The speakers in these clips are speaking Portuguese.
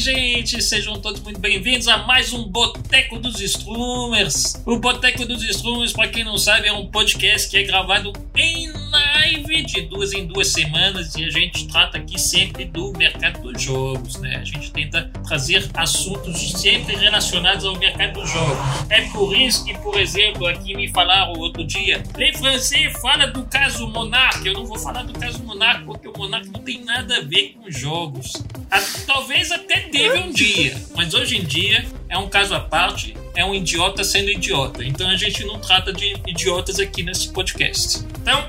gente? Sejam todos muito bem-vindos a mais um Boteco dos Strummers. O Boteco dos Strummers, para quem não sabe, é um podcast que é gravado em live de duas em duas semanas e a gente trata aqui sempre do mercado dos jogos, né? A gente tenta trazer assuntos sempre relacionados ao mercado dos jogos. É por isso que, por exemplo, aqui me falaram outro dia, Lei Francês fala do caso Monark. Eu não vou falar do caso Monark porque o Monark não tem nada a ver com jogos. Talvez até teve um dia, mas hoje em dia é um caso à parte, é um idiota sendo idiota. Então a gente não trata de idiotas aqui nesse podcast. Então,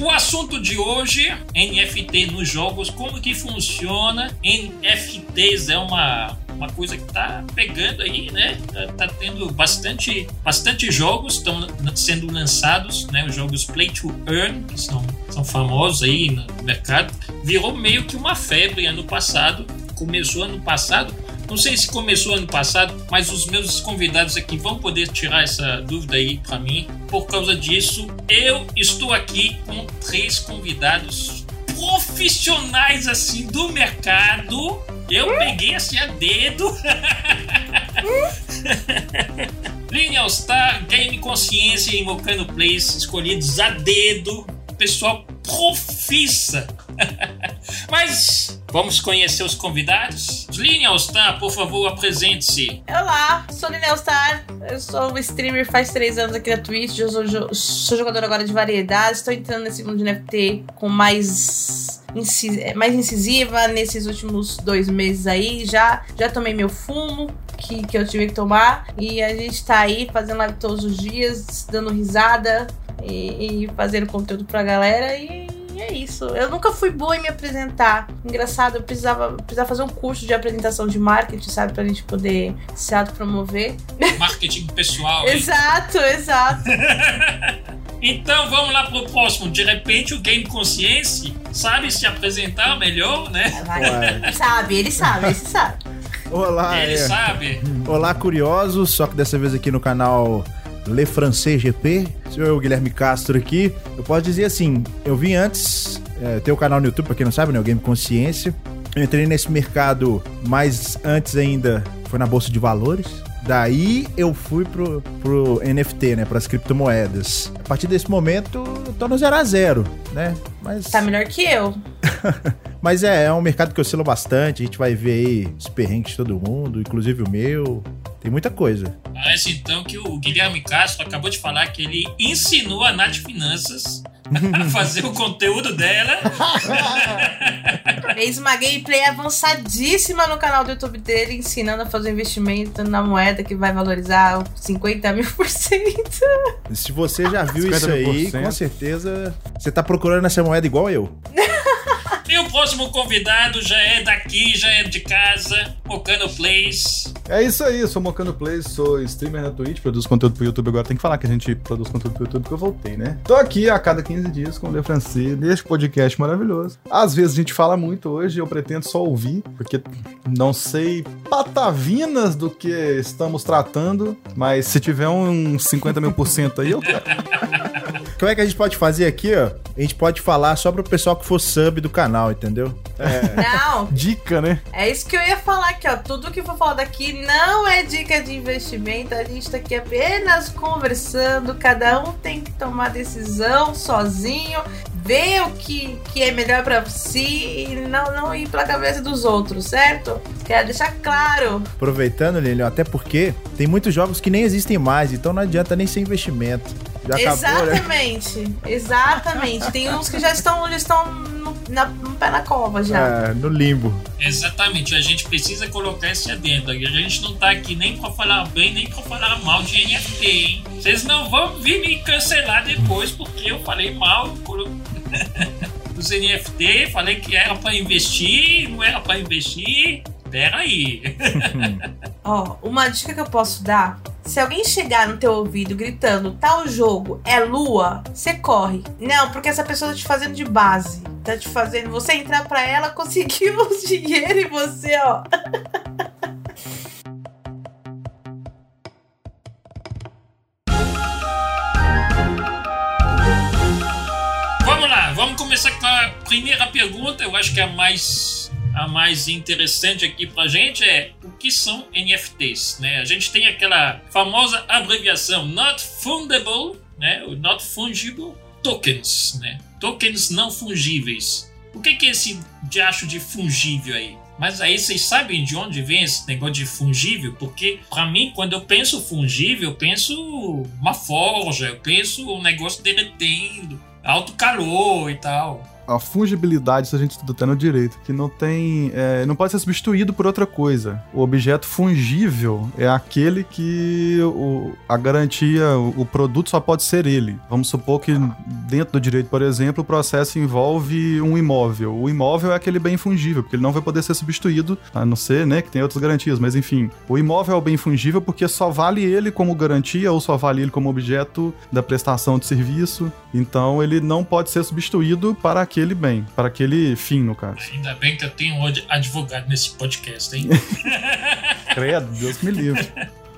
o assunto de hoje, NFT nos jogos, como que funciona? NFTs é uma uma coisa que tá pegando aí, né? Tá, tá tendo bastante, bastante jogos estão sendo lançados, né? Os jogos Play to Earn, que são, são famosos aí no mercado, virou meio que uma febre ano passado. Começou ano passado, não sei se começou ano passado, mas os meus convidados aqui vão poder tirar essa dúvida aí para mim. Por causa disso, eu estou aqui com três convidados profissionais assim do mercado eu peguei assim a dedo. Lineal Star, Game Consciência e Mocano Place escolhidos a dedo. Pessoal profissa. Mas vamos conhecer os convidados. Lineal Star, por favor, apresente-se. Olá, sou Lineal Star. Eu sou streamer faz três anos aqui na Twitch. Eu sou, sou jogador agora de variedades. Estou entrando nesse mundo de NFT com mais é, mais incisiva nesses últimos dois meses aí. Já, já tomei meu fumo, que, que eu tive que tomar. E a gente tá aí fazendo live todos os dias, dando risada e, e fazendo conteúdo pra galera. E é isso. Eu nunca fui boa em me apresentar. Engraçado, eu precisava, precisava fazer um curso de apresentação de marketing, sabe? Pra gente poder se autopromover. Marketing pessoal. exato, exato. Então vamos lá pro próximo. De repente o Game Consciência sabe se apresentar melhor, né? Vai. Sabe, ele sabe, ele sabe. Olá, ele é. sabe. Olá, curiosos. Só que dessa vez aqui no canal Le Francês GP. Sou eu, Guilherme Castro aqui. Eu posso dizer assim, eu vim antes, é, tem o canal no YouTube, pra quem não sabe, né? O Game Consciência. Eu entrei nesse mercado, mas antes ainda foi na Bolsa de Valores. Daí eu fui pro, pro NFT, né? Pras criptomoedas. A partir desse momento, eu tô no zero a zero, né? Mas... Tá melhor que eu. Mas é, é um mercado que oscila bastante. A gente vai ver aí os perrengues de todo mundo, inclusive o meu. Tem muita coisa. Parece então que o Guilherme Castro acabou de falar que ele ensinou a Nath Finanças a fazer o conteúdo dela. Fez uma gameplay avançadíssima no canal do YouTube dele, ensinando a fazer investimento na moeda que vai valorizar 50 mil por cento. Se você já viu isso aí, com certeza você tá procurando essa moeda igual eu. E o próximo convidado já é daqui, já é de casa, Mocano Plays. É isso aí, eu sou Mocano Plays, sou streamer na Twitch, produzo conteúdo pro YouTube agora. Tem que falar que a gente produz conteúdo pro YouTube porque eu voltei, né? Tô aqui a cada 15 dias com o Le Francês, neste podcast maravilhoso. Às vezes a gente fala muito hoje, eu pretendo só ouvir, porque não sei patavinas do que estamos tratando, mas se tiver uns 50 mil por cento aí, eu quero. Como é que a gente pode fazer aqui, ó? A gente pode falar só pro pessoal que for sub do canal, entendeu? É. Não. Dica, né? É isso que eu ia falar aqui, ó. Tudo que for falar daqui não é dica de investimento. A gente tá aqui apenas conversando. Cada um tem que tomar decisão sozinho, ver o que, que é melhor para si e não, não ir pela cabeça dos outros, certo? Quero deixar claro. Aproveitando, Lilian, até porque tem muitos jogos que nem existem mais, então não adianta nem ser investimento. Já exatamente, acabou, né? exatamente. Tem uns que já estão, já estão no, na, no pé na cova já. É, no limbo. Exatamente, a gente precisa colocar esse adendo. A gente não tá aqui nem pra falar bem, nem pra falar mal de NFT, hein? Vocês não vão vir me cancelar depois porque eu falei mal dos NFT, falei que era pra investir, não era pra investir. Pera aí. Ó, oh, uma dica que eu posso dar se alguém chegar no teu ouvido gritando tal jogo é lua, você corre. Não, porque essa pessoa tá te fazendo de base. Tá te fazendo você entrar pra ela, conseguir o dinheiro e você, ó. Vamos lá, vamos começar com a primeira pergunta. Eu acho que é a mais a mais interessante aqui pra gente é o que são NFTs, né? A gente tem aquela famosa abreviação Not Fundable, né? O Not Fungible Tokens, né? Tokens não fungíveis. O que que é esse diacho de fungível aí? Mas aí vocês sabem de onde vem esse negócio de fungível? Porque para mim, quando eu penso fungível, eu penso uma forja, eu penso um negócio derretendo, alto calor e tal a fungibilidade, se a gente estuda até no direito, que não tem. É, não pode ser substituído por outra coisa. O objeto fungível é aquele que o, a garantia, o, o, produto só pode ser ele. Vamos supor que dentro do direito, por exemplo, o processo envolve um imóvel. O imóvel é aquele bem fungível, porque ele não vai poder ser substituído, a não ser, né, que tem outras garantias, mas enfim. O imóvel é o bem fungível porque só vale ele como garantia ou só vale ele como objeto da prestação de serviço. Então ele não pode ser substituído para aquele bem, para aquele fim, no caso. Ainda bem que eu tenho um advogado nesse podcast, hein? Credo, Deus me livre.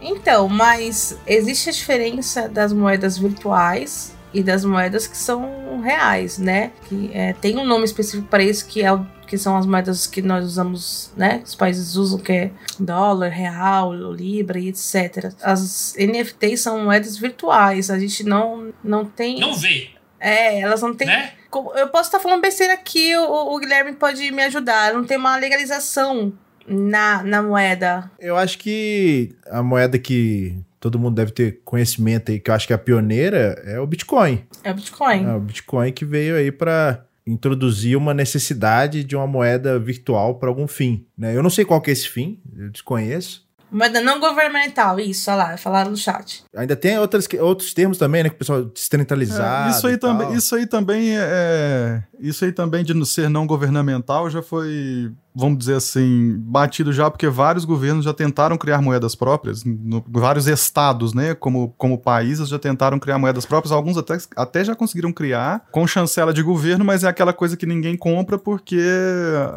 Então, mas existe a diferença das moedas virtuais e das moedas que são reais, né? Que é, tem um nome específico para isso que é o que são as moedas que nós usamos, né? Os países usam, que é dólar, real, libra e etc. As NFTs são moedas virtuais, a gente não, não tem. Não vê. É, elas não têm. Né? Eu posso estar falando besteira aqui, o, o Guilherme pode me ajudar. Não tem uma legalização na, na moeda. Eu acho que a moeda que todo mundo deve ter conhecimento aí, que eu acho que é a pioneira, é o Bitcoin. É o Bitcoin. É o Bitcoin que veio aí para introduzir uma necessidade de uma moeda virtual para algum fim. Né? Eu não sei qual que é esse fim, eu desconheço. Moeda não governamental, isso, olha lá, falaram no chat. Ainda tem outras, outros termos também, né? Que o pessoal descentralizado. É, isso, aí também, isso aí também é. Isso aí também de ser não governamental já foi vamos dizer assim, batido já, porque vários governos já tentaram criar moedas próprias, no, vários estados, né, como, como países já tentaram criar moedas próprias, alguns até, até já conseguiram criar com chancela de governo, mas é aquela coisa que ninguém compra porque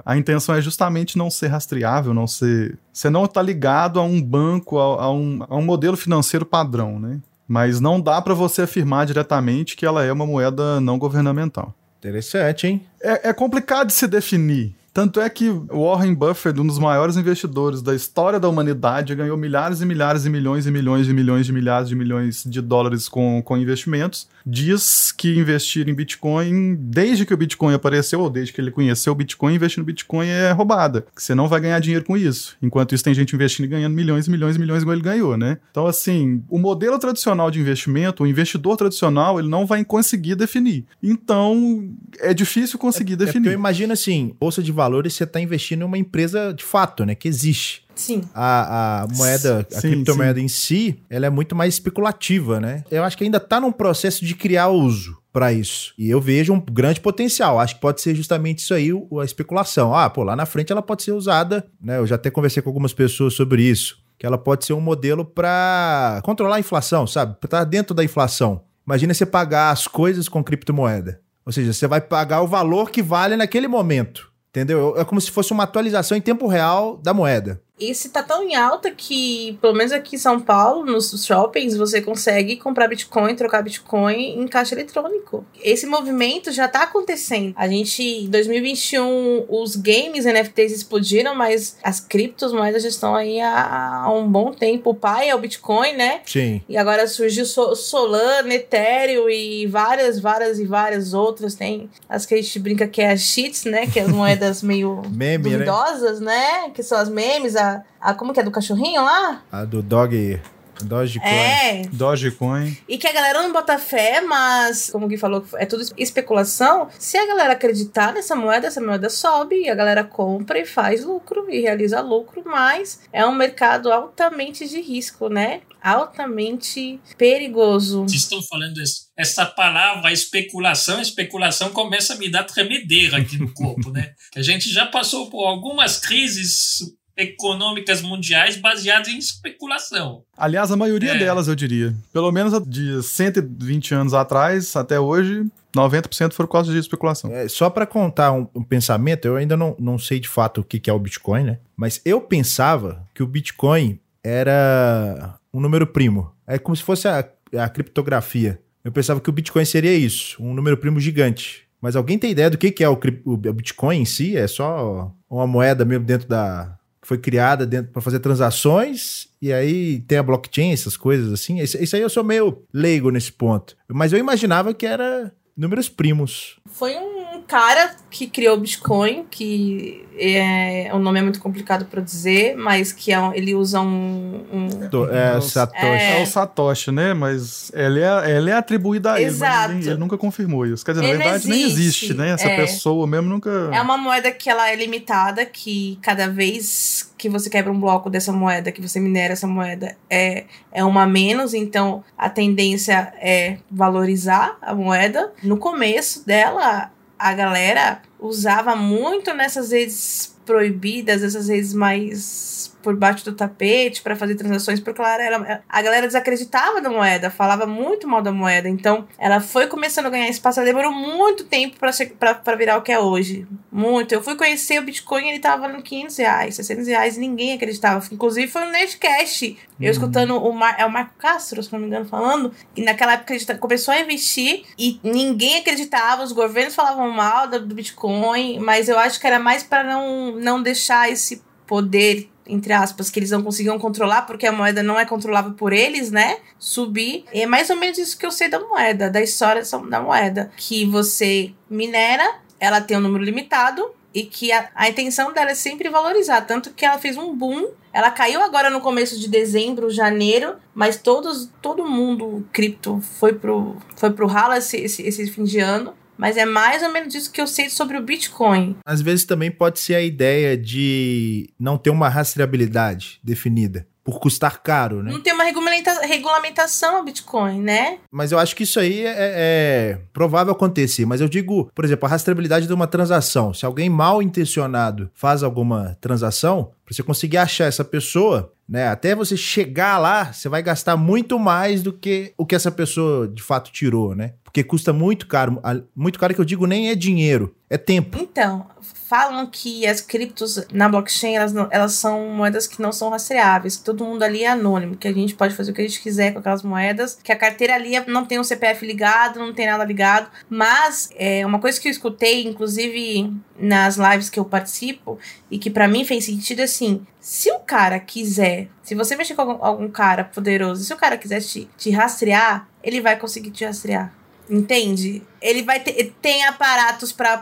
a intenção é justamente não ser rastreável, não ser... Você não está ligado a um banco, a, a, um, a um modelo financeiro padrão, né? Mas não dá para você afirmar diretamente que ela é uma moeda não governamental. Interessante, hein? É, é complicado de se definir. Tanto é que Warren Buffett, um dos maiores investidores da história da humanidade, ganhou milhares e milhares e milhões e milhões e milhões de milhares de milhões de dólares com, com investimentos. Diz que investir em Bitcoin, desde que o Bitcoin apareceu, ou desde que ele conheceu o Bitcoin, investir no Bitcoin é roubada. Que você não vai ganhar dinheiro com isso. Enquanto isso, tem gente investindo e ganhando milhões e milhões e milhões igual ele ganhou, né? Então, assim, o modelo tradicional de investimento, o investidor tradicional, ele não vai conseguir definir. Então, é difícil conseguir é, definir. É eu imagino assim, bolsa de valores você está investindo em uma empresa de fato, né? Que existe. Sim. A, a moeda, a sim, criptomoeda sim. em si, ela é muito mais especulativa, né? Eu acho que ainda está num processo de criar uso para isso. E eu vejo um grande potencial. Acho que pode ser justamente isso aí, a especulação. Ah, pô, lá na frente ela pode ser usada, né? Eu já até conversei com algumas pessoas sobre isso, que ela pode ser um modelo para controlar a inflação, sabe? Para estar dentro da inflação. Imagina você pagar as coisas com criptomoeda. Ou seja, você vai pagar o valor que vale naquele momento. Entendeu? É como se fosse uma atualização em tempo real da moeda. Esse tá tão em alta que, pelo menos aqui em São Paulo, nos shoppings, você consegue comprar Bitcoin, trocar Bitcoin em caixa eletrônico. Esse movimento já tá acontecendo. A gente, em 2021, os games NFTs explodiram, mas as criptomoedas já estão aí há, há, um bom tempo. O pai é o Bitcoin, né? Sim. E agora surgiu Solana, Ethereum e várias, várias e várias outras. Tem as que a gente brinca que é as cheats, né? Que é as moedas meio Meme, né? duvidosas, né? né? Que são as memes, a a, como que é do cachorrinho lá? A do dog. Dogecoin. É. Dogecoin. E que a galera não bota fé, mas, como o Gui falou, é tudo especulação. Se a galera acreditar nessa moeda, essa moeda sobe, e a galera compra e faz lucro e realiza lucro, mas é um mercado altamente de risco, né? Altamente perigoso. Vocês estão falando essa palavra especulação, especulação começa a me dar tremedeira aqui no corpo, né? a gente já passou por algumas crises econômicas mundiais baseadas em especulação. Aliás, a maioria é. delas, eu diria. Pelo menos de 120 anos atrás até hoje, 90% foram por causa de especulação. É, só para contar um, um, pensamento, eu ainda não, não sei de fato o que, que é o Bitcoin, né? Mas eu pensava que o Bitcoin era um número primo. É como se fosse a, a criptografia. Eu pensava que o Bitcoin seria isso, um número primo gigante. Mas alguém tem ideia do que, que é o, o Bitcoin em si? É só uma moeda mesmo dentro da. Foi criada dentro para fazer transações e aí tem a blockchain, essas coisas assim. Isso, isso aí eu sou meio leigo nesse ponto. Mas eu imaginava que era números primos. Foi um cara que criou o Bitcoin, que é, o nome é muito complicado para dizer, mas que é um- ele usa um, um- Do- É. Satoshi. É o Satoshi, né? Mas ele é, ele é atribuído a ele, Exato. ele, ele nunca confirmou isso. Quer dizer, Ele na não verdade, nem existe. existe, né? Essa É. pessoa mesmo nunca. É uma moeda que ela é limitada, que cada vez que você quebra um bloco dessa moeda, que você minera essa moeda, é, é uma menos, então a tendência é valorizar a moeda. No começo dela, a galera usava muito nessas redes proibidas, essas redes mais por baixo do tapete para fazer transações, porque ela era, a galera desacreditava da moeda, falava muito mal da moeda. Então, ela foi começando a ganhar espaço, ela demorou muito tempo para virar o que é hoje. Muito. Eu fui conhecer o Bitcoin, ele tava valendo 500 reais, 600 reais, e ninguém acreditava. Inclusive, foi um Nerdcast. Eu escutando o, Mar, é o Marco Castro, se não me engano, falando, e naquela época ele começou a investir e ninguém acreditava, os governos falavam mal do, do Bitcoin, mas eu acho que era mais para não, não deixar esse poder entre aspas, que eles não conseguiam controlar, porque a moeda não é controlável por eles, né? Subir. É mais ou menos isso que eu sei da moeda, da história da moeda. Que você minera, ela tem um número limitado. E que a, a intenção dela é sempre valorizar. Tanto que ela fez um boom. Ela caiu agora no começo de dezembro, janeiro. Mas todos, todo mundo cripto foi pro, foi pro ralo esse, esse, esse fim de ano. Mas é mais ou menos isso que eu sei sobre o Bitcoin. Às vezes também pode ser a ideia de não ter uma rastreabilidade definida. Por custar caro, né? Não tem uma regulamenta regulamentação ao Bitcoin, né? Mas eu acho que isso aí é, é provável acontecer. Mas eu digo, por exemplo, a rastreabilidade de uma transação. Se alguém mal intencionado faz alguma transação, para você conseguir achar essa pessoa, né? Até você chegar lá, você vai gastar muito mais do que o que essa pessoa de fato tirou, né? Porque custa muito caro. Muito caro que eu digo nem é dinheiro, é tempo. Então, falam que as criptos na blockchain, elas, não, elas são moedas que não são rastreáveis, que todo mundo ali é anônimo, que a gente pode fazer o que a gente quiser com aquelas moedas, que a carteira ali não tem um CPF ligado, não tem nada ligado, mas é uma coisa que eu escutei, inclusive nas lives que eu participo, e que para mim fez sentido assim, se o cara quiser, se você mexer com algum, algum cara poderoso, se o cara quiser te, te rastrear, ele vai conseguir te rastrear. Entende? Ele vai ter tem aparatos para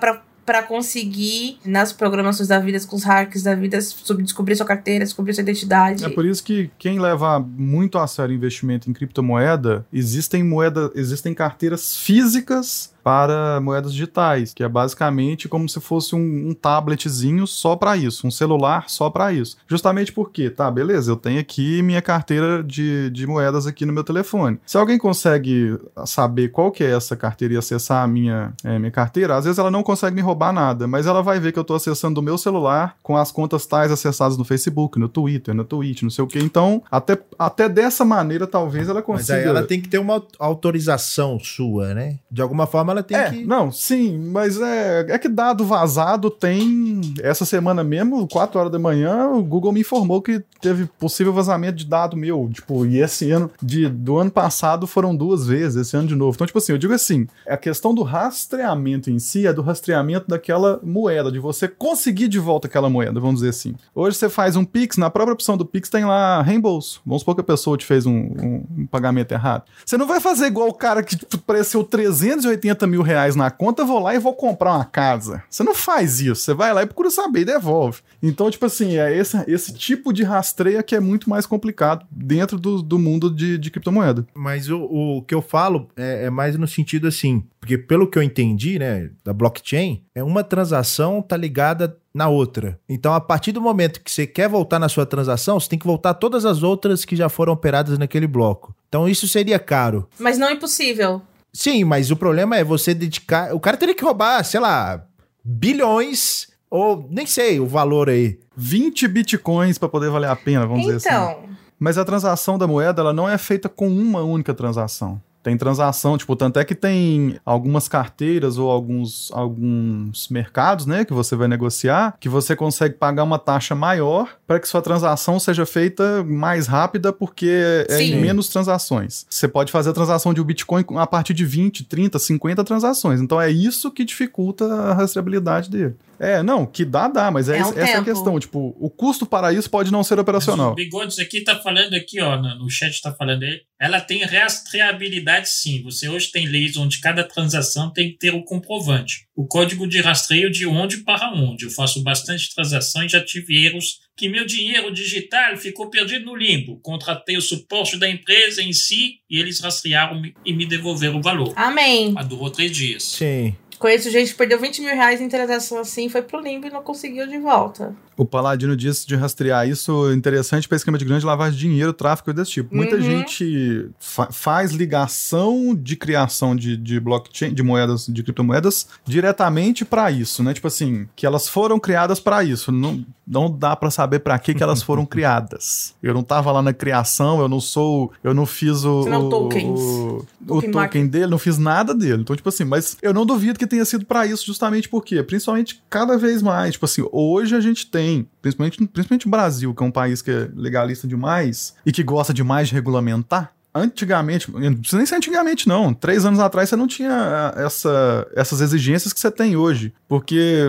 para conseguir, nas programações da vida, com os hacks da vida, descobrir sua carteira, descobrir sua identidade. É por isso que quem leva muito a sério investimento em criptomoeda, existem moeda, existem carteiras físicas para moedas digitais, que é basicamente como se fosse um, um tabletzinho só para isso, um celular só para isso. Justamente porque, tá, beleza, eu tenho aqui minha carteira de, de moedas aqui no meu telefone. Se alguém consegue saber qual que é essa carteira e acessar a minha, é, minha carteira, às vezes ela não consegue me roubar nada, mas ela vai ver que eu estou acessando o meu celular com as contas tais acessadas no Facebook, no Twitter, no Twitch, não sei o que. Então, até, até dessa maneira, talvez ela consiga... Mas aí ela tem que ter uma autorização sua, né? De alguma forma ela tem é, que. Não, sim, mas é, é que dado vazado tem. Essa semana mesmo, 4 horas da manhã, o Google me informou que teve possível vazamento de dado meu. Tipo, e esse ano, de, do ano passado, foram duas vezes, esse ano de novo. Então, tipo assim, eu digo assim: a questão do rastreamento em si é do rastreamento daquela moeda, de você conseguir de volta aquela moeda, vamos dizer assim. Hoje você faz um Pix, na própria opção do Pix tem lá reembolso. Vamos supor que a pessoa te fez um, um, um pagamento errado. Você não vai fazer igual o cara que tipo, apareceu 380 mil reais na conta, vou lá e vou comprar uma casa. Você não faz isso. Você vai lá e procura saber e devolve. Então, tipo assim, é esse, esse tipo de rastreio que é muito mais complicado dentro do, do mundo de, de criptomoeda. Mas o, o que eu falo é, é, mais no sentido assim, porque pelo que eu entendi, né, da blockchain, é uma transação tá ligada na outra. Então, a partir do momento que você quer voltar na sua transação, você tem que voltar todas as outras que já foram operadas naquele bloco. Então, isso seria caro. Mas não impossível. Sim, mas o problema é você dedicar. O cara teria que roubar, sei lá, bilhões, ou nem sei o valor aí. 20 bitcoins para poder valer a pena, vamos então... dizer assim. Mas a transação da moeda ela não é feita com uma única transação. Tem transação, tipo, tanto é que tem algumas carteiras ou alguns, alguns mercados, né, que você vai negociar, que você consegue pagar uma taxa maior para que sua transação seja feita mais rápida porque é em menos transações. Você pode fazer a transação de um Bitcoin a partir de 20, 30, 50 transações. Então é isso que dificulta a rastreabilidade dele. É, não, que dá, dá, mas é, É um essa é a tempo. questão. Tipo, o custo para isso pode não ser Mas operacional. O Bigodes aqui tá falando aqui, ó, no, no chat tá falando aí. Ela tem rastreabilidade sim. Você hoje tem leis onde cada transação tem que ter o comprovante. O código de rastreio de onde para onde. Eu faço bastante transação e já tive erros que meu dinheiro digital ficou perdido no limbo. Contratei o suporte da empresa em si e eles rastrearam e me devolveram o valor. Amém. Mas durou três dias. Sim. Conheço gente que perdeu 20 mil reais em transação assim, foi pro limbo e não conseguiu de volta. O Paladino disse de rastrear isso interessante para esquema de grande lavagem de dinheiro, tráfico e desse tipo. Muita Uhum. gente fa- faz ligação de criação de, de blockchain, de moedas, de criptomoedas, diretamente para isso, né? Tipo assim, que elas foram criadas para isso. Não, não dá para saber para que, que elas foram criadas. Eu não tava lá na criação, eu não sou, eu não fiz o não o, tokens. o, o Token token dele, não fiz nada dele. Então, tipo assim, mas eu não duvido que tenha sido para isso justamente porque, principalmente cada vez mais, tipo assim, hoje a gente tem, principalmente, principalmente o Brasil, que é um país que é legalista demais e que gosta demais de regulamentar. Antigamente, não precisa nem ser antigamente, não. Três anos atrás você não tinha ah, essa, essas exigências que você tem hoje. Porque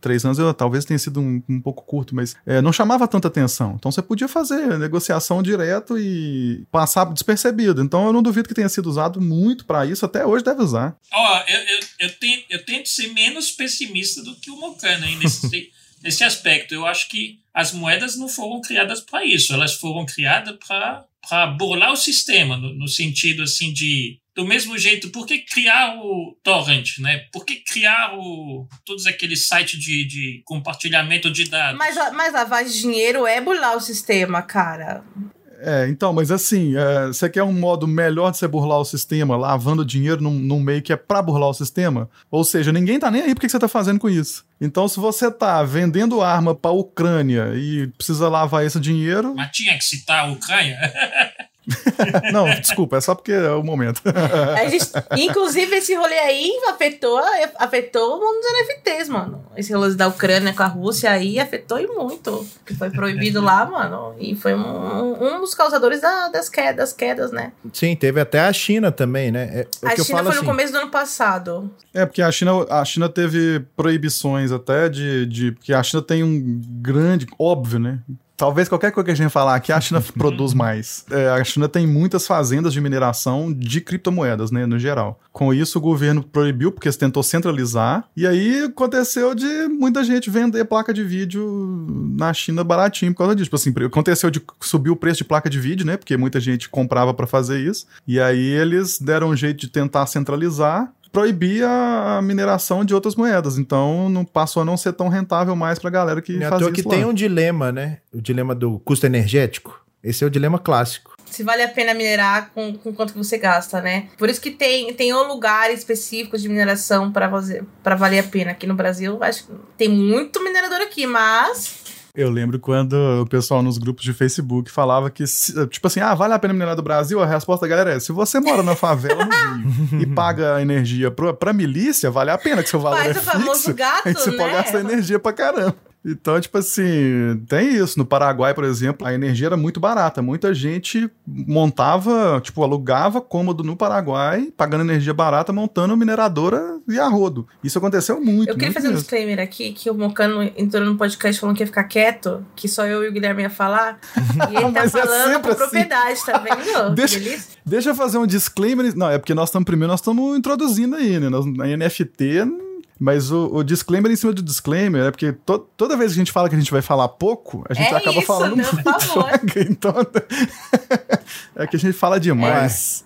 três anos eu, talvez tenha sido um, um pouco curto, mas é, não chamava tanta atenção. Então você podia fazer negociação direto e passar despercebido. Então eu não duvido que tenha sido usado muito para isso. Até hoje deve usar. Ó, eu, eu, eu, tento, eu tento ser menos pessimista do que o Mocano aí nesse, nesse aspecto. Eu acho que as moedas não foram criadas para isso. Elas foram criadas para burlar o sistema, no, no sentido assim de. Do mesmo jeito, por que criar o torrent, né? Por que criar o, todos aqueles sites de, de compartilhamento de dados? Mas, mas lavagem de dinheiro é burlar o sistema, cara. É, então, mas assim, é, você quer um modo melhor de você burlar o sistema, lavando dinheiro num, num meio que é pra burlar o sistema? Ou seja, ninguém tá nem aí porque que você tá fazendo com isso. Então, se você tá vendendo arma pra Ucrânia e precisa lavar esse dinheiro. Mas tinha que citar a Ucrânia. Não, desculpa, é só porque é o momento. A gente- inclusive, esse rolê aí afetou, afetou o mundo dos NFTs, mano. Esse rolê da Ucrânia com a Rússia aí afetou e muito. Que foi proibido lá, mano. E foi um, um dos causadores da- das, quedas, das quedas, né? Sim, teve até a China também, né? É, é a que eu China falo foi no assim, começo do ano passado. É, porque a China, a China teve proibições até de, de. Porque a China tem um grande. Óbvio, né? Talvez qualquer coisa que a gente falar aqui, a China produz mais. É, a China tem muitas fazendas de mineração de criptomoedas, né, no geral. Com isso, o governo proibiu, porque se tentou centralizar. E aí aconteceu de muita gente vender placa de vídeo na China baratinho por causa disso. Tipo assim, aconteceu de subir o preço de placa de vídeo, né? Porque muita gente comprava para fazer isso. E aí eles deram um jeito de tentar centralizar proibir a mineração de outras moedas. Então não passou a não ser tão rentável mais pra galera que é fazia que isso tem lá. um dilema, né? O dilema do custo energético. Esse é o dilema clássico. Se vale a pena minerar com, com quanto que você gasta, né? Por isso que tem, tem um lugar específico de mineração para fazer para valer a pena. Aqui no Brasil, acho que tem muito minerador aqui, mas Eu lembro quando o pessoal nos grupos de Facebook falava que, tipo assim, ah, vale a pena minerar do Brasil? A resposta da galera é: se você mora na favela no Rio e paga energia pra, pra milícia, vale a pena que seu valor faz é o famoso fixo. gato, Aí você né? pode gastar energia pra caramba. Então, tipo assim, tem isso. No Paraguai, por exemplo, a energia era muito barata. Muita gente montava, tipo, alugava cômodo no Paraguai, pagando energia barata, montando mineradora e arrodo. Isso aconteceu muito. Eu queria muito fazer um mesmo. disclaimer aqui, que o Mocano entrou no podcast falando que ia ficar quieto, que só eu e o Guilherme ia falar. E ele tá Mas é falando sempre com assim. propriedade, tá vendo? Deixa-. Deixa eu fazer um disclaimer. Não, é porque nós estamos primeiro, nós estamos introduzindo aí, né? Nós, na NFT, mas o, o disclaimer em cima do disclaimer é porque to- toda vez que a gente fala que a gente vai falar pouco, a gente É acaba isso, falando meu muito. favor. então, é que a gente fala demais.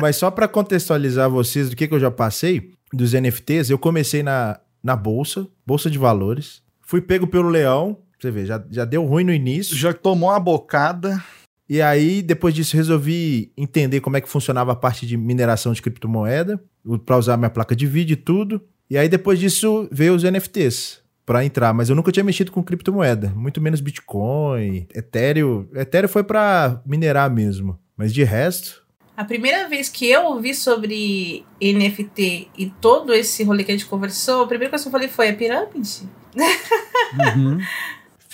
Mas só pra contextualizar vocês do que, que eu já passei dos NFTs, eu comecei na, na bolsa, bolsa de valores. Fui pego pelo leão. Você vê, já, já deu ruim no início. Já tomou uma bocada. E aí, depois disso, resolvi entender como é que funcionava a parte de mineração de criptomoeda, para usar minha placa de vídeo e tudo. E aí, depois disso, veio os NFTs para entrar, mas eu nunca tinha mexido com criptomoeda, muito menos Bitcoin, Ethereum. Ethereum foi para minerar mesmo, mas de resto, A primeira vez que eu ouvi sobre NFT e todo esse rolê que a gente conversou, a primeira coisa que eu falei foi: é pirâmide? Uhum.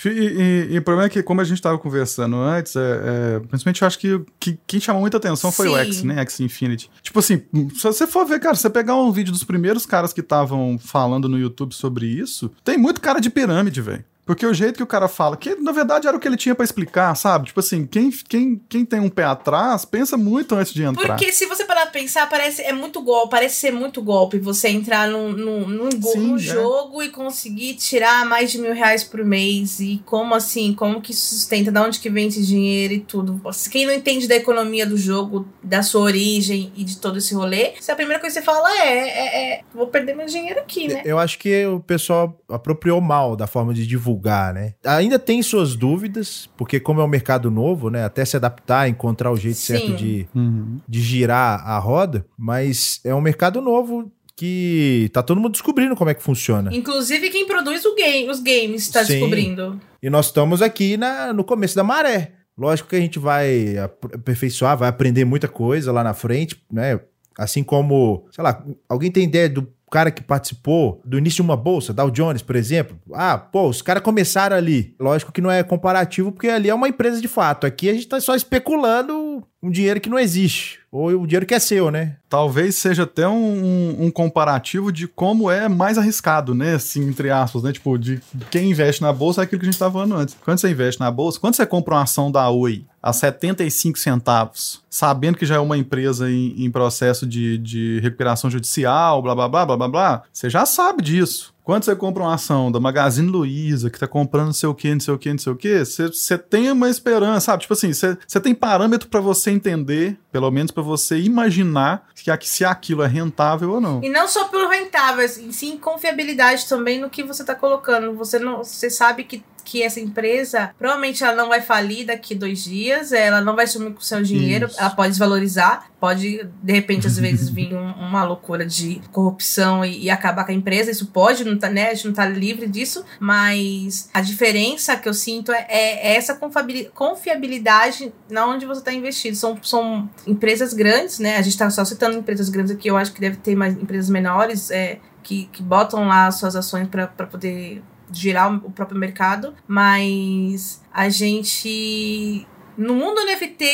E, e- e o problema é que, como a gente estava conversando antes, é, é, principalmente eu acho que, que quem chamou muita atenção foi o Sim. X, né? X Infinity. Tipo assim, se você for ver, cara, se você pegar um vídeo dos primeiros caras que estavam falando no YouTube sobre isso, tem muito cara de pirâmide, velho. Porque o jeito que o cara fala, que na verdade era o que ele tinha pra explicar, sabe? Tipo assim, quem, quem, quem tem um pé atrás, pensa muito antes de entrar. Porque se você parar pra pensar, parece é muito golpe, parece ser muito golpe você entrar num, num, num, Sim, num é. jogo e conseguir tirar mais de mil reais por mês. E como assim? Como que isso sustenta? Da onde que vem esse dinheiro e tudo? Quem não entende da economia do jogo, da sua origem e de todo esse rolê, se a primeira coisa que você fala é, é, é vou perder meu dinheiro aqui, né? Eu acho que o pessoal apropriou mal da forma de divulgar, né? Ainda tem suas dúvidas, porque como é um mercado novo, né? Até se adaptar, encontrar o jeito Sim. certo de, Uhum. de girar a roda, mas é um mercado novo que tá todo mundo descobrindo como é que funciona. Inclusive quem produz o game, os games tá Sim. descobrindo. E nós estamos aqui na, no começo da maré. Lógico que a gente vai ap- aperfeiçoar, vai aprender muita coisa lá na frente, né? Assim como, sei lá, alguém tem ideia do cara que participou do início de uma bolsa, Dow Jones, por exemplo? Ah, pô, os caras começaram ali. Lógico que não é comparativo, porque ali é uma empresa de fato. Aqui a gente tá só especulando um dinheiro que não existe. Ou o dinheiro que é seu, né? Talvez seja até um, um- um comparativo de como é mais arriscado, né? Assim, entre aspas, né? Tipo, de quem investe na bolsa é aquilo que a gente estava falando antes. Quando você investe na bolsa, quando você compra uma ação da Oi a 75 centavos, sabendo que já é uma empresa em, em processo de, de recuperação judicial, blá blá blá blá blá blá, você já sabe disso. Quando você compra uma ação da Magazine Luiza, que tá comprando não sei o que, não sei o que, não sei o que, você tem uma esperança, sabe? Tipo assim, você tem parâmetro pra você entender, pelo menos pra você imaginar que, se aquilo é rentável ou não. E não só pelo rentável, e sim confiabilidade também no que você tá colocando. Você não, você sabe que, que essa empresa provavelmente ela não vai falir daqui dois dias, ela não vai sumir com o seu dinheiro, Isso. ela pode desvalorizar, pode de repente às vezes vir um- uma loucura de corrupção e, e acabar com a empresa. Isso pode, não tá, né? A gente não tá livre disso, mas a diferença que eu sinto é, é essa confiabili- confiabilidade na onde você tá investido. São, são empresas grandes, né? A gente tá só citando empresas grandes aqui, eu acho que deve ter mais empresas menores é, que, que botam lá as suas ações para poder girar o próprio mercado, mas a gente no mundo NFT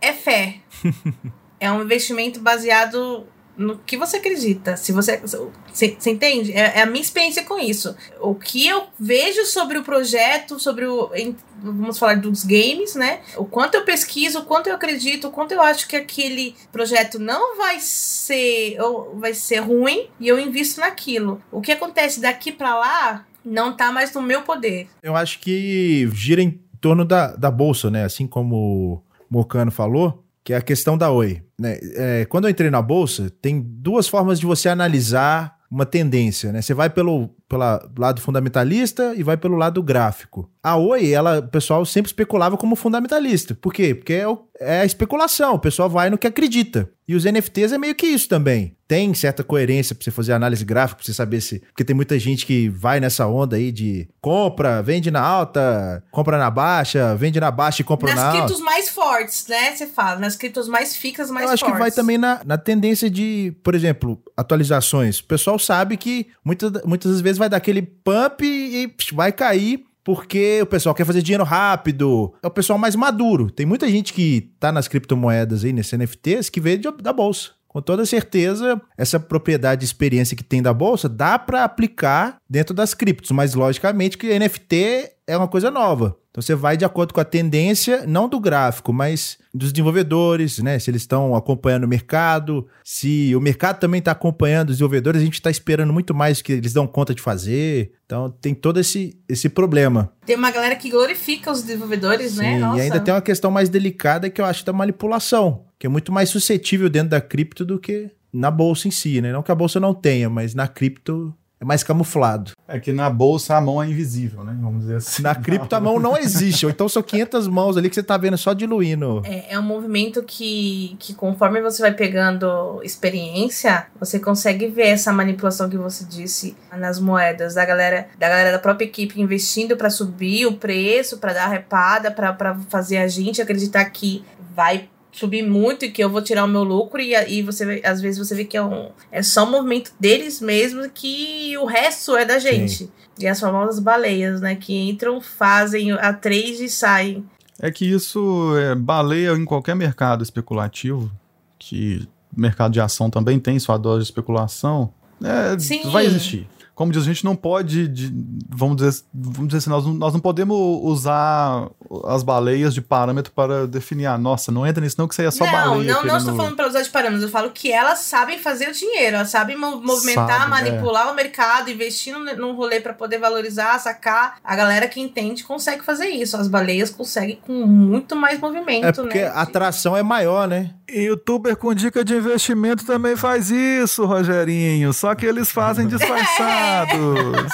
é fé. é um investimento baseado no que você acredita. Se você. Você entende? É, é a minha experiência com isso. O que eu vejo sobre o projeto, sobre o. em- Vamos falar dos games, né? O quanto eu pesquiso, o quanto eu acredito, o quanto eu acho que aquele projeto não vai ser. ou vai ser ruim e eu invisto naquilo. O que acontece daqui pra lá não tá mais no meu poder. Eu acho que gira em torno da, da bolsa, né? Assim como o Mocano falou, que é a questão da Oi. né? É, quando eu entrei na bolsa, tem duas formas de você analisar uma tendência, né? Você vai pelo, pelo lado fundamentalista e vai pelo lado gráfico. A Oi, ela, o pessoal sempre especulava como fundamentalista. Por quê? Porque é, o- é a especulação, o pessoal vai no que acredita. E os NFTs é meio que isso também. Tem certa coerência pra você fazer análise gráfica, pra você saber se. Porque tem muita gente que vai nessa onda aí de compra, vende na alta, compra na baixa, vende na baixa e compra nas na alta. criptos mais fortes, né? Você fala, nas criptos mais fixas, mais Eu acho fortes. que vai também na, na tendência de, por exemplo, atualizações. O pessoal sabe que muitas, muitas vezes vai dar aquele pump e vai cair. Porque o pessoal quer fazer dinheiro rápido. É o pessoal mais maduro. Tem muita gente que tá nas criptomoedas aí, nesses NFTs, que veio de- da bolsa. Com toda certeza, essa propriedade e experiência que tem da bolsa dá para aplicar dentro das criptos, mas logicamente que NFT é uma coisa nova. Então você vai de acordo com a tendência, não do gráfico, mas dos desenvolvedores, né? Se eles estão acompanhando o mercado, se o mercado também está acompanhando os desenvolvedores, a gente está esperando muito mais que eles dão conta de fazer. Então tem todo esse, esse problema. Tem uma galera que glorifica os desenvolvedores, né? Sim, Nossa. e ainda tem uma questão mais delicada que eu acho da manipulação, que é muito mais suscetível dentro da cripto do que na bolsa em si, né? Não que a bolsa não tenha, mas na cripto é mais camuflado. É que na bolsa a mão é invisível, né? Vamos dizer assim. Na cripto a mão não existe, ou então são 500 mãos ali que você tá vendo só diluindo. É, é um movimento que, que, conforme você vai pegando experiência, você consegue ver essa manipulação que você disse nas moedas, da galera da, galera da própria equipe investindo para subir o preço, para dar repada, para fazer a gente acreditar que vai subir muito e que eu vou tirar o meu lucro e, e você vê- às vezes você vê que é, um, é só um movimento deles mesmo que o resto é da gente. E as famosas baleias, né? Que entram, fazem a trade e saem. É que isso é baleia em qualquer mercado especulativo, que mercado de ação também tem sua dose de especulação, é, Sim. vai existir. Como diz, a gente não pode, de- vamos dizer, vamos dizer assim, nós não, nós não podemos usar as baleias de parâmetro para definir, ah, nossa, não entra nisso não, que isso aí é só não, baleia. não, não estou falando para usar de parâmetros, eu falo que elas sabem fazer o dinheiro, elas sabem mo- movimentar, Sabe, manipular o mercado, investir num, num rolê para poder valorizar, sacar. A galera que entende consegue fazer isso. As baleias conseguem com muito mais movimento, É porque né? a atração é maior, né? E youtuber com dica de investimento também faz isso, Rogerinho. Só que eles fazem disfarçados.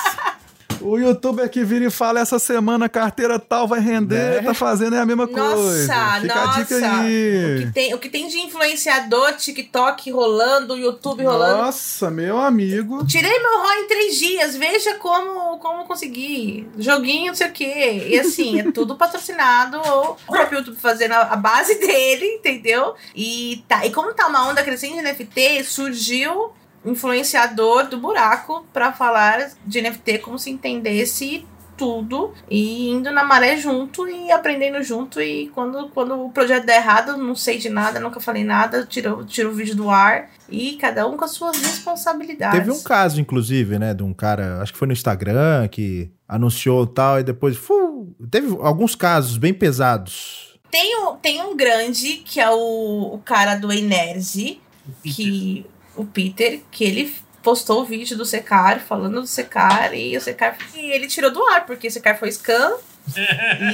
O youtuber que vira e fala essa semana a carteira tal vai render, Né? tá fazendo é a mesma Nossa, coisa. Fica a dica nossa. O que, tem, o que tem de influenciador, TikTok rolando, YouTube rolando. Nossa, meu amigo. Tirei meu ROI em três dias, veja como, como consegui. Joguinho, não sei o quê. E assim, é tudo patrocinado ou o próprio YouTube fazendo a a base dele, entendeu? E, tá, e como tá uma onda crescente de NFT, surgiu influenciador do buraco pra falar de NFT como se entendesse tudo e indo na maré junto e aprendendo junto e quando, quando o projeto der errado, não sei de nada, nunca falei nada, tiro, tiro o vídeo do ar e cada um com as suas responsabilidades. Teve um caso, inclusive, né, de um cara, acho que foi no Instagram, que anunciou tal, e depois. fu, teve alguns casos bem pesados. Tem um, tem um grande, que é o, o cara do Energy, que o Peter, que ele postou o vídeo do Secar, falando do Secar, e o Secar e ele tirou do ar, porque o Secar foi scam.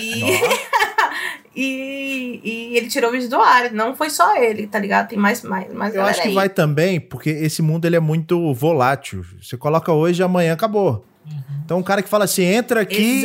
e, e, e ele tirou o vídeo do ar. Não foi só ele, tá ligado? Tem mais, mais, mais Eu acho que aí. vai também, porque esse mundo ele é muito volátil. Você coloca hoje, amanhã acabou. Então, um cara que fala assim, entra aqui,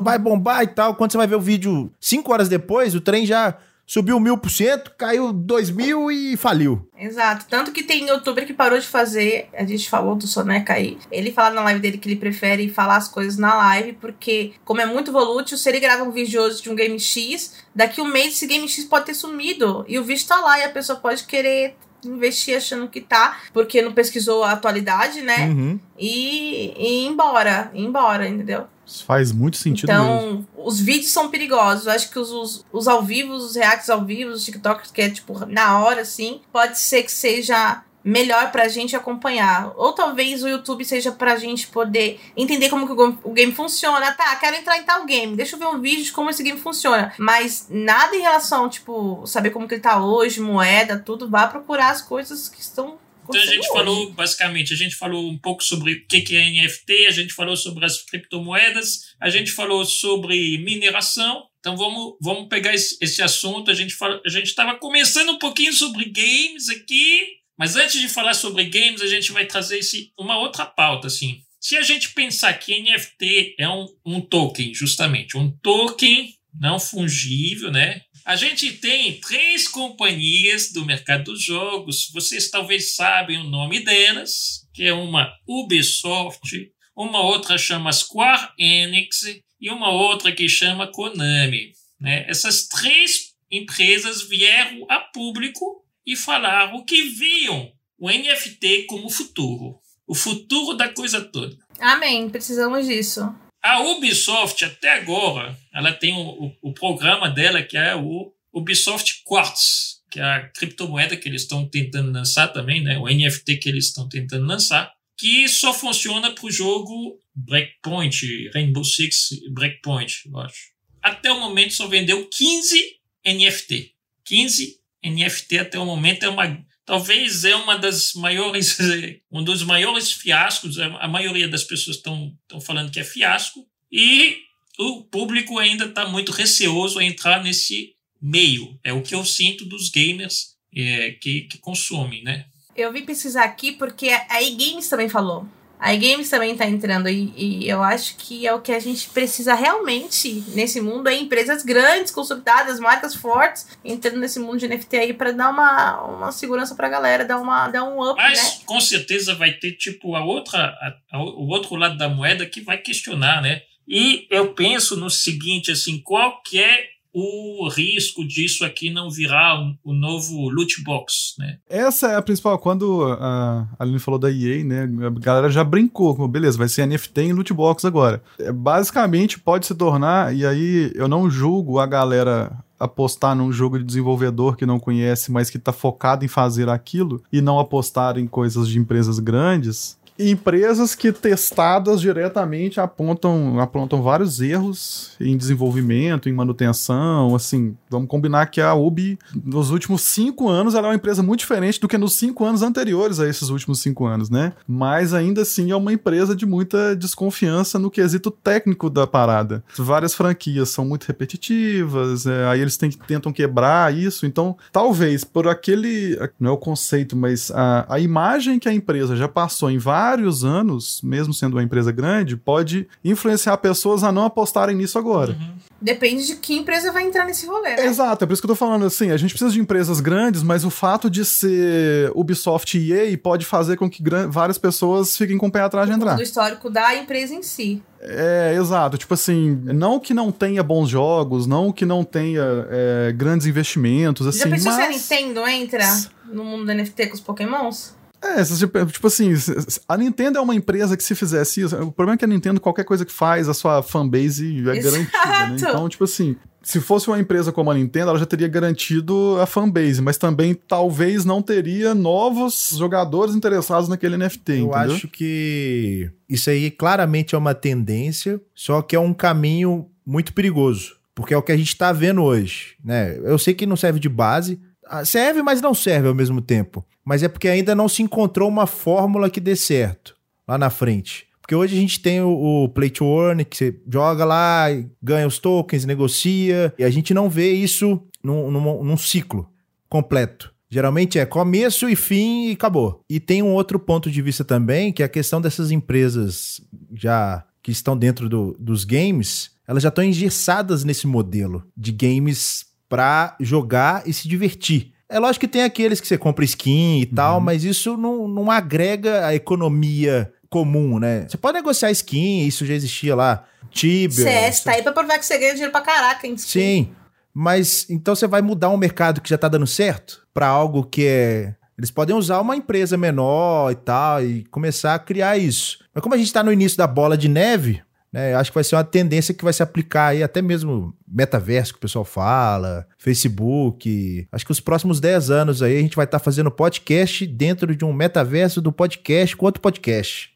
vai bombar e tal. Quando você vai ver o vídeo cinco horas depois, o trem já subiu mil por cento, caiu dois mil e faliu. Exato. Tanto que tem youtuber que parou de fazer. A gente falou do Soneca aí. Ele fala na live dele que ele prefere falar as coisas na live, porque, como é muito volútil, se ele grava um vídeo hoje de um game X, daqui um mês esse game X pode ter sumido. E o vídeo tá lá e a pessoa pode querer investir achando que tá, porque não pesquisou a atualidade, né? Uhum. E, e ir embora, ir embora, entendeu? Isso faz muito sentido mesmo. Então, os vídeos são perigosos. Eu acho que os, os, os ao vivo, os reacts ao vivo, os TikToks, que é tipo na hora, assim, pode ser que seja melhor pra gente acompanhar. Ou talvez o YouTube seja pra gente poder entender como que o game funciona. Tá, quero entrar em tal game. Deixa eu ver um vídeo de como esse game funciona. Mas nada em relação, tipo, saber como que ele tá hoje, moeda, tudo. Vá procurar as coisas que estão. Então a gente falou, basicamente, a gente falou um pouco sobre o que que é NFT, a gente falou sobre as criptomoedas, a gente falou sobre mineração. Então vamos, vamos pegar esse, esse assunto. A gente fala, a gente estava começando um pouquinho sobre games aqui, mas antes de falar sobre games, a gente vai trazer esse, uma outra pauta, assim. Se a gente pensar que NFT é um, um token, justamente, um token não fungível, né? A gente tem três companhias do mercado dos jogos. Vocês talvez sabem o nome delas, que é uma Ubisoft, uma outra chama Square Enix e uma outra que chama Konami. Né? Essas três empresas vieram a público e falaram que viam o NFT como futuro, o futuro da coisa toda. Amém, precisamos disso. A Ubisoft, até agora, ela tem o, o, o programa dela que é o Ubisoft Quartz, que é a criptomoeda que eles estão tentando lançar também, né? o NFT que eles estão tentando lançar, que só funciona para o jogo Breakpoint, Rainbow Six Breakpoint, eu acho. Até o momento só vendeu 15 NFT. 15 NFT até o momento é uma talvez é uma das maiores um dos maiores fiascos. A maioria das pessoas estão estão falando que é fiasco. E o público ainda está muito receoso a entrar nesse meio. É o que eu sinto dos gamers é, que, que consomem né? Eu vim pesquisar aqui porque a eGames também falou. A eGames também tá entrando e, e, eu acho que é o que a gente precisa realmente nesse mundo, é empresas grandes, consolidadas, marcas fortes, entrando nesse mundo de NFT aí para dar uma, uma segurança pra galera, dar, uma, dar um up, mas né? com certeza vai ter tipo a outra a, a, o outro lado da moeda que vai questionar né e eu penso no seguinte assim qual que é o risco disso aqui não virar um, o novo loot box, né? Essa é a principal. Quando a Aline falou da EA, né? A galera já brincou. com, Beleza, vai ser NFT em loot box agora. É, Basicamente pode se tornar, e aí eu não julgo a galera apostar num jogo de desenvolvedor que não conhece, mas que tá focado em fazer aquilo e não apostar em coisas de empresas grandes. Empresas que testadas diretamente apontam, apontam vários erros em desenvolvimento, em manutenção, assim, vamos combinar que a Ubi, nos últimos cinco anos, ela é uma empresa muito diferente do que nos cinco anos anteriores a esses últimos cinco anos, né? Mas ainda assim é uma empresa de muita desconfiança no quesito técnico da parada. Várias franquias são muito repetitivas, é, aí eles tentam quebrar isso, então talvez por aquele, não é o conceito, mas a, a imagem que a empresa já passou em vários anos, mesmo sendo uma empresa grande, pode influenciar pessoas a não apostarem nisso agora. Depende de que empresa vai entrar nesse rolê, né? Exato, é por isso que eu tô falando assim, a gente precisa de empresas grandes, mas o fato de ser Ubisoft e EA pode fazer com que várias pessoas fiquem com o pé atrás de entrar. Do histórico da empresa em si. É, exato. Tipo assim, não que não tenha bons jogos, não que não tenha é, grandes investimentos, assim, Já pensou se a mas... Nintendo entra no mundo do NFT com os pokémons? É, tipo, tipo assim, a Nintendo é uma empresa que se fizesse isso, o problema é que a Nintendo, qualquer coisa que faz, a sua fanbase é Exato. garantida, né? Então, tipo assim, se fosse uma empresa como a Nintendo, ela já teria garantido a fanbase, mas também talvez não teria novos jogadores interessados naquele NFT, Eu entendeu? acho que isso aí claramente é uma tendência, só que é um caminho muito perigoso, porque é o que a gente tá vendo hoje, né? Eu sei que não serve de base, ah, serve, mas não serve ao mesmo tempo. Mas é porque ainda não se encontrou uma fórmula que dê certo lá na frente. Porque hoje a gente tem o, o Play to Earn, que você joga lá, ganha os tokens, negocia, e a gente não vê isso num, num, num ciclo completo. Geralmente é começo e fim e acabou. E tem um outro ponto de vista também, que é a questão dessas empresas já que estão dentro do- dos games, elas já estão engessadas nesse modelo de games pra jogar e se divertir. É lógico que tem aqueles que você compra skin e tal, mas isso não, não agrega a economia comum, né? Você pode negociar skin, isso já existia lá. Tibia. CS tá aí pra provar que você ganha dinheiro pra caraca, hein? Sim, mas então você vai mudar um mercado que já tá dando certo pra algo que é. Eles podem usar uma empresa menor e tal e começar a criar isso. Mas como a gente tá no início da bola de neve, né? eu Acho que vai ser uma tendência que vai se aplicar aí até mesmo metaverso que o pessoal fala, Facebook. Acho que os próximos 10 anos aí a gente vai estar fazendo podcast dentro de um metaverso do podcast com outro podcast.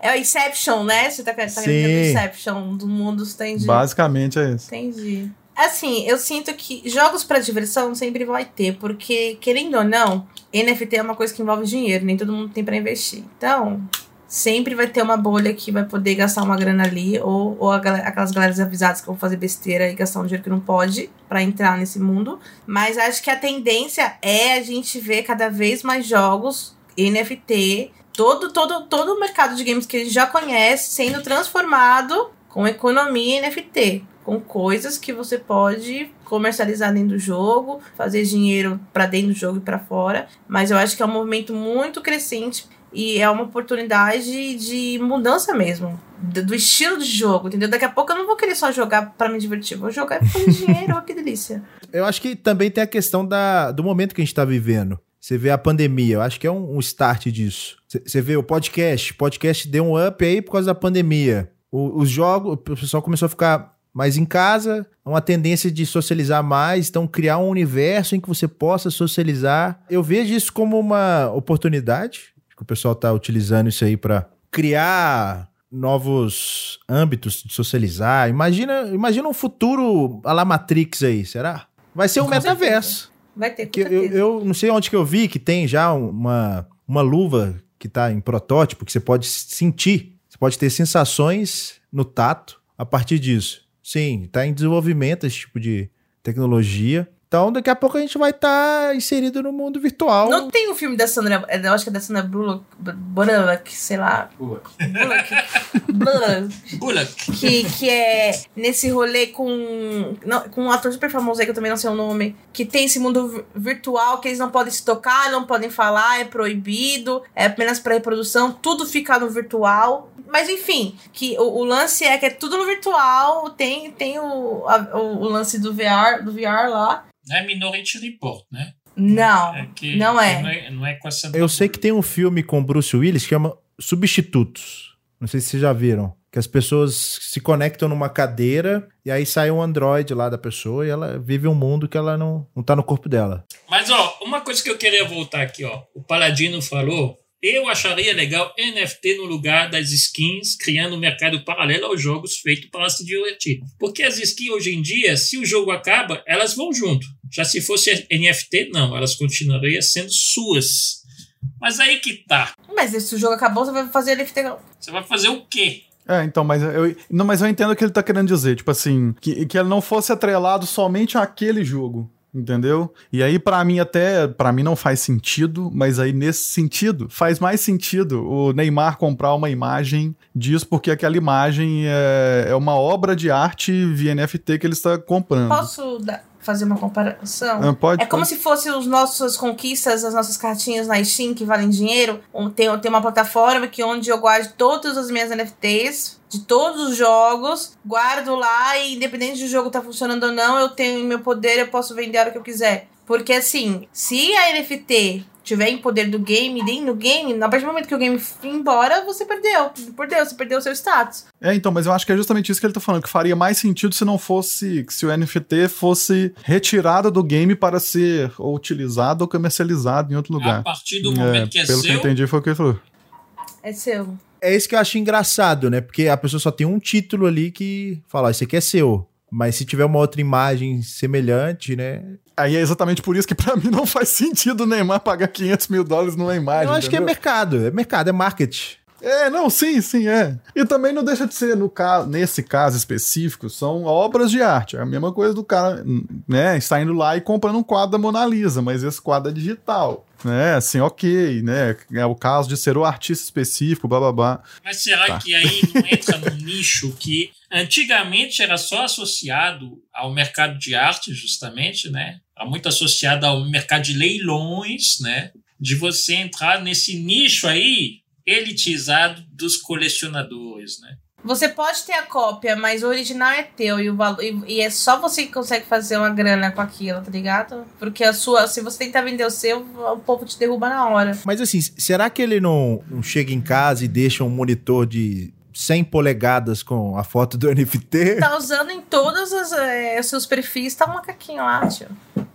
É o Inception, né? Você tá, tá Sim. querendo dizer do Inception, do mundo, entendi. Basicamente é isso. Entendi. Assim, eu sinto que jogos pra diversão sempre vai ter, porque, querendo ou não, NFT é uma coisa que envolve dinheiro, nem todo mundo tem pra investir. Então, sempre vai ter uma bolha que vai poder gastar uma grana ali, ou, ou galera- aquelas galeras avisadas que vão fazer besteira e gastar um dinheiro que não pode pra entrar nesse mundo. Mas acho que a tendência é a gente ver cada vez mais jogos NFT, todo, todo, todo o mercado de games que a gente já conhece sendo transformado com economia NFT, com coisas que você pode comercializar dentro do jogo, fazer dinheiro pra dentro do jogo e pra fora. Mas eu acho que é um movimento muito crescente e é uma oportunidade de mudança mesmo do estilo de jogo, entendeu? Daqui a pouco eu não vou querer só jogar pra me divertir, vou jogar fazer dinheiro, que delícia. Eu acho que também tem a questão da, do momento que a gente está vivendo. Você vê a pandemia, eu acho que é um, um start disso. Você- vê o podcast, o podcast deu um up aí por causa da pandemia. O- os jogos, o pessoal começou a ficar mais em casa, uma tendência de socializar mais, então criar um universo em que você possa socializar. Eu vejo isso como uma oportunidade, o pessoal está utilizando isso aí para criar novos âmbitos de socializar. Imagina, imagina um futuro a la Matrix aí, será? Vai ser um metaverso. Vai ter, Que eu, eu não sei onde que eu vi que tem já uma, uma luva que tá em protótipo, que você pode sentir, você pode ter sensações no tato a partir disso. Sim, tá em desenvolvimento esse tipo de tecnologia. Então, daqui a pouco a gente vai estar inserido no mundo virtual. Não tem um filme da Sandra. é, Eu acho que é da Sandra Bullock, Bullock sei lá. Bullock. Bullock. Bullock. que, que é nesse rolê com, não, com um ator super famoso aí que eu também não sei o nome, que tem esse mundo vi- virtual que eles não podem se tocar, não podem falar, é proibido, é apenas para reprodução, tudo fica no virtual. Mas enfim, que o, o lance é que é tudo no virtual, tem, tem o, a- o, o lance do VR, do VR lá. Não é Minority Report, né? Não, É que- não é. Não é, não é com essa. Eu sei que tem um filme com Bruce Willis que chama Substitutos. Não sei se vocês já viram. Que as pessoas se conectam numa cadeira e aí sai um androide lá da pessoa e ela vive um mundo que ela não, não tá no corpo dela. Mas, ó, uma coisa que eu queria voltar aqui, ó. O Paladino falou. Eu acharia legal NFT no lugar das skins, criando um mercado paralelo aos jogos feito para se divertir. Porque as skins hoje em dia, se o jogo acaba, elas vão junto. Já se fosse NFT, não, elas continuariam sendo suas. Mas aí que tá. Mas se o jogo acabou, você vai fazer ele ter. Você vai fazer o quê? É, então, mas eu, não, mas eu entendo o que ele tá querendo dizer. Tipo assim, que, que ele não fosse atrelado somente àquele jogo. Entendeu? E aí, pra mim, até. para mim não faz sentido, mas aí, nesse sentido, faz mais sentido o Neymar comprar uma imagem disso, porque aquela imagem é, é uma obra de arte via NFT que ele está comprando. Posso dar- fazer uma comparação? Ah, pode, É como pode. se fossem as nossas conquistas, as nossas cartinhas na Steam que valem dinheiro. Tem, tem uma plataforma que onde eu guardo todas as minhas NFTs de todos os jogos, guardo lá e independente do jogo tá funcionando ou não, eu tenho meu poder, eu posso vender a hora que eu quiser. Porque assim, se a NFT tiver em poder do game, dentro do game, a partir do momento que o game for embora, você perdeu. Perdeu, você perdeu o seu status. É, então, mas eu acho que é justamente isso que ele tá falando, que faria mais sentido se não fosse, se o NFT fosse retirado do game para ser ou utilizado ou comercializado em outro A lugar. partir do momento que é pelo que eu seu, entendi foi o que ele falou. É seu. É isso que eu acho engraçado, né? Porque a pessoa só tem um título ali que fala, esse aqui é seu. Mas se tiver uma outra imagem semelhante, né? Aí é exatamente por isso que pra mim não faz sentido o Neymar pagar 500 mil dólares numa imagem. eu acho que é entendeu? mercado. É mercado, é marketing. É, não, sim, sim, é. E também não deixa de ser, no caso, nesse caso específico, são obras de arte. É a mesma coisa do cara, né, está indo lá e comprando um quadro da Mona Lisa, mas esse quadro é digital. Né, assim, ok, né? É o caso de ser o artista específico, blá blá blá. Mas será Tá. que aí não entra num nicho que antigamente era só associado ao mercado de arte, justamente, né? Era muito associado ao mercado de leilões, né? De você entrar nesse nicho aí elitizado dos colecionadores, né? Você pode ter a cópia, mas o original é teu e o valor e, e é só você que consegue fazer uma grana com aquilo, tá ligado? Porque a sua, se você tentar vender o seu, o povo te derruba na hora. Mas assim, será que ele não, não chega em casa e deixa um monitor de 100 polegadas com a foto do NFT? Tá usando em todos os eh, seus perfis, tá um macaquinho lá, tio.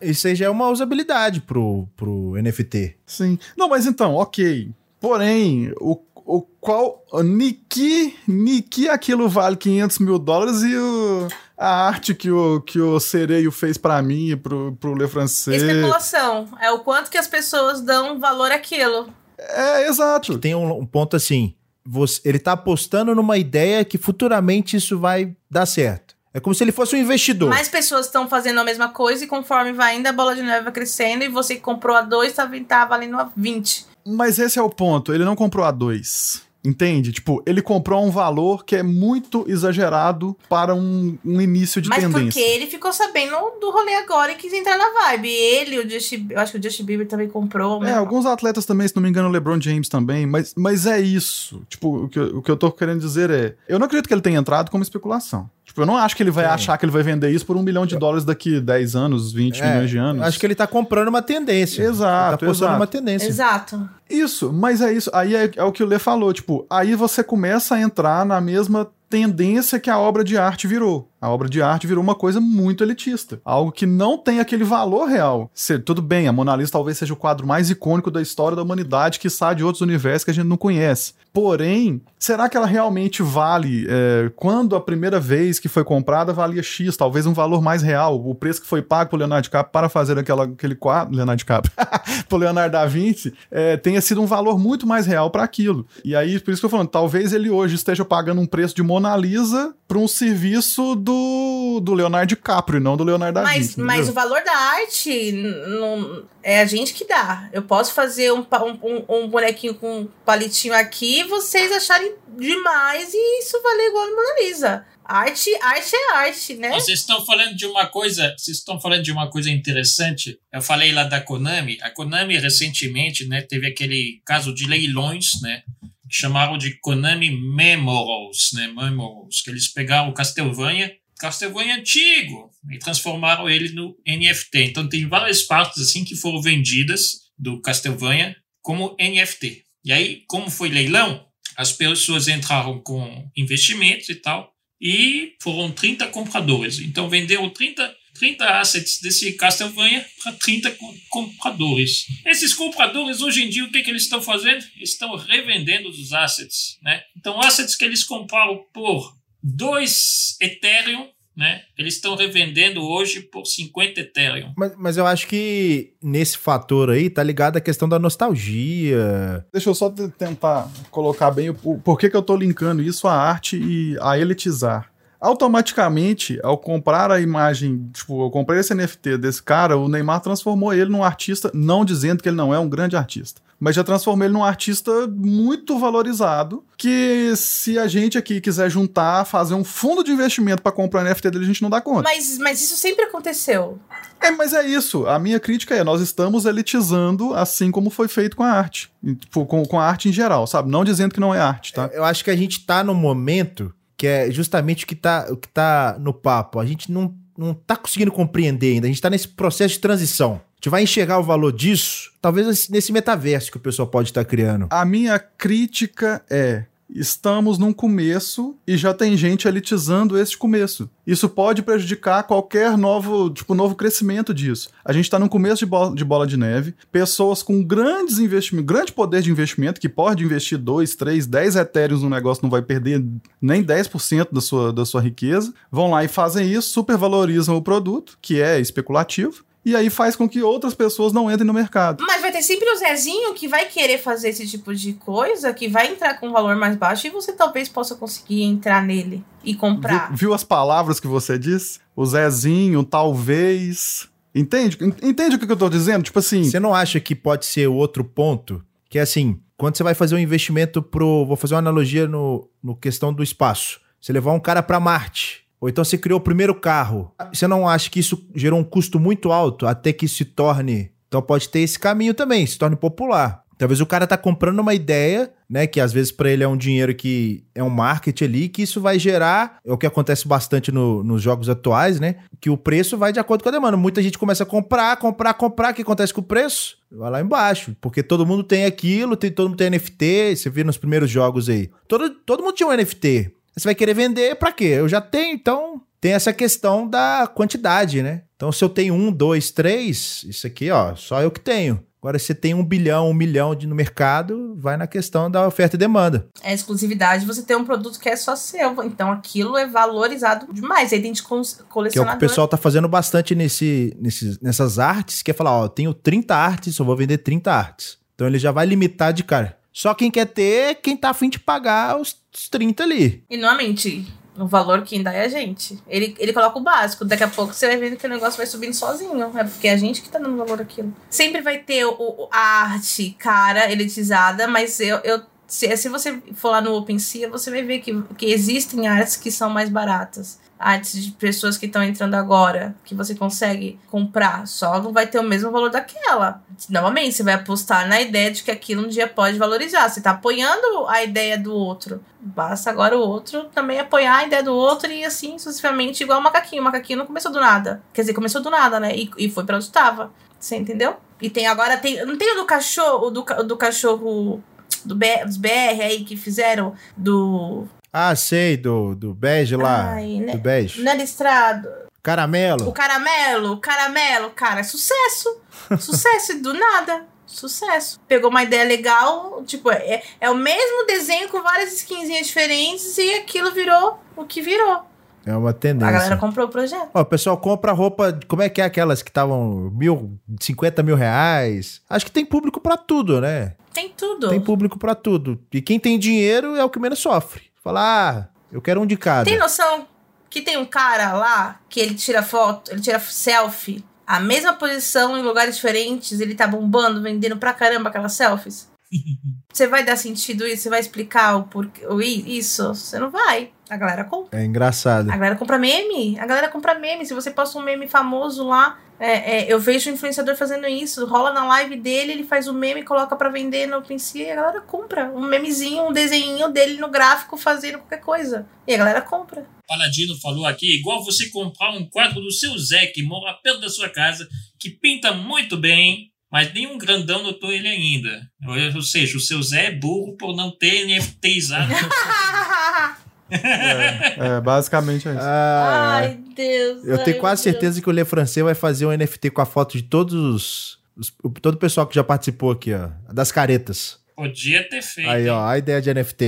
Isso aí já é uma usabilidade pro, pro NFT. Sim. Não, mas então, ok. Porém, o, o qual. Niki, Niki aquilo vale 500 mil dólares e o, a arte que o, que o Sereio fez pra mim e pro, pro Le Francês. Especulação. É o quanto que as pessoas dão valor àquilo. É, exato. Tem um, um ponto assim, você- ele tá apostando numa ideia que futuramente isso vai dar certo. É como se ele fosse um investidor. Mais pessoas estão fazendo a mesma coisa e conforme vai indo, a bola de neve vai crescendo e você que comprou a 2 tá, tá valendo a 20. Mas esse é o ponto. Ele não comprou a 2. Entende? Tipo, ele comprou um valor que é muito exagerado para um, um início de Mas porque tendência. ele ficou sabendo do rolê agora e quis entrar na vibe. Ele, o Justin, eu acho que o Justin Bieber também comprou. É, né? alguns atletas também, se não me engano, o LeBron James também, mas, mas é isso. Tipo, o que, o que eu tô querendo dizer é. Eu não acredito que ele tenha entrado como especulação. Tipo, eu não acho que ele vai Sim. achar que ele vai vender isso por um milhão de dólares daqui 10 anos, 20 É, milhões de anos. Acho que ele tá comprando uma tendência. Exato, Ele tá apostando exato. numa tendência. Exato. Isso, mas é isso. Aí é, é o que o Lê falou, tipo, aí você começa a entrar na mesma tendência que a obra de arte virou. A obra de arte virou uma coisa muito elitista. Algo que não tem aquele valor real. Se, tudo bem, a Mona Lisa talvez seja o quadro mais icônico da história da humanidade que sai de outros universos que a gente não conhece. Porém, será que ela realmente vale? é, quando a primeira vez que foi comprada valia X, talvez um valor mais real. O preço que foi pago por Leonardo DiCaprio para fazer aquela, aquele quadro, Leonardo DiCaprio, por Leonardo da Vinci, é, tenha sido um valor muito mais real para aquilo. E aí, por isso que eu tô falando, talvez ele hoje esteja pagando um preço de Mona Lisa para um serviço do, do Leonardo DiCaprio, e não do Leonardo da Mas, Vinci. mas o valor da arte não, é a gente que dá. Eu posso fazer um, um, um- um bonequinho com um palitinho aqui e vocês acharem demais e isso valer igual a Mona Lisa. Arte, arte é arte, né? Vocês estão falando de uma coisa, vocês estão falando de uma coisa interessante. Eu falei lá da Konami. A Konami recentemente, né, teve aquele caso de leilões, né, que chamaram de Konami Memorals, né, Memorals, que eles pegaram o Castlevania, Castlevania antigo, e transformaram ele no NFT. Então tem várias partes assim que foram vendidas do Castlevania como NFT. E aí, como foi leilão, as pessoas entraram com investimentos e tal, e foram 30 compradores. Então venderam 30, 30 assets desse Castlevania para 30 co- compradores. Esses compradores, hoje em dia, o que, que eles estão fazendo? Eles estão revendendo os assets. Né? Então, assets que eles compraram por 2 Ethereum, né? eles estão revendendo hoje por 50 Ethereum. Mas, mas eu acho que nesse fator aí tá ligado a questão da nostalgia. Deixa eu só te- tentar colocar bem o, o por que que eu tô linkando isso à arte e a elitizar. Automaticamente, ao comprar a imagem, tipo, eu comprei esse NFT desse cara, o Neymar transformou ele num artista, não dizendo que ele não é um grande artista, mas já transformou ele num artista muito valorizado, que se a gente aqui quiser juntar, fazer um fundo de investimento para comprar o NFT dele, a gente não dá conta. Mas, mas isso sempre aconteceu. É, mas é isso. A minha crítica é: nós estamos elitizando assim como foi feito com a arte. Tipo, com, com a arte em geral, sabe? Não dizendo que não é arte, tá? Eu acho que a gente tá num momento que é justamente o que tá, o que tá no papo. A gente não, não tá conseguindo compreender ainda. A gente tá nesse processo de transição. A gente vai enxergar o valor disso, talvez nesse metaverso que o pessoal pode estar criando. A minha crítica é: estamos num começo e já tem gente elitizando esse começo. Isso pode prejudicar qualquer novo, tipo, novo crescimento disso. A gente está no começo de bola, de bola de neve, pessoas com grandes investimentos, grande poder de investimento, que pode investir 2, 3, 10 etéreos no negócio, não vai perder nem 10% da sua, da sua riqueza, vão lá e fazem isso, supervalorizam o produto, que é especulativo, e aí faz com que outras pessoas não entrem no mercado. Mas vai ter sempre o Zezinho que vai querer fazer esse tipo de coisa, que vai entrar com um valor mais baixo e você talvez possa conseguir entrar nele e comprar. Viu, viu as palavras que você disse? O Zezinho, talvez. Entende? Entende o que eu tô dizendo? Tipo assim. Você não acha que pode ser outro ponto? Que é assim, quando você vai fazer um investimento pro. Vou fazer uma analogia no, no questão do espaço. Você levar um cara para Marte. Ou então você criou o primeiro carro. Você não acha que isso gerou um custo muito alto até que se torne. Então pode ter esse caminho também, se torne popular. Talvez o cara tá comprando uma ideia, né? Que às vezes para ele é um dinheiro que é um marketing ali, que isso vai gerar. É o que acontece bastante no- nos jogos atuais, né? Que o preço vai de acordo com a demanda. Muita gente começa a comprar, comprar, comprar. O que acontece com o preço? Vai lá embaixo. Porque todo mundo tem aquilo, tem, todo mundo tem NFT. Você vê nos primeiros jogos aí. Todo, todo mundo tinha um NFT. Você vai querer vender pra quê? Eu já tenho, então. Tem essa questão da quantidade, né? Então, se eu tenho um, dois, três, isso aqui, ó, só eu que tenho. Agora, se você tem um bilhão, um milhão de, no mercado, vai na questão da oferta e demanda. É exclusividade você ter um produto que é só seu. Então aquilo é valorizado demais. Aí tem de col- Que é o que colecionador. o pessoal tá fazendo bastante nesse, nesses, nessas artes, que é falar, ó, eu tenho 30 artes, só vou vender 30 artes. Então ele já vai limitar de cara. Só quem quer ter, quem tá afim de pagar os, os 30 ali. E normalmente, o valor quem dá é a gente. Ele, ele coloca o básico. Daqui a pouco você vai vendo que o negócio vai subindo sozinho. É porque é a gente que tá dando valor aquilo. Sempre vai ter o- a arte cara, elitizada, mas eu. eu se, se você for lá no OpenSea, você vai ver que, que existem artes que são mais baratas. Artes de pessoas que estão entrando agora, que você consegue comprar, só não vai ter o mesmo valor daquela. Novamente, você vai apostar na ideia de que aquilo um dia pode valorizar. Você tá apoiando a ideia do outro. Basta agora o outro também apoiar a ideia do outro e assim sucessivamente, igual o macaquinho. O macaquinho não começou do nada. Quer dizer, começou do nada, né? E, e foi pra onde estava. Você entendeu? E tem agora, tem. Não tem o do cachorro, o do, do cachorro do B, dos BR aí que fizeram do. Ah, sei, do, do bege lá. Ai, né? do bege. Não é listrado. O Caramelo. caramelo, o caramelo, cara, sucesso. Sucesso e do nada. Sucesso. Pegou uma ideia legal, tipo, é, é o mesmo desenho com várias skinzinhas diferentes e aquilo virou o que virou. É uma A tendência. galera comprou o projeto. Ó, o pessoal compra roupa. Como é que é aquelas que estavam mil, 50 mil reais? Acho que tem público pra tudo, né? Tem tudo. Tem público pra tudo. E quem tem dinheiro é o que menos sofre. Fala, ah, eu quero um de cada. Tem noção que tem um cara lá que ele tira foto, ele tira selfie, a mesma posição em lugares diferentes, ele tá bombando, vendendo pra caramba aquelas selfies. Você vai dar sentido isso? Você vai explicar o porquê, o isso? Você não vai. A galera compra. É engraçado. A galera compra meme. A galera compra meme. Se você posta um meme famoso lá, é, é, eu vejo o influenciador fazendo isso. Rola na live dele, ele faz o meme, coloca pra vender no PC e a galera compra. Um memezinho, um desenho dele no gráfico fazendo qualquer coisa. E a galera compra. Paladino falou aqui, igual você comprar um quadro do seu Zé, que mora perto da sua casa, que pinta muito bem, mas nenhum grandão notou ele ainda. Ou, ou seja, o seu Zé é burro por não ter NFTizado. É, basicamente é isso. Ah, Ai, Deus. eu ai, tenho quase Deus. certeza que o Le Francês vai fazer um NFT com a foto de todos os. os- todo o pessoal que já participou aqui, ó. Das caretas. Podia ter feito. Aí, ó, a ideia de NFT.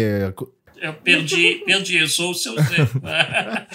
Eu perdi, perdi, eu sou o seu Zé.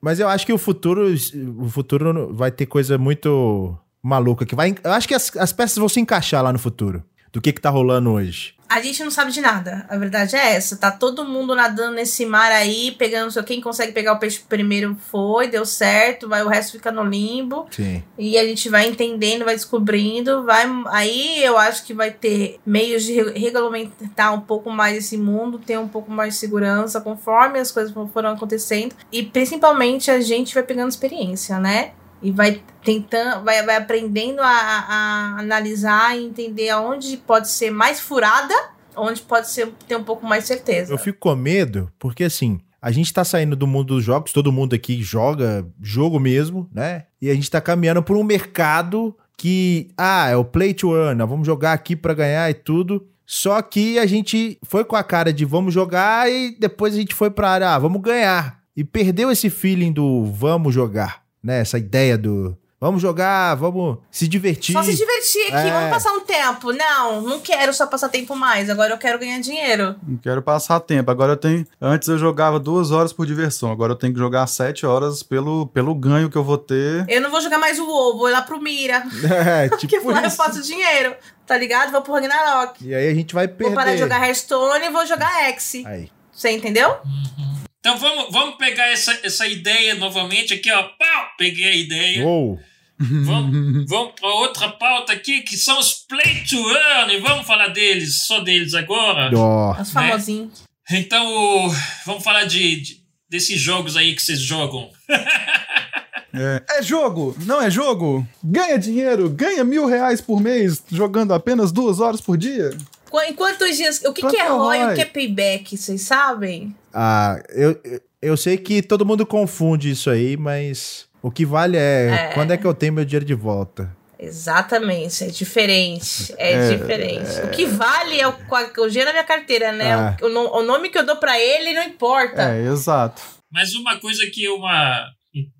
Mas eu acho que o futuro, o futuro vai ter coisa muito maluca que vai. Eu acho que as, as peças vão se encaixar lá no futuro. Do que que tá rolando hoje. A gente não sabe de nada. A verdade é essa. Tá todo mundo nadando nesse mar aí, pegando não sei quem consegue pegar o peixe primeiro foi, deu certo, vai o resto fica no limbo. Sim. E a gente vai entendendo, vai descobrindo, vai. Aí eu acho que vai ter meios de re- regulamentar um pouco mais esse mundo, ter um pouco mais de segurança conforme as coisas foram acontecendo. E principalmente a gente vai pegando experiência, né? E vai tentando, vai, vai aprendendo a, a analisar e entender aonde pode ser mais furada, onde pode ser, ter um pouco mais certeza. Eu fico com medo, porque assim, a gente tá saindo do mundo dos jogos, todo mundo aqui joga jogo mesmo, né? E a gente tá caminhando por um mercado que, ah, é o play to earn, vamos jogar aqui pra ganhar e tudo. Só que a gente foi com a cara de vamos jogar e depois a gente foi pra área, ah, vamos ganhar. E perdeu esse feeling do vamos jogar, né? Essa ideia do vamos jogar, vamos se divertir. Só se divertir aqui, É. vamos passar um tempo. Não, não quero só passar tempo mais. Agora eu quero ganhar dinheiro. Não quero passar tempo. Agora eu tenho. Antes eu jogava duas horas por diversão. Agora eu tenho que jogar sete horas pelo, pelo ganho que eu vou ter. Eu não vou jogar mais o WoW, vou ir lá pro Mira. É, Porque tipo lá eu faço dinheiro, tá ligado? Vou pro Ragnarok. E aí a gente vai perder. Vou parar de jogar Hearthstone e vou jogar X. Aí. Você entendeu? Então vamos, vamos pegar essa, essa ideia novamente aqui, ó. Pau! Peguei a ideia. Uou. Vamos, vamos para outra pauta aqui, que são os Play to Earn. Vamos falar deles, só deles agora. Ó. Os famosinhos. Então, o- vamos falar de, de- desses jogos aí que vocês jogam. É, é jogo, não é jogo? Ganha dinheiro, ganha mil reais por mês jogando apenas duas horas por dia? Qu- Em quantos dias. O que, que é ROI e o ROI? que é payback? Vocês sabem? Ah, eu, eu sei que todo mundo confunde isso aí, mas o que vale é, É. quando é que eu tenho meu dinheiro de volta. Exatamente, é diferente. É, É, diferente. O que vale é o, o dinheiro na minha carteira, né? Ah. O, o no- o nome que eu dou pra ele não importa. É, exato. Mas uma coisa que. Uma,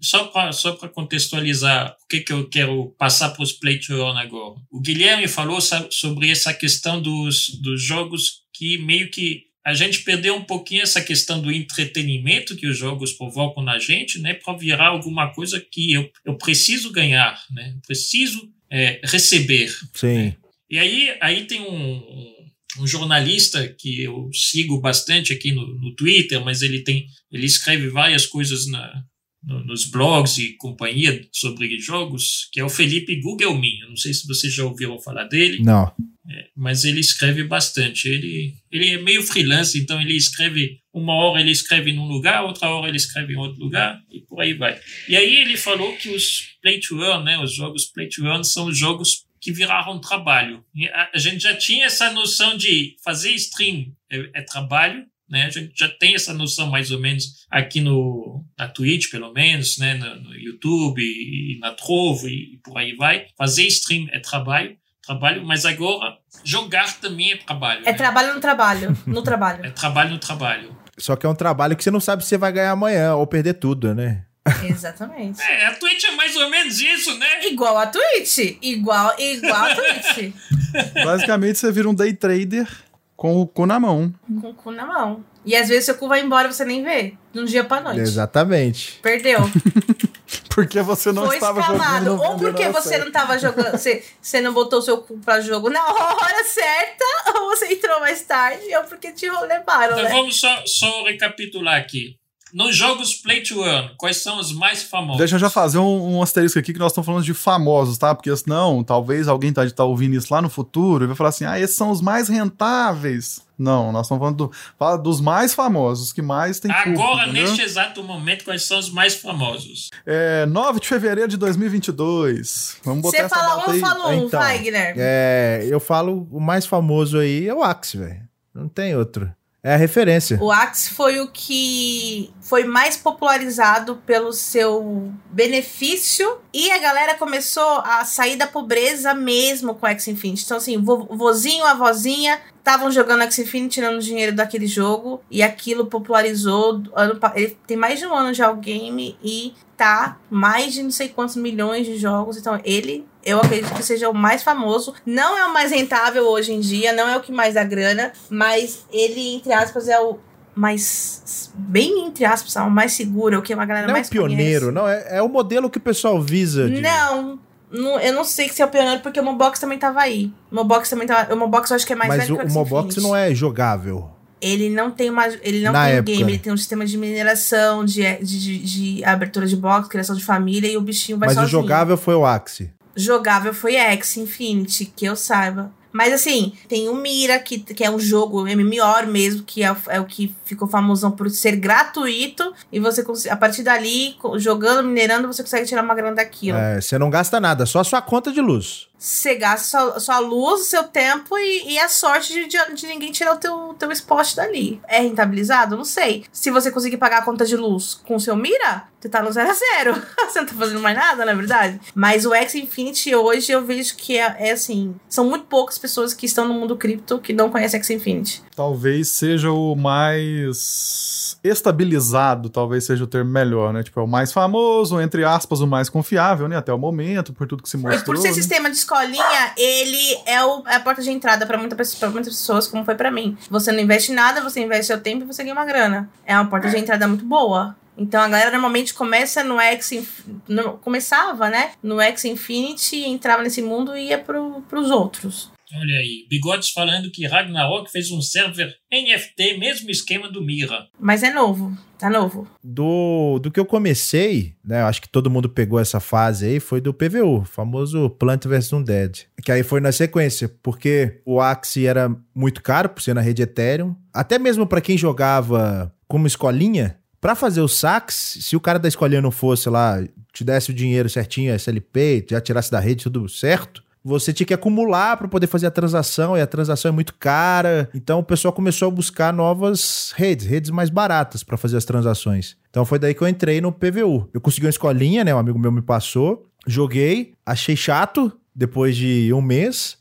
só para só pra contextualizar o que, que eu quero passar para os Play to Earn agora. O Guilherme falou sobre essa questão dos, dos jogos que meio que a gente perdeu um pouquinho essa questão do entretenimento que os jogos provocam na gente, né, para virar alguma coisa que eu, eu preciso ganhar, né, eu preciso é, receber. Sim. E aí, aí tem um, um- um jornalista que eu sigo bastante aqui no, no Twitter, mas ele tem ele escreve várias coisas na, no- nos blogs e companhia sobre jogos, que é o Felipe Gugelmin. Eu não sei se vocês já ouviram falar dele, Não. mas ele escreve bastante. Ele, ele é meio freelance, então ele escreve uma hora ele escreve num lugar, outra hora ele escreve em outro lugar e por aí vai. E aí ele falou que os play to earn, né, os jogos play to earn são os jogos que viraram trabalho. A, a gente já tinha essa noção de fazer stream é, é trabalho, né? A gente já tem essa noção mais ou menos aqui no na Twitch, pelo menos, né, no, no YouTube e, na Trovo e, por aí vai. Fazer stream é trabalho, trabalho, mas agora jogar também é trabalho. É né? trabalho no trabalho. No trabalho. É trabalho no trabalho. Só que é um trabalho que você não sabe se você vai ganhar amanhã ou perder tudo, né? Exatamente. É, a Twitch é mais ou menos isso, né? Igual a Twitch. Igual, igual a Twitch. Basicamente você vira um day trader com o cu na mão. Com o cu na mão. E às vezes seu cu vai embora e você nem vê. De um dia pra noite. Exatamente. Perdeu. Porque você não Foi estava escamado. jogando. Ou porque você não tava jogando. Você, você não botou seu cu pra jogo na hora certa, ou você entrou mais tarde, ou porque te levaram, Então né? vamos só, só recapitular aqui. Nos jogos Play to Earn, quais são os mais famosos? Deixa eu já fazer um, um asterisco aqui que nós estamos falando de famosos, tá? Porque senão, talvez alguém tá, tá ouvindo isso lá no futuro e vai falar assim: ah, esses são os mais rentáveis. Não, nós estamos falando do, fala dos mais famosos, que mais tem Agora, neste exato momento, quais são os mais famosos? É, 9 de fevereiro de 2022. Vamos botar Você essa fala data um, aí. fala um, Então, vai, Guilherme. É, eu falo, o mais famoso aí é o Axe, velho. Não tem outro. É a referência. O Axe foi o que foi mais popularizado pelo seu benefício e a galera começou a sair da pobreza mesmo com o X Infinity. Então, assim, vozinho, a vozinha estavam jogando X Infinity, tirando dinheiro daquele jogo e aquilo popularizou. Ano, ele tem mais de um ano já o game e tá mais de não sei quantos milhões de jogos. Então, ele, eu acredito que seja o mais famoso. Não é o mais rentável hoje em dia, não é o que mais dá grana, mas ele, entre aspas, é o mais. Bem entre aspas, é o mais seguro, o que uma galera Não é mais o pioneiro, conhece. não. É, é o modelo que o pessoal visa. de- Não. Não, Eu não sei se é o pioneiro, porque o Mobox também tava aí. O Mobox também tava. O Mobox eu acho que é mais Mas velho o, que o Axie Mobox Infinity. não é jogável. Ele não tem uma. Ele não Na tem um game, ele tem um sistema de mineração, de, de, de, de abertura de box, criação de família e o bichinho vai Mas sozinho. o jogável foi o Axe. jogável foi X Infinity, que eu saiba. Mas assim, tem o Mira, que, que é um jogo MMOR mesmo, que é, o- é o que ficou famosão por ser gratuito. E você, a partir dali, jogando, minerando, você consegue tirar uma grana daquilo. É, você não gasta nada, só a sua conta de luz. Você gasta sua, sua luz, seu tempo e, e a sorte de, de, de ninguém tirar o teu, teu spot dali. É rentabilizado? Não sei. Se você conseguir pagar a conta de luz com o seu Mira, você tá no zero a zero. você não tá fazendo mais nada, na verdade. Mas o X Infinity hoje eu vejo que é, é assim: são muito poucas pessoas que estão no mundo cripto que não conhecem X Infinity. Talvez seja o mais estabilizado, talvez seja o termo melhor, né? Tipo, é o mais famoso, entre aspas, o mais confiável, né? Até o momento, por tudo que se E mostrou. por ser né? sistema de escolinha, ele é, o- é a porta de entrada pra muita pessoa- muitas pessoas, como foi pra mim. Você não investe nada, você investe seu tempo e você ganha uma grana. É uma porta de entrada muito boa. Então a galera normalmente começa no X. No- começava, né? No X Infinity, entrava nesse mundo e ia pro, pros outros. Olha aí, Bigodes falando que Ragnarok fez um server NFT, mesmo esquema do Mira. Mas é novo, tá novo. Do, do que eu comecei, né? eu Acho que todo mundo pegou essa fase aí, foi do PVU, o famoso Plant vs Undead. Que aí foi na sequência, porque o Axie era muito caro por ser na rede Ethereum. Até mesmo pra quem jogava como escolinha, pra fazer os saques, se o cara da escolinha não fosse lá, te desse o dinheiro certinho, SLP, já tirasse da rede tudo certo. Você tinha que acumular para poder fazer a transação e a transação é muito cara. Então o pessoal começou a buscar novas redes, redes mais baratas para fazer as transações. Então foi daí que eu entrei no PVU. Eu consegui uma escolinha, né? Um amigo meu me passou, joguei, achei chato depois de um mês.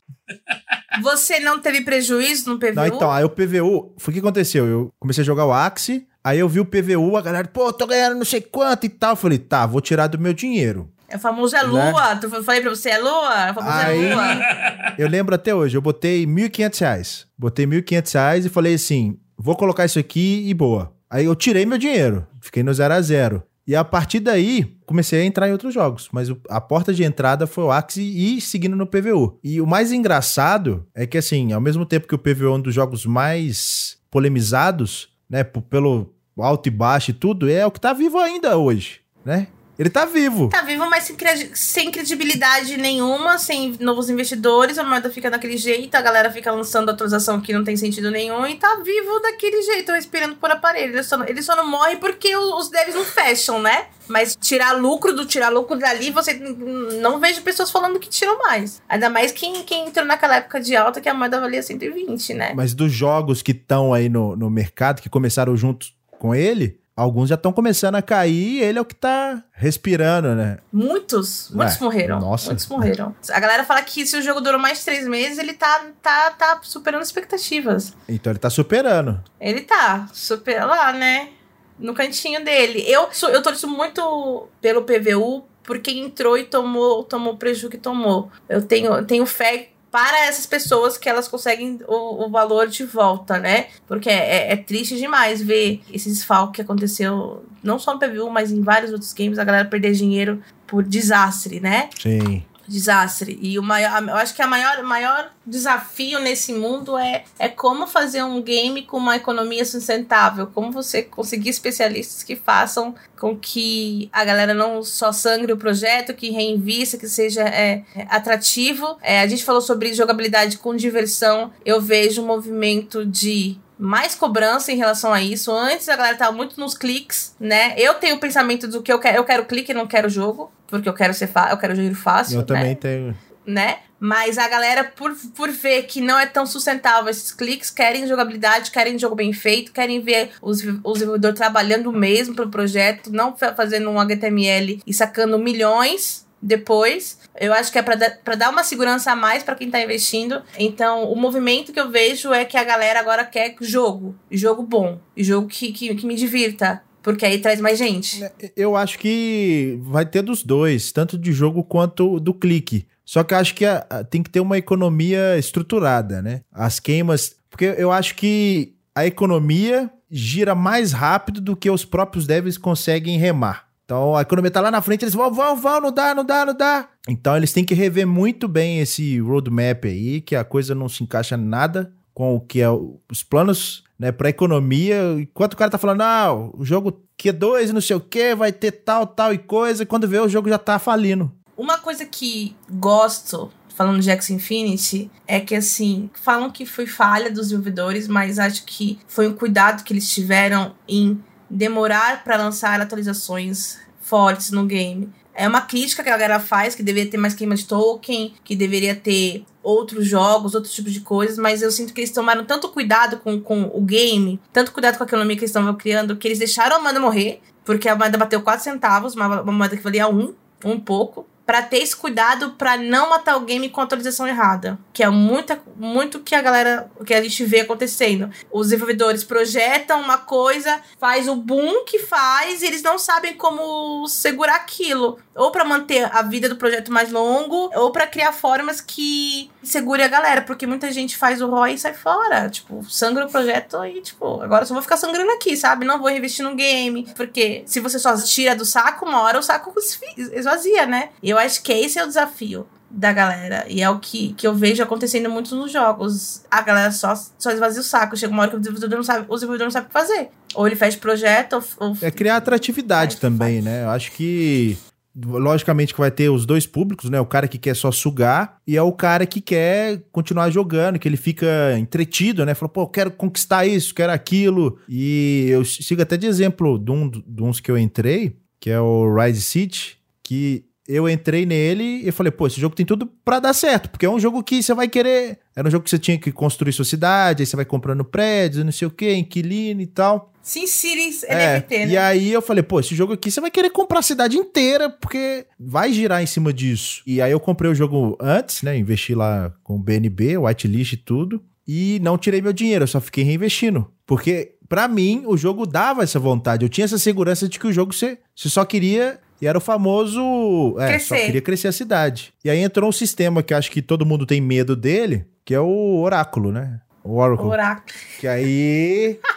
Você não teve prejuízo no PVU? Não, então, aí o PVU, foi o que aconteceu? Eu comecei a jogar o Axie, aí eu vi o PVU, a galera, pô, tô ganhando não sei quanto e tal. Eu falei, tá, vou tirar do meu dinheiro. É o famoso é Né? lua. Tu eu falei pra você, é lua? É o famoso Aí- é lua. Eu lembro até hoje, eu botei 1.500 reais. Botei 1.500 reais e falei assim, vou colocar isso aqui e boa. Aí eu tirei meu dinheiro, fiquei no zero a zero. E a partir daí, comecei a entrar em outros jogos. Mas a porta de entrada foi o Axie e seguindo no PVU. E o mais engraçado é que, assim, ao mesmo tempo que o PVU é um dos jogos mais polemizados, né, pelo alto e baixo e tudo, é o que tá vivo ainda hoje, né? Ele tá vivo. Tá vivo, mas sem, credi- sem credibilidade nenhuma, sem novos investidores, a moeda fica daquele jeito, a galera fica lançando atualização que não tem sentido nenhum e tá vivo daquele jeito, respirando por aparelho. Ele só, não- ele só não morre porque o- os devs não fecham, né? Mas tirar lucro do tirar lucro dali, você não vejo pessoas falando que tiram mais. Ainda mais quem, quem entrou naquela época de alta que a moeda valia 120, né? Mas dos jogos que estão aí no, no mercado, que começaram juntos com ele, alguns já estão começando a cair e ele é o que tá respirando, né? Muitos, muitos É, morreram. nossa. Muitos morreram. A galera fala que se o jogo durou mais de três meses, ele tá, tá, tá superando expectativas. Então ele tá superando. Ele tá super lá, né? No cantinho dele. Eu, sou- eu torço muito pelo PVU por quem entrou e tomou, tomou o prejuízo que tomou. Eu tenho, eu tenho fé para essas pessoas que elas conseguem o, o valor de volta, né? Porque é, é triste demais ver esse desfalque que aconteceu, não só no PVU, mas em vários outros games, a galera perder dinheiro por desastre, né? Sim. Desastre. E o maior, eu acho que a maior, maior desafio nesse mundo é, é como fazer um game com uma economia sustentável, como você conseguir especialistas que façam com que a galera não só sangre o projeto, que reinvista, que seja é, atrativo. É, a gente falou sobre jogabilidade com diversão. Eu vejo um movimento de mais cobrança em relação a isso. Antes a galera tava muito nos cliques, né? Eu tenho o pensamento do que eu quero, eu quero clique e não quero jogo, porque eu quero ser eu quero jogo fácil. Eu né? também tenho. Né? Mas a galera, por, por ver que não é tão sustentável esses cliques, querem jogabilidade, querem jogo bem feito, querem ver os, os desenvolvedores trabalhando mesmo pro projeto, não fazendo um HTML e sacando milhões depois. Eu acho que é para dar uma segurança a mais para quem tá investindo. Então, o movimento que eu vejo é que a galera agora quer jogo. Jogo bom. Jogo que, que, que me divirta. Porque aí traz mais gente. É, eu acho que vai ter dos dois, tanto de jogo quanto do clique. Só que eu acho que a, a, tem que ter uma economia estruturada, né? As queimas. Porque eu acho que a economia gira mais rápido do que os próprios devs conseguem remar. Então a economia tá lá na frente, eles vão, vão, vão, não dá, não dá, não dá. Então eles têm que rever muito bem esse roadmap aí, que a coisa não se encaixa nada com o que é os planos né, para economia. Enquanto o cara tá falando, não, o jogo Q2 não sei o que, vai ter tal, tal e coisa, e quando vê o jogo já tá falindo. Uma coisa que gosto falando de X Infinity, é que assim, falam que foi falha dos desenvolvedores, mas acho que foi um cuidado que eles tiveram em demorar para lançar atualizações fortes no game. É uma crítica que a galera faz, que deveria ter mais queima de token, que deveria ter outros jogos, outros tipos de coisas, mas eu sinto que eles tomaram tanto cuidado com, com o game, tanto cuidado com a economia que eles estavam criando, que eles deixaram a moeda morrer, porque a moeda bateu 4 centavos, uma, uma moeda que valia um, um pouco para ter esse cuidado para não matar o game com atualização errada, que é muita, muito que a galera, que a gente vê acontecendo. Os desenvolvedores projetam uma coisa, faz o boom que faz e eles não sabem como segurar aquilo, ou para manter a vida do projeto mais longo, ou para criar formas que segure a galera, porque muita gente faz o ROI e sai fora, tipo, sangra o projeto e tipo, agora só vou ficar sangrando aqui, sabe? Não vou investir no game, porque se você só tira do saco, uma hora o saco esvazia, né? E eu acho que esse é o desafio da galera. E é o que, que eu vejo acontecendo muito nos jogos. A galera só, só esvazia o saco. Chega uma hora que o desenvolvedor não sabe, o desenvolvedor não sabe o que fazer. Ou ele fecha projeto, ou, ou... É criar atratividade também, né? Eu acho que logicamente que vai ter os dois públicos, né? O cara que quer só sugar e é o cara que quer continuar jogando, que ele fica entretido, né? Fala, pô, quero conquistar isso, quero aquilo. E eu sigo até de exemplo de, um, de uns que eu entrei, que é o Rise City, que eu entrei nele e falei, pô, esse jogo tem tudo para dar certo, porque é um jogo que você vai querer. Era um jogo que você tinha que construir sua cidade, aí você vai comprando prédios, não sei o que, inquilino e tal. Sim, Cities é, NFT, né? E aí eu falei, pô, esse jogo aqui você vai querer comprar a cidade inteira, porque vai girar em cima disso. E aí eu comprei o jogo antes, né? Investi lá com o BNB, whitelist e tudo. E não tirei meu dinheiro, eu só fiquei reinvestindo. Porque, para mim, o jogo dava essa vontade. Eu tinha essa segurança de que o jogo você, você só queria e era o famoso. É, crescer. só queria crescer a cidade. E aí entrou um sistema que acho que todo mundo tem medo dele, que é o Oráculo, né? O Oracle. Oráculo. Que aí.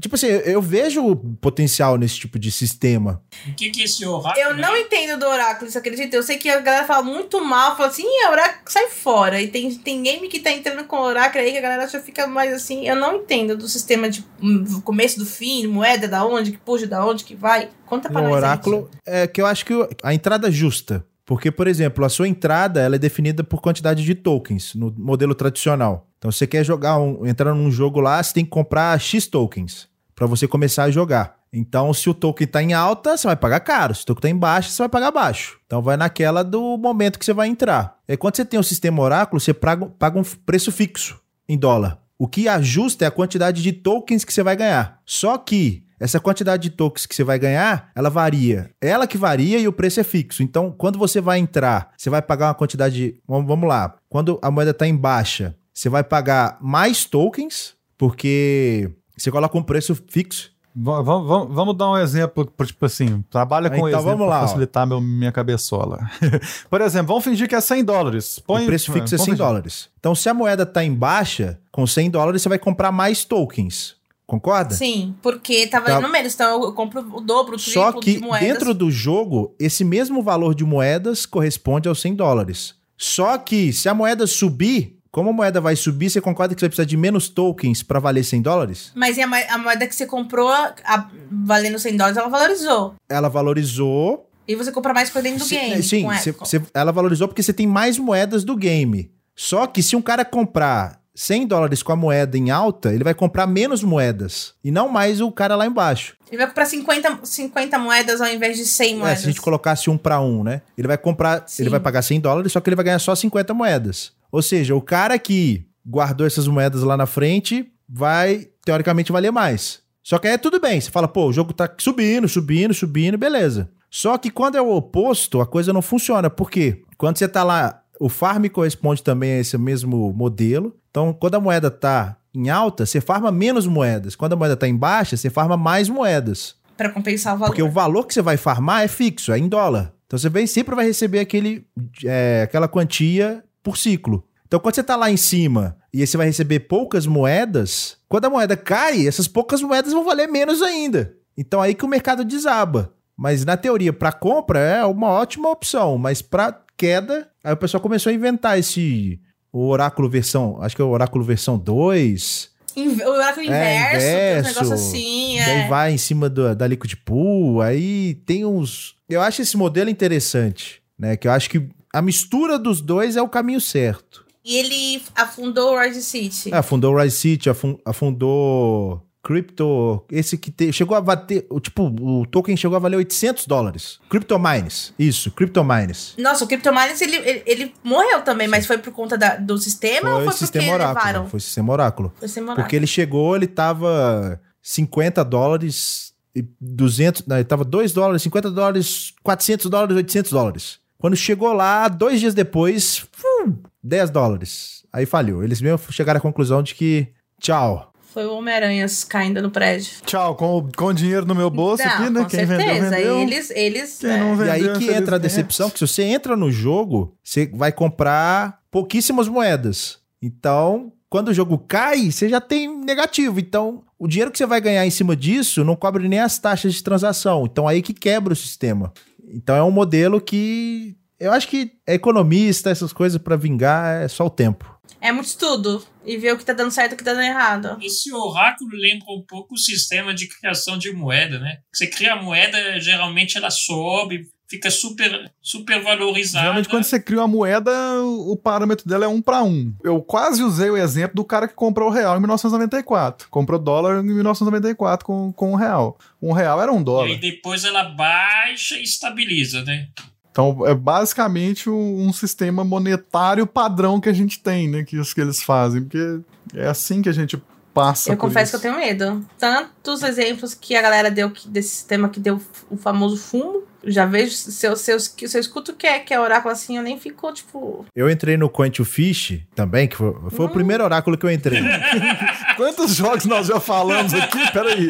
Tipo assim, eu vejo potencial nesse tipo de sistema. O que, que é esse oráculo? Eu não entendo do oráculo, você acredita? Eu sei que a galera fala muito mal, fala assim, oráculo sai fora. E tem, tem game que tá entrando com oráculo aí que a galera já fica mais assim. Eu não entendo do sistema de do começo do fim, moeda da onde, que puxa da onde, que vai. Conta pra o nós. O oráculo gente. é que eu acho que a entrada justa. Porque, por exemplo, a sua entrada ela é definida por quantidade de tokens no modelo tradicional. Então, você quer jogar um, entrar num jogo lá, você tem que comprar X tokens para você começar a jogar. Então, se o token está em alta, você vai pagar caro. Se o token está em baixa, você vai pagar baixo. Então, vai naquela do momento que você vai entrar. E quando você tem o sistema Oráculo, você paga, paga um preço fixo em dólar. O que ajusta é a quantidade de tokens que você vai ganhar. Só que essa quantidade de tokens que você vai ganhar, ela varia. Ela que varia e o preço é fixo. Então, quando você vai entrar, você vai pagar uma quantidade de. Vamos lá. Quando a moeda está em baixa, você vai pagar mais tokens, porque você coloca um preço fixo. Vamos, vamos, vamos dar um exemplo, tipo assim, trabalha com então, exemplo pra facilitar meu, minha cabeçola. Por exemplo, vamos fingir que é 100 dólares. Põe, o preço fixo é 100 fingir. dólares. Então, se a moeda está em baixa, com 100 dólares você vai comprar mais tokens. Concorda? Sim, porque tá valendo menos, então eu compro o dobro, o triplo Só que de moedas. dentro do jogo, esse mesmo valor de moedas corresponde aos 100 dólares. Só que se a moeda subir, como a moeda vai subir, você concorda que você vai precisar de menos tokens pra valer 100 dólares? Mas e a, mo- a moeda que você comprou, a- valendo 100 dólares, ela valorizou. Ela valorizou. E você compra mais coisa dentro do game. sim, com você- ela. valorizou porque você tem mais moedas do game. Só que se um cara comprar 100 dólares com a moeda em alta, ele vai comprar menos moedas. E não mais o cara lá embaixo. Ele vai comprar 50, 50 moedas ao invés de 100 É, moedas. se a gente colocasse um para um, né? Ele vai comprar, Sim. ele vai pagar 100 dólares, só que ele vai ganhar só 50 moedas. Ou seja, o cara que guardou essas moedas lá na frente vai, teoricamente, valer mais. Só que aí é tudo bem. Você fala, pô, o jogo tá subindo, subindo, subindo, beleza. Só que quando é o oposto, a coisa não funciona. Por quê? Quando você tá lá, o farm corresponde também a esse mesmo modelo. Então, quando a moeda tá em alta, você farma menos moedas. Quando a moeda tá em baixa, você farma mais moedas. Pra compensar o valor. Porque o valor que você vai farmar é fixo, é em dólar. Então você vem, sempre vai receber aquele, é, aquela quantia por ciclo. Então quando você tá lá em cima e você vai receber poucas moedas, quando a moeda cai, essas poucas moedas vão valer menos ainda. Então aí que o mercado desaba. Mas na teoria, para compra é uma ótima opção, mas para queda, aí o pessoal começou a inventar esse o oráculo versão, acho que é o oráculo versão 2, Inve- O oráculo inverso, É, tem uns inverso. negócios assim. Daí É. vai em cima do- da Liquid Pool, aí tem uns. Eu acho esse modelo interessante, né? Que eu acho que a mistura dos dois é o caminho certo. E ele afundou o Rise City. É, afundou o Rise City, afun- afundou Crypto. Esse que te- chegou a bater. o Tipo, o token chegou a valer 800 dólares. CryptoMines. Isso, CryptoMines. Nossa, o CryptoMines, ele, ele, ele morreu também, mas foi por conta da- do sistema ou Foi foi sistema porque oráculo. levaram? Foi sistema oráculo. Foi sistema oráculo. Porque ele chegou, ele tava 50 dólares e 200, não, ele tava 2 dólares, 50 dólares, 400 dólares, 800 dólares. Quando chegou lá, dois dias depois, fum, 10 dólares. Aí falhou. Eles mesmo chegaram à conclusão de que tchau. Foi o Homem-Aranhas caindo no prédio. Tchau, com, o- com o dinheiro no meu bolso Não, aqui, né? com Quem vendeu, certeza. vendeu. Eles, eles Quem é, não E vendeu, aí que entra a decepção, que se você entra no jogo, você vai comprar pouquíssimas moedas. Então, quando o jogo cai, você já tem negativo. Então, o dinheiro que você vai ganhar em cima disso não cobre nem as taxas de transação. Então, aí que quebra o sistema. Então, é um modelo que eu acho que é economista, essas coisas pra vingar é só o tempo. é muito estudo. E ver o que tá dando certo e o que tá dando errado. Esse oráculo lembra um pouco o sistema de criação de moeda, né? Você cria a moeda, geralmente ela sobe, fica super, super valorizada. Geralmente, quando você cria uma moeda, o parâmetro dela é um para um. Eu quase usei o exemplo do cara que comprou o real em 1994. Comprou dólar em 1994 com, com um real. Um real era um E dólar. aí depois ela baixa e estabiliza, né? Então, é basicamente um, um sistema monetário padrão que a gente tem, né? Que os que eles fazem. Porque é assim que a gente passa Eu por confesso isso. que eu tenho medo. Tantos exemplos que a galera deu que- desse sistema que deu o famoso fumo. Já vejo, se eu, se eu, se eu escuto que é, que é oráculo assim, eu nem fico, tipo. Eu entrei no to Fish também, que foi, foi o primeiro oráculo que eu entrei. Quantos jogos nós já falamos aqui? Peraí.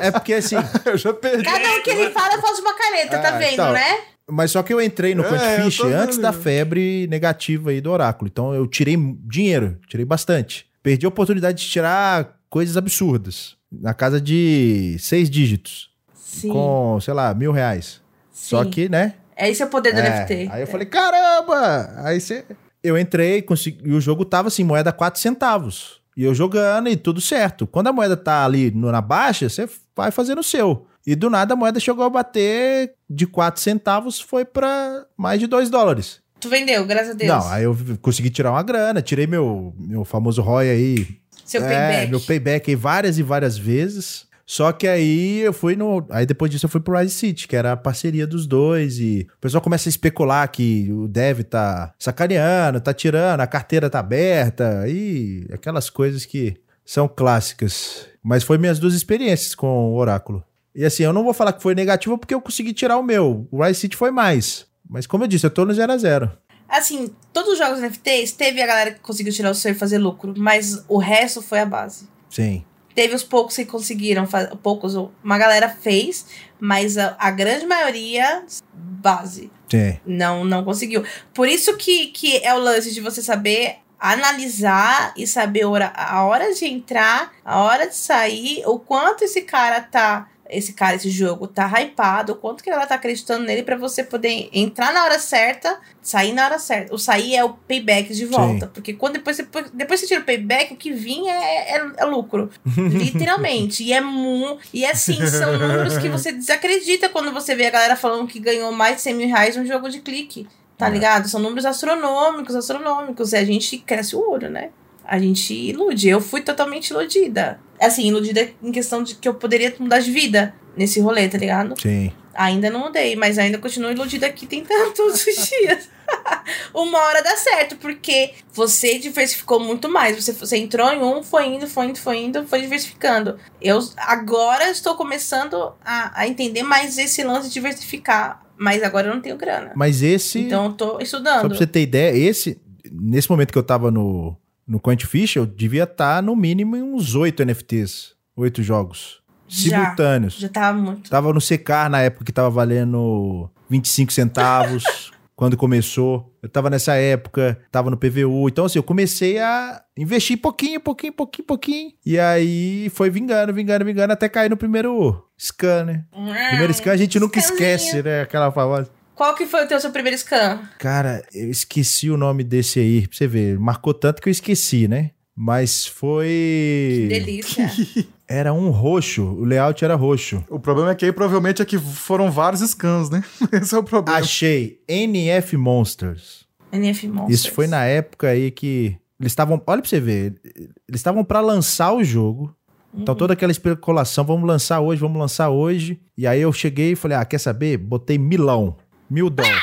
é porque assim, Eu já perdi. Cada um que ele fala, faço uma careta, tá Ah, vendo, então. né? Mas só que eu entrei no É, Quantifish antes da febre negativa aí do oráculo. Então eu tirei dinheiro, tirei bastante. Perdi a oportunidade de tirar coisas absurdas. Na casa de seis dígitos. Sim. Com, sei lá, mil reais. Só sim. que, né? É esse é o poder do é, NFT. Aí eu falei, caramba! Aí você. Eu entrei consegui, e o jogo tava assim, moeda 4 centavos. E eu jogando e tudo certo. Quando a moeda tá ali na baixa, você vai fazendo o seu. E do nada a moeda chegou a bater de 4 centavos, foi pra mais de 2 dólares. Tu vendeu, graças a Deus. Não, aí eu consegui tirar uma grana, tirei meu, meu famoso ROI aí. Seu é, payback. meu payback aí várias e várias vezes. Só que aí eu fui no. Aí depois disso eu fui pro Rise City, que era a parceria dos dois. E o pessoal começa a especular que o dev tá sacaneando, tá tirando, a carteira tá aberta. E aquelas coisas que são clássicas. Mas foi minhas duas experiências com o Oráculo. E assim, eu não vou falar que foi negativo porque eu consegui tirar o meu. O Rise City foi mais. Mas como eu disse, eu tô no 0 a 0 Assim, todos os jogos NFTs, teve a galera que conseguiu tirar o seu e fazer lucro, mas o resto foi a base. Sim. Teve os poucos que conseguiram, poucos, uma galera fez, mas a, a grande maioria, base. Sim. Não, não conseguiu. Por isso que, que é o lance de você saber analisar e saber hora- a hora de entrar, a hora de sair, o quanto esse cara tá. Esse cara, esse jogo tá hypado, o quanto que ela tá acreditando nele pra você poder entrar na hora certa, sair na hora certa. O sair é o payback de volta. Porque quando depois você, depois você tira o payback, o que vinha é, é, é lucro. Literalmente. E é mu. E assim, são números que você desacredita quando você vê a galera falando que ganhou mais de 100 mil reais num jogo de clique. Tá É. ligado? São números astronômicos, astronômicos. E a gente cresce o olho, né? A gente ilude. Eu fui totalmente iludida. Assim, iludida em questão de que eu poderia mudar de vida nesse rolê, tá ligado? Sim. Ainda não mudei, mas ainda continuo iludida aqui tentando todos os dias. Uma hora dá certo, porque você diversificou muito mais. Você, você entrou em um, foi indo, foi indo, foi indo, foi diversificando. Eu agora estou começando a, a entender mais esse lance de diversificar. Mas agora eu não tenho grana. Mas esse. Então eu tô Só estudando. pra você ter ideia, esse, nesse momento que eu tava no, no Quantifish, eu devia estar no mínimo em uns oito NFTs. Oito jogos. Já. Simultâneos. Já tava muito. Tava no Secar na época que tava valendo 25 centavos. quando começou. Eu tava nessa época, tava no PVU. Então, assim, eu comecei a investir pouquinho, pouquinho, pouquinho, pouquinho. E aí foi vingando, vingando, vingando, até cair no primeiro scan, né? Primeiro scan a gente nunca esquece, né? Aquela famosa. Qual que foi o teu seu primeiro scan? Cara, eu esqueci o nome desse aí, pra você ver. Marcou tanto que eu esqueci, né? Mas Que foi. delícia. Era um roxo, o layout era roxo. O problema é que aí provavelmente é que foram vários scans, né? Esse é o problema. Achei NF Monsters. NF Monsters. Isso foi na época aí que eles estavam. Olha pra você ver. Eles estavam pra lançar o jogo. Então toda aquela especulação, vamos lançar hoje, vamos lançar hoje. E aí eu cheguei e falei, ah, quer saber? Botei milão. Mil dólares.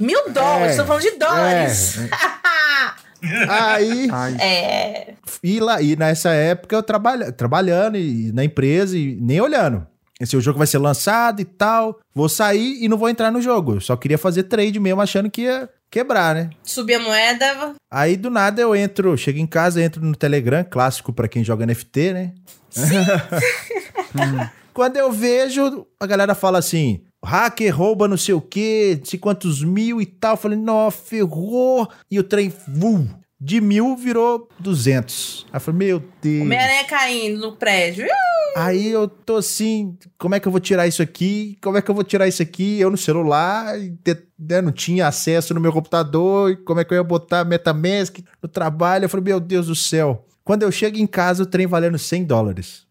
Mil dólares, É, tô falando de dólares. aí, Ai, É. e, lá, e nessa época eu trabalha, trabalhando e, na empresa e nem olhando. Esse o jogo vai ser lançado e tal. Vou sair e não vou entrar no jogo. Eu só queria fazer trade mesmo, achando que ia quebrar, né? Subir a moeda. Aí do nada eu entro, chego em casa, entro no Telegram, clássico pra quem joga NFT, né? Quando eu vejo, a galera fala assim: hacker rouba não sei o quê, não sei quantos mil e tal. Eu falei, não, ferrou. E o trem, vum, de mil virou 200. Aí eu falei, meu Deus. Homem-Aranha caindo no prédio. Aí eu tô assim, como é que eu vou tirar isso aqui? Como é que eu vou tirar isso aqui? Eu no celular, te- né, não tinha acesso no meu computador, e como é que eu ia botar Metamask no trabalho? Eu falei, meu Deus do céu. Quando eu chego em casa, o trem valendo 100 dólares.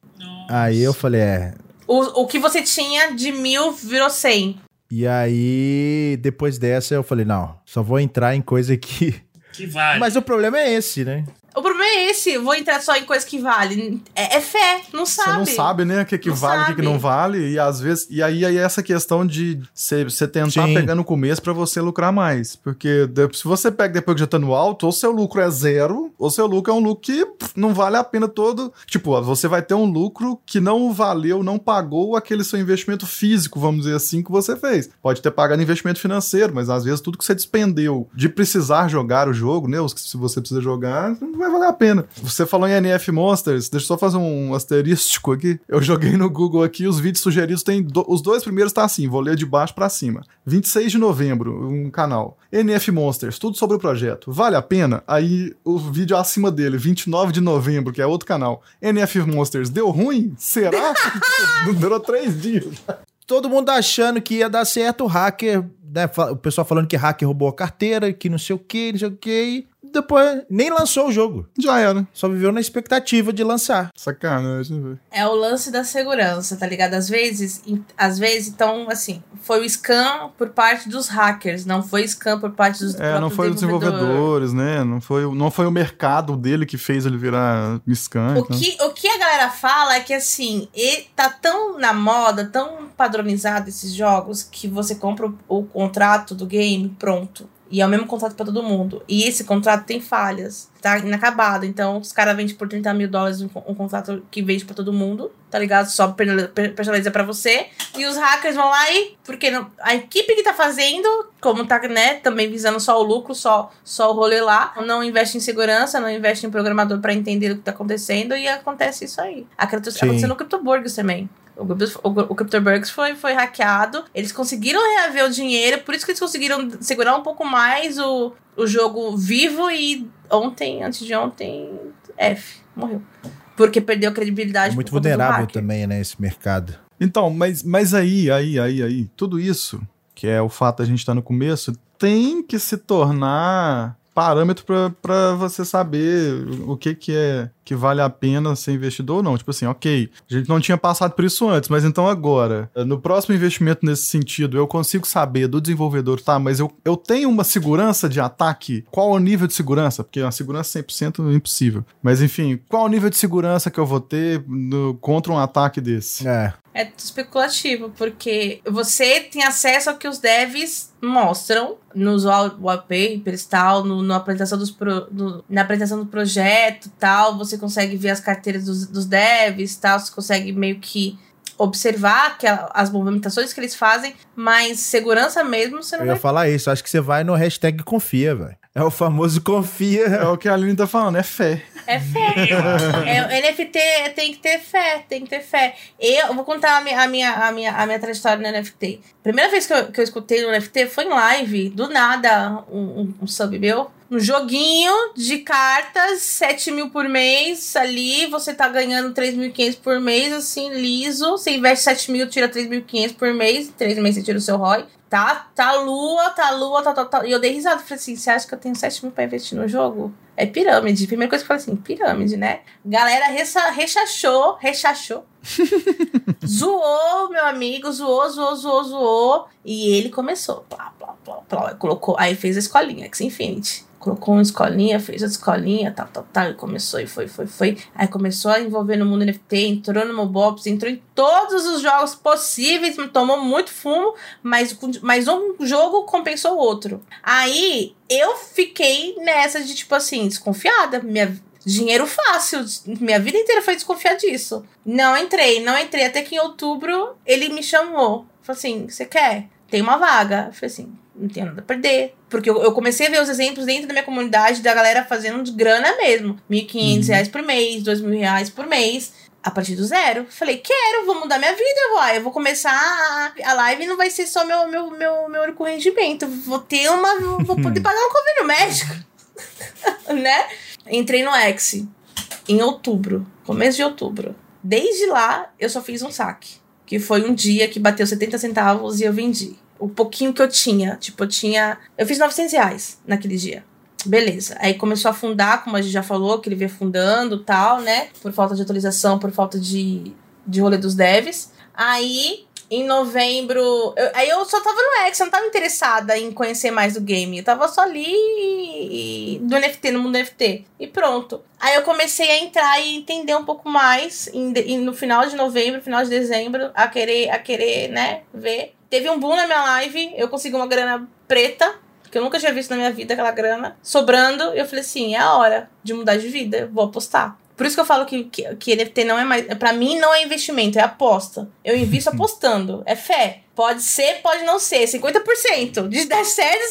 Aí eu falei, é. O, o que você tinha de mil virou cem. E aí, depois dessa, eu falei, não, só vou entrar em coisa que. Que vale. Mas o problema é esse, né? O problema é esse, vou entrar só em coisa que vale. É, é fé, não Você sabe. não sabe, né, o que, que Não vale, o que, que não vale, e às vezes. E aí, aí é essa questão de você tentar Sim. pegar no começo pra você lucrar mais. Porque se você pega depois que já tá no alto, ou seu lucro é zero, ou seu lucro é um lucro que pff, não vale a pena todo. Tipo, você vai ter um lucro que não valeu, não pagou aquele seu investimento físico, vamos dizer assim, que você fez. Pode ter pagado investimento financeiro, mas às vezes tudo que você despendeu de precisar jogar o jogo, né? que Se você precisa jogar, não vai valer a pena. Você falou em NF Monsters, deixa eu só fazer um asterístico aqui. Eu joguei no Google aqui, os vídeos sugeridos tem. do- os dois primeiros tá assim, vou ler de baixo pra cima. 26 de novembro, um canal. NF Monsters, tudo sobre o projeto. Vale a pena? Aí o vídeo acima dele, 29 de novembro, que é outro canal. NF Monsters, deu ruim? Será? Durou três dias. todo mundo achando que ia dar certo, o hacker, né, o pessoal falando que hacker roubou a carteira, que não sei o que, não sei o que, depois nem lançou o jogo. Já era. Só viveu na expectativa de lançar. Sacanagem, velho. É o lance da segurança, tá ligado? Às vezes, em- às vezes, então, assim, foi o scam por parte dos hackers, não foi scam por parte dos É, não foi os desenvolvedores. desenvolvedores, né? Não foi, o- não foi o mercado dele que fez ele virar scan. O então. que, o que a galera fala é que assim, e tá tão na moda, tão padronizado esses jogos, que você compra o, o contrato do game pronto. E é o mesmo contrato pra todo mundo. E esse contrato tem falhas. Tá inacabado. Então, os caras vendem por 30 mil dólares um, um contrato que vende pra todo mundo, tá ligado? Só per- per- personaliza pra você. E os hackers vão lá e. Porque a equipe que tá fazendo, como tá, né, também visando só o lucro, só, só o rolê lá, não investe em segurança, não investe em programador pra entender o que tá acontecendo. E acontece isso aí. Acredito- Sim. Aconteceu no CryptoBurgs também. O, Goebbels- o, o CryptoBurgs foi, foi hackeado. Eles conseguiram reaver o dinheiro, por isso que eles conseguiram segurar um pouco mais o, o jogo vivo e ontem, antes de ontem, F, morreu. Porque perdeu a credibilidade. É muito vulnerável também, né, esse mercado. Então, mas, mas aí, aí, aí, aí, tudo isso, que é o fato da gente estar no começo, tem que se tornar parâmetro pra você saber o que que é que vale a pena ser investidor ou não. Tipo assim, ok, a gente não tinha passado por isso antes, mas então agora, no próximo investimento nesse sentido, eu consigo saber do desenvolvedor, tá, mas eu, eu tenho uma segurança de ataque? Qual o nível de segurança? Porque a segurança 100% é impossível. Mas enfim, qual o nível de segurança que eu vou ter no- contra um ataque desse? É. É especulativo, porque você tem acesso ao que os devs mostram nos wall- wallpapers e tal, no, na, apresentação dos pro- no- na apresentação do projeto tal, você consegue ver as carteiras dos, dos devs tal, você consegue meio que observar que as movimentações que eles fazem, mas segurança mesmo você não Eu ia vai falar isso. Acho que você vai no hashtag confia, velho. É o famoso confia. É o que a Aline tá falando, é fé. É fé. é, NFT tem que ter fé, tem que ter fé. Eu vou contar a minha, a minha, a minha, a minha trajetória no NFT. Primeira vez que eu, que eu escutei no NFT foi em live, do nada, um, um, um sub meu. Um joguinho de cartas, 7 mil por mês ali, você tá ganhando 3.500 por mês, assim, liso. Você investe 7 mil, tira 3.500 por mês, 3 meses você tira o seu ROI. Tá, tá lua, tá lua, tá, tá, tá. E eu dei risada, falei assim, você acha que eu tenho 7 mil pra investir no jogo? É pirâmide. Primeira coisa que eu falei assim, pirâmide, né? Galera recha- rechachou, rechachou. zoou, meu amigo, zoou, zoou, zoou, zoou. E ele começou. Plá, plá, plá, plá. Colocou, aí fez a escolinha, X Infinity. Colocou uma escolinha, fez a escolinha, tal, tal, tal. E começou, e foi, foi, foi. Aí começou a envolver no mundo NFT, entrou no Mobops, entrou em todos os jogos possíveis, tomou muito fumo, mas, mas um jogo compensou o outro. Aí eu fiquei nessa de, tipo assim, desconfiada. Minha, dinheiro fácil. Minha vida inteira foi desconfiar disso. Não entrei, não entrei. Até que em outubro ele me chamou. Falou assim: você quer? Tem uma vaga. Eu falei assim: não tenho nada a perder. Porque eu, eu comecei a ver os exemplos dentro da minha comunidade da galera fazendo de grana mesmo: 1.500 reais por mês, 2.000 reais por mês a partir do zero. Falei, quero, vou mudar minha vida, vai. Eu vou começar a, a live não vai ser só meu, meu, meu, meu único rendimento. Vou ter uma. Vou poder pagar um convênio médico. né? Entrei no X em outubro, começo de outubro. Desde lá, eu só fiz um saque. Que foi um dia que bateu 70 centavos e eu vendi. O pouquinho que eu tinha. Tipo, eu tinha. Eu fiz 900 reais naquele dia. Beleza. Aí começou a afundar, como a gente já falou, que ele veio afundando tal, né? Por falta de atualização, por falta de, de rolê dos devs. Aí, em novembro. eu- aí eu só tava no X, eu não tava interessada em conhecer mais do game. Eu tava só ali e- do NFT, no mundo NFT. E pronto. Aí eu comecei a entrar e entender um pouco mais no final de novembro, final de dezembro, a querer, a querer, né, ver. Teve um boom na minha live, eu consegui uma grana preta, que eu nunca tinha visto na minha vida aquela grana, sobrando. Eu falei assim, é a hora de mudar de vida, eu vou apostar. Por isso que eu falo que, que, que NFT não é mais. Pra mim, não é investimento, é aposta. Eu invisto apostando. É fé. Pode ser, pode não ser. 50%. De dar certo, 50%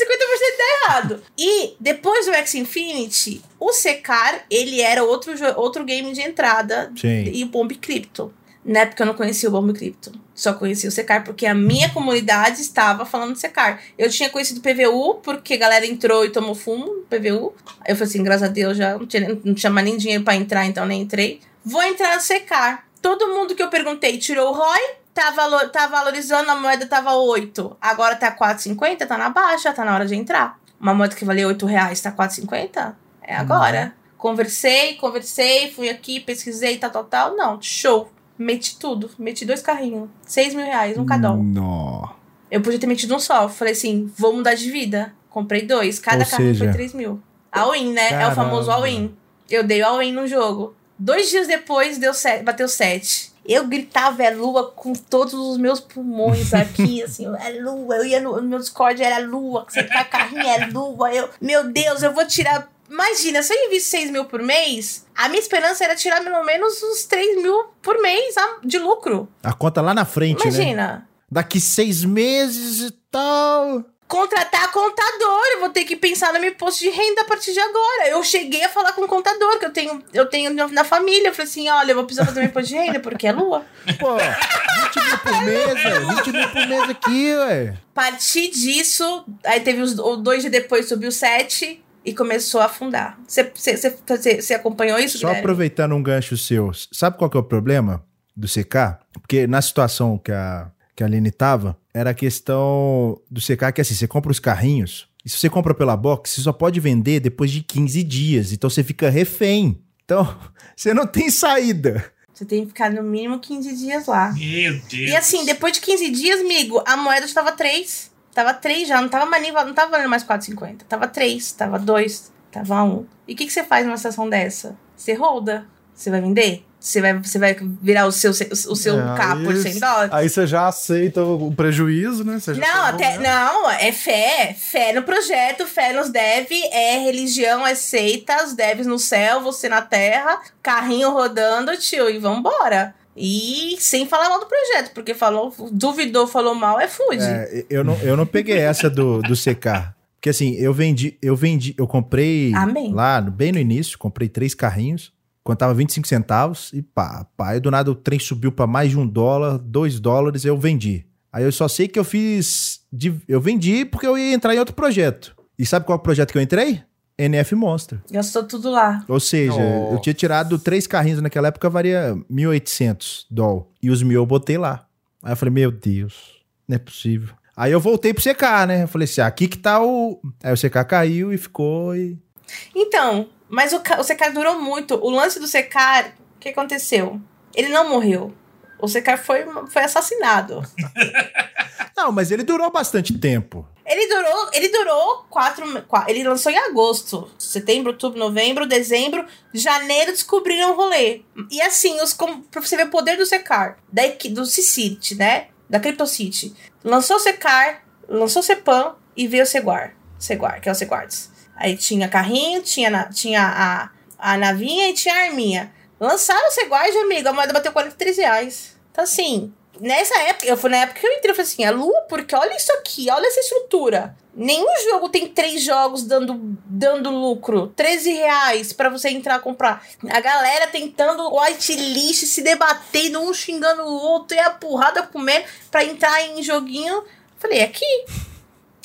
dá errado. E depois do X Infinity, o Secar, ele era outro, outro game de entrada Sim. e o Bomb Crypto. Na época eu não conhecia o Bomb Crypto. Só conhecia o Secar porque a minha comunidade estava falando Secar. Eu tinha conhecido o PVU porque a galera entrou e tomou fumo no PVU. Eu falei assim, graças a Deus já não tinha, não tinha mais nem dinheiro pra entrar, então nem entrei. Vou entrar no Secar. Todo mundo que eu perguntei tirou o ROI. Tá, valor, tá valorizando, a moeda tava 8. Agora tá 4,50, tá na baixa, tá na hora de entrar. Uma moeda que valia 8 reais tá 4,50? É agora. Conversei, conversei, fui aqui, pesquisei, tal, tal, tal. Não, show. Meti tudo. Meti dois carrinhos. 6 mil reais, um cada um. Nó. Eu podia ter metido um só. Falei assim, vou mudar de vida. Comprei dois. Cada Ou carrinho seja- foi 3 mil. All-in, né? É o Caramba. famoso all-in. Eu dei all-in no jogo. Dois dias depois, deu sete, bateu 7. Eu gritava é lua com todos os meus pulmões aqui, assim, é lua. Eu ia no, no meu Discord, era lua. Você cai carrinho, é lua. Eu, meu Deus, eu vou tirar. Imagina, se eu invisse 6 mil por mês, a minha esperança era tirar pelo menos uns 3 mil por mês de lucro. A conta lá na frente, né? Imagina. Daqui seis meses e tal. contratar contador. Eu vou ter que pensar no meu imposto de renda a partir de agora. Eu cheguei a falar com o contador, que eu tenho, eu tenho na família. Eu falei assim: olha, eu vou precisar fazer meu imposto de renda, porque é lua. Pô, 20 mil por mês, velho. 20 mil por mês aqui, ué. A partir disso, aí teve os o dois dias depois subiu sete e começou a afundar. Você acompanhou isso, Só Guilherme? aproveitando um gancho seu, sabe qual que é o problema do CK? Porque na situação que a, que a Aline tava, era a questão do CK que assim, você compra os carrinhos, e se você compra pela box, você só pode vender depois de 15 dias, então você fica refém. Então, você não tem saída. Você tem que ficar no mínimo 15 dias lá. Meu Deus. E assim, depois de 15 dias, amigo, a moeda estava 3. Tava 3 já, não tava mais nem, não tava valendo mais 4,50. Tava 3, tava 2, tava 1. E o que, que você faz numa situação dessa? Você roda. Você vai vender? Você vai, você vai virar o seu, o seu é, K por 100 dólares? Aí você já aceita o prejuízo, né? não, até, não, é fé. Fé no projeto, fé nos dev, é religião, é seita, os devs no céu, você na terra, carrinho rodando, tio, e vambora. E sem falar mal do projeto, porque falou, duvidou, falou mal, é food. É, eu, não, eu não peguei essa do, do CK. Porque assim, eu vendi, eu vendi, eu comprei Amém. lá bem no início, comprei três carrinhos, quando tava 25 centavos, e pá, pá. Aí do nada o trem subiu para mais de um dólar, dois dólares, eu vendi. Aí eu só sei que eu fiz. Eu vendi porque eu ia entrar em outro projeto. E sabe qual é o projeto que eu entrei? NF Monster. Gastou tudo lá. Ou seja, eu tinha tirado três carrinhos naquela época, varia 1.800 doll. E os mil eu botei lá. Aí eu falei, meu Deus, não é possível. Aí eu voltei pro CK, né? Eu falei assim, ah, aqui que tá o... Aí o CK caiu e ficou e... Então, mas o, o CK durou muito. O lance do CK, o que aconteceu? Ele não morreu. O CK foi, foi assassinado. não, mas ele durou bastante tempo. Ele durou, ele durou quatro, quatro, Ele lançou em agosto. Setembro, outubro, novembro, dezembro, janeiro descobriram o rolê. E assim, os, como, pra você ver o poder do Secar, da, do C-City, né? Da CryptoCity. Lançou o Secar, lançou o Cepan e veio o Seguar. Seguar, que é o Seguards. Aí tinha carrinho, tinha, tinha a, a navinha e tinha a arminha. Lançaram o Seguard, amigo, a moeda bateu 43 reais. Então assim, Nessa época, eu fui na época que eu entrei, eu falei assim, é lua, porque olha isso aqui, olha essa estrutura. Nenhum jogo tem três jogos dando, dando lucro. 13 reais pra você entrar a comprar. A galera tentando whitelist, se debatendo, um xingando o outro, e a porrada comendo pra entrar em joguinho. Falei, é aqui.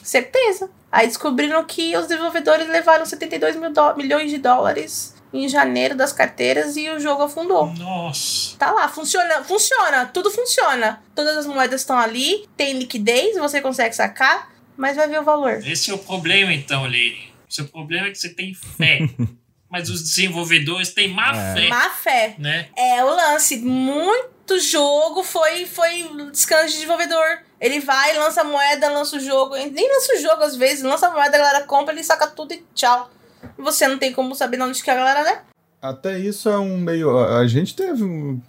Certeza. Aí descobriram que os desenvolvedores levaram 72 mil milhões de dólares em janeiro das carteiras e o jogo afundou. Nossa. Tá lá, funciona, funciona, tudo funciona. Todas as moedas estão ali, tem liquidez, você consegue sacar, mas vai ver o valor. Esse é o problema então, Lili. O seu problema é que você tem fé. mas os desenvolvedores têm má é. fé. Má fé. Né? É o lance. Muito jogo foi, foi descanso de desenvolvedor. Ele vai, lança a moeda, lança o jogo. Nem lança o jogo às vezes, lança a moeda, a galera compra, ele saca tudo e tchau você não tem como saber de onde que a galera é. Até isso é um meio. A gente teve um,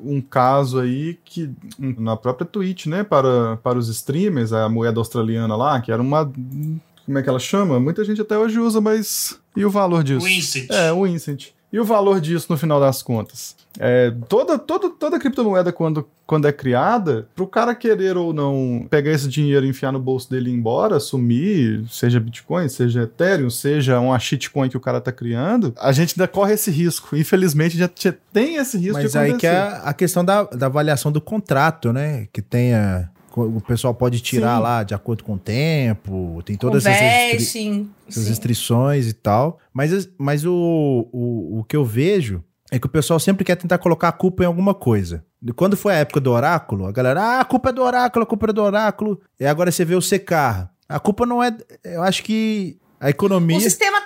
um caso aí que, na própria Twitch, né, para, para os streamers, a moeda australiana lá, que era uma. Como é que ela chama? Muita gente até hoje usa, mas. E o valor disso? O Incent. É, o Incent. E o valor disso no final das contas? É, toda, toda, toda criptomoeda, quando, quando é criada, para o cara querer ou não pegar esse dinheiro e enfiar no bolso dele e ir embora, sumir, seja Bitcoin, seja Ethereum, seja uma shitcoin que o cara tá criando, a gente ainda corre esse risco. Infelizmente, já tem esse risco Mas aí que é a questão da, da avaliação do contrato, né? Que tenha o pessoal pode tirar Sim. lá de acordo com o tempo, tem todas essas, essas restrições e tal. Mas, mas o, o, o que eu vejo é que o pessoal sempre quer tentar colocar a culpa em alguma coisa. Quando foi a época do oráculo, a galera, ah, a culpa é do oráculo, a culpa é do oráculo. E agora você vê o secar. A culpa não é. Eu acho que a economia. O sistema.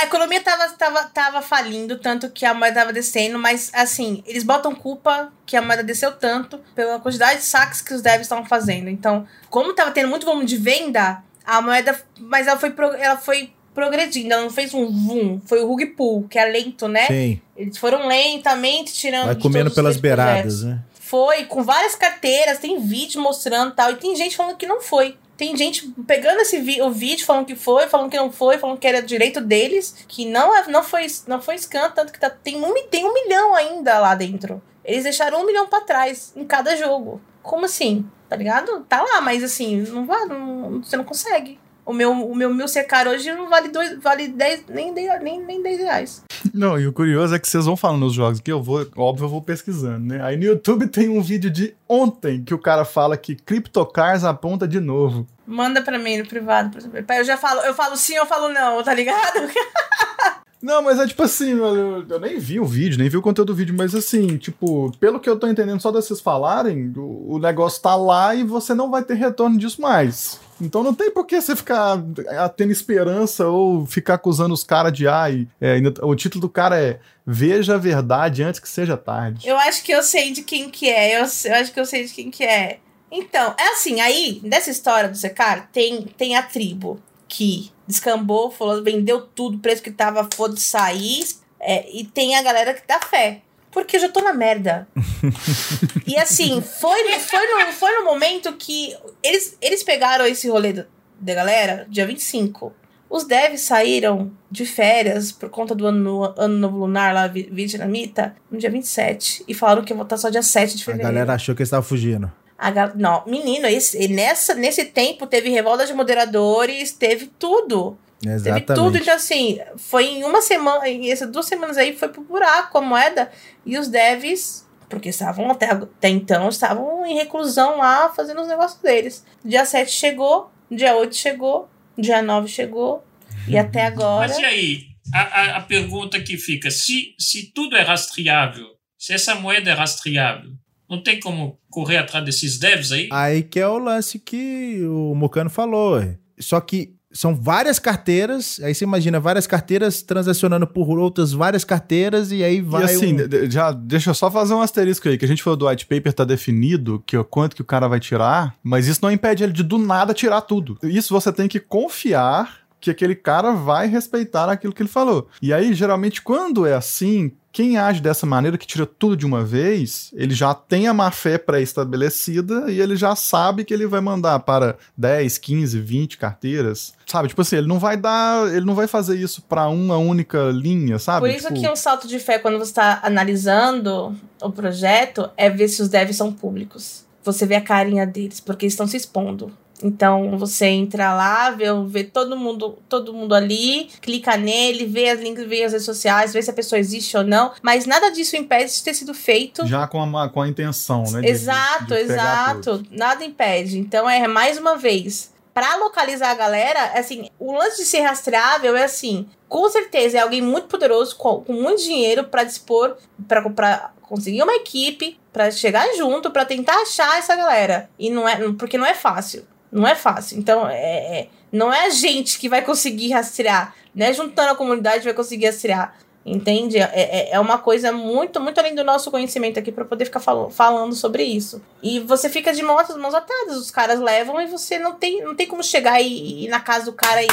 A economia tava, tava, tava falindo, tanto que a moeda tava descendo, mas assim, eles botam culpa que a moeda desceu tanto pela quantidade de saques que os devs estavam fazendo. Então, como tava tendo muito volume de venda, a moeda. Mas ela foi, ela foi progredindo, ela não fez um vum, foi o rug pull, que é lento, né? Sim. Eles foram lentamente tirando. Vai comendo pelas beiradas, né? Foi, com várias carteiras, tem vídeo mostrando tal, e tem gente falando que não foi. Tem gente pegando esse vi o vídeo, falando que foi, falando que não foi, falando que era direito deles, que não, é, não foi não foi scan, tanto que tá, tem, um, tem um milhão ainda lá dentro. Eles deixaram um milhão para trás em cada jogo. Como assim? Tá ligado? Tá lá, mas assim, não vai, não, você não consegue. O meu, o meu mil secar hoje não vale dois, vale 10, nem, 10, nem, nem 10 reais. Não, e o curioso é que vocês vão falando nos jogos que eu vou, óbvio, eu vou pesquisando, né? Aí no YouTube tem um vídeo de ontem que o cara fala que CryptoCars aponta de novo. Manda pra mim no privado. pra saber. Eu já falo, eu falo sim, eu falo não, tá ligado? Não, mas é tipo assim, eu, eu nem vi o vídeo, nem vi o conteúdo do vídeo, mas assim, tipo, pelo que eu tô entendendo só de vocês falarem, o, o negócio tá lá e você não vai ter retorno disso mais. Então não tem por que você ficar ah, tendo esperança ou ficar acusando os caras de ai. É, ainda- o título do cara é Veja a verdade antes que seja tarde. Eu acho que eu sei de quem que é. Eu, eu acho que eu sei de quem que é. Então, é assim, aí, nessa história do Secar, tem, tem a tribo que descambou, falou, vendeu tudo, preço que tava, foda sair. É, e tem a galera que dá fé. Porque eu já tô na merda. e assim, foi, foi, no, foi no momento que eles, eles pegaram esse rolê da galera, dia 25. Os devs saíram de férias por conta do ano, ano novo lunar lá, vi- vietnamita, no dia 27. E falaram que ia voltar só dia 7 de A fevereiro. galera achou que eles estavam fugindo. A gal... Não, menino, esse, nessa, nesse tempo teve revolta de moderadores, teve tudo. Teve Exatamente. tudo, então assim, foi em uma semana, em essas duas semanas aí foi pro buraco a moeda. E os devs, porque estavam até, até então, estavam em reclusão lá, fazendo os negócios deles. Dia 7 chegou, dia 8 chegou, dia 9 chegou, e até agora... Mas e aí? A, a, a pergunta que fica: se, se tudo é rastreável, se essa moeda é rastreável, não tem como correr atrás desses devs aí? Aí que é o lance que o Mocano falou. Só que são várias carteiras, aí você imagina várias carteiras transacionando por outras várias carteiras e aí vai e assim, um- já, deixa eu só fazer um asterisco aí, que a gente falou do white paper tá definido, que o quanto que o cara vai tirar, mas isso não impede ele de do nada tirar tudo. Isso você tem que confiar que aquele cara vai respeitar aquilo que ele falou. E aí, geralmente, quando é assim, quem age dessa maneira, que tira tudo de uma vez, ele já tem a má fé pré-estabelecida e ele já sabe que ele vai mandar para 10, 15, 20 carteiras. Sabe? Tipo assim, ele não vai dar. Ele não vai fazer isso para uma única linha, sabe? Por isso Tipo, que um salto de fé, quando você está analisando o projeto, é ver se os devs são públicos. Você vê a carinha deles, porque eles estão se expondo. Então você entra lá, vê, vê todo mundo, todo mundo ali, clica nele, vê as links, vê as redes sociais, vê se a pessoa existe ou não. Mas nada disso impede de ter sido feito. Já com a, com a intenção, né? de- Exato, de- exato. Nada impede. Então é mais uma vez. Pra localizar a galera, assim, o lance de ser rastreável é assim, com certeza é alguém muito poderoso, com, com muito dinheiro pra dispor, pra conseguir uma equipe, pra chegar junto, pra tentar achar essa galera. E não é, porque não é fácil. Não é fácil. Então, é, é- não é a gente que vai conseguir rastrear, né? Juntando a comunidade vai conseguir rastrear. Entende? É, é- é uma coisa muito, muito além do nosso conhecimento aqui pra poder ficar falo- falando sobre isso. E você fica de mãos, mãos atadas. Os caras levam e você não tem, não tem como chegar e e ir na casa do cara aí.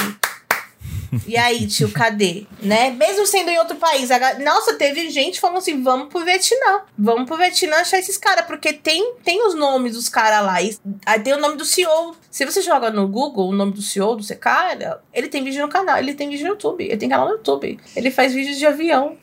E aí, tio, cadê? Né? Mesmo sendo em outro país. a Nossa, teve gente falando assim: vamos pro Vietnã. Vamos pro Vietnã achar esses caras. Porque tem, tem os nomes dos caras lá. E, aí tem o nome do CEO. Se você joga no Google o nome do CEO do cara, ele tem vídeo no canal. Ele tem vídeo no YouTube. Ele tem canal no YouTube. Ele faz vídeos de avião.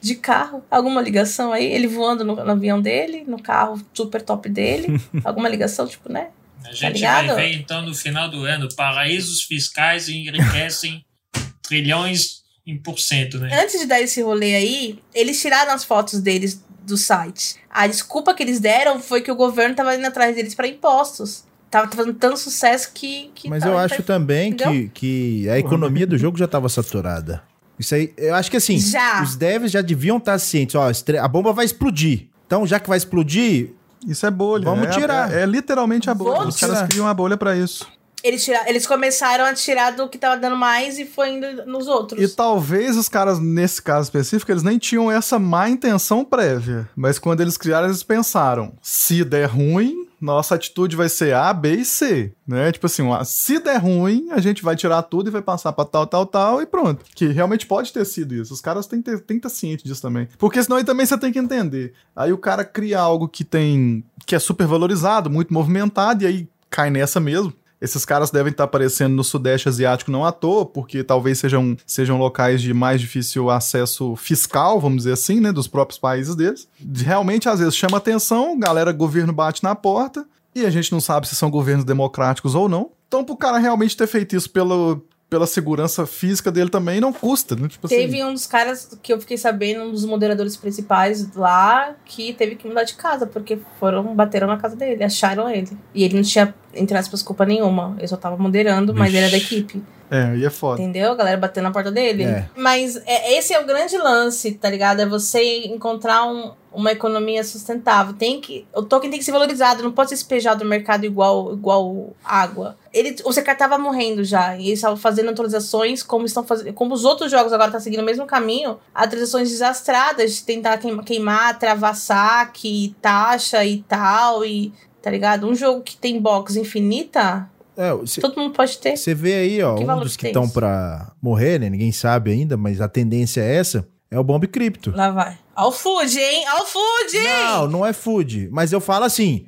De carro, alguma ligação aí? Ele voando no, no avião dele, no carro super top dele. alguma ligação, tipo, né? A gente ligado? vai ver então no final do ano: paraísos fiscais enriquecem trilhões em por cento, né? Antes de dar esse rolê aí, eles tiraram as fotos deles do site. A desculpa que eles deram foi que o governo tava indo atrás deles para impostos. Tava fazendo tanto sucesso que. que Mas tava eu indo acho pra- também que, Entendeu? que a economia do jogo já estava saturada. Isso aí, eu acho que assim, Já. os devs já deviam estar cientes, ó, a bomba vai explodir. Então, já que vai explodir, Isso é bolha. Vamos é- tirar. É, é literalmente a bolha. Vamos Os caras tirar. criam a bolha pra isso. Eles, tira- eles começaram a tirar do que tava dando mais e foi indo nos outros. E talvez os caras, nesse caso específico, eles nem tinham essa má intenção prévia. Mas quando eles criaram, eles pensaram: se der ruim, nossa atitude vai ser A, B e C. Né? Tipo assim, se der ruim, a gente vai tirar tudo e vai passar pra tal, tal, tal e pronto. Que realmente pode ter sido isso. Os caras têm que, têm que estar cientes disso também. Porque senão aí também você tem que entender. Aí o cara cria algo que tem. que é super valorizado, muito movimentado, e aí cai nessa mesmo. Esses caras devem estar aparecendo no Sudeste Asiático não à toa, porque talvez sejam, sejam locais de mais difícil acesso fiscal, vamos dizer assim, né? Dos próprios países deles. Realmente, às vezes, chama atenção, galera, governo bate na porta, e a gente não sabe se são governos democráticos ou não. Então, pro cara realmente ter feito isso pelo, pela segurança física dele também não custa, né? Tipo Teve assim. um dos caras que eu fiquei sabendo, um dos moderadores principais lá, que teve que mudar de casa, porque foram, bateram na casa dele, acharam ele. E ele não tinha, entre aspas, culpa nenhuma. Ele só tava moderando, mas Vixe. ele era da equipe. É, aí é foda. Entendeu? A galera batendo na porta dele. É. Mas é, esse é o grande lance, tá ligado? É você encontrar um- uma economia sustentável. Tem que, o token tem que ser valorizado, não pode ser espejado no mercado igual, igual água. Ele, o CK tava morrendo já, e eles estavam fazendo atualizações, como estão fazendo, como os outros jogos agora estão seguindo o mesmo caminho, atualizações desastradas de tentar queima- queimar, travar saque, taxa e tal, e tá ligado? Um jogo que tem box infinita, É, você todo mundo pode ter. você vê aí, ó, Que um dos que que estão pra morrer, né? Ninguém sabe ainda, mas a tendência é essa. É o Bomb Cripto. Lá vai. Ao food, hein? Ao food! Não, não é food. Mas eu falo assim: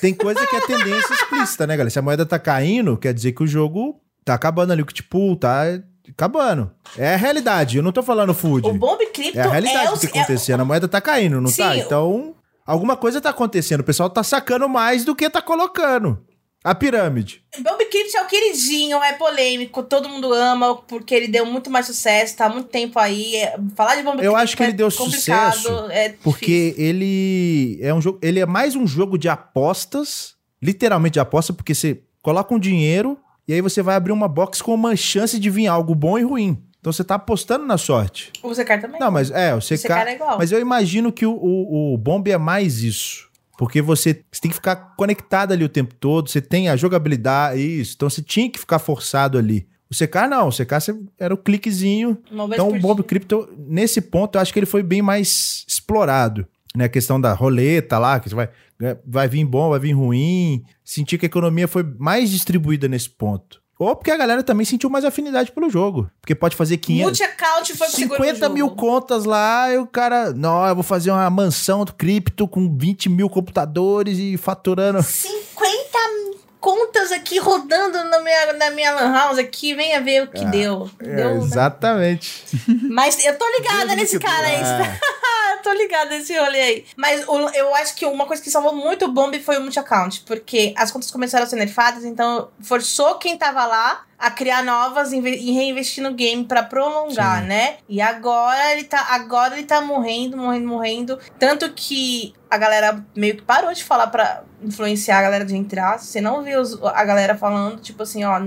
tem coisa que é tendência explícita, né, galera? Se a moeda tá caindo, quer dizer que o jogo tá acabando ali, o kit pool tá acabando. É a realidade, eu não tô falando food. O Bomb Crypto É a realidade é do o, que tá acontecendo. A moeda tá caindo, não tá? Sim, Então, alguma coisa tá acontecendo. O pessoal tá sacando mais do que tá colocando. A pirâmide. é, Bomb Crypto é o queridinho, é polêmico, todo mundo ama, porque ele deu muito mais sucesso, tá há muito tempo aí. Falar de Bomb Eu acho que ele é deu sucesso é. Porque ele é um jogo, ele é mais um jogo de apostas, literalmente de aposta, porque você coloca um dinheiro e aí você vai abrir uma box com uma chance de vir algo bom e ruim. Então você tá apostando na sorte. O CK também. Não, mas é, o. CK é igual. Mas eu imagino que o, o, o Bomb é mais isso. Porque você, você tem que ficar conectado ali o tempo todo, você tem a jogabilidade, isso. Então você tinha que ficar forçado ali. O CK não, o CK você- era o cliquezinho. Então o dia. Crypto, nesse ponto, eu acho que ele foi bem mais explorado. Né? A questão da roleta lá, que você vai, vai vir bom, vai vir ruim. Sentir que a economia foi mais distribuída nesse ponto. Ou porque a galera também sentiu mais afinidade pelo jogo. Porque pode fazer 500, Multi-account foi o que segurou o 50 mil jogo. contas lá, e o cara, não, eu vou fazer uma mansão do cripto com 20 mil computadores e faturando. 50 contas aqui rodando na minha, na minha lan house aqui, venha ver o que deu. É, deu né? exatamente. Mas eu tô ligada nesse cara aí. Ah, Ah, tô ligada nesse rolê aí. Mas o- eu acho que uma coisa que salvou muito o Bomb foi o multi-account. Porque as contas começaram a ser nerfadas, então forçou quem tava lá a criar novas e inve- reinvestir no game pra prolongar, Sim. né? E agora ele tá agora ele tá morrendo, morrendo, morrendo. Tanto que a galera meio que parou de falar pra influenciar a galera de entrar. Você não os- a galera falando, tipo assim, ó,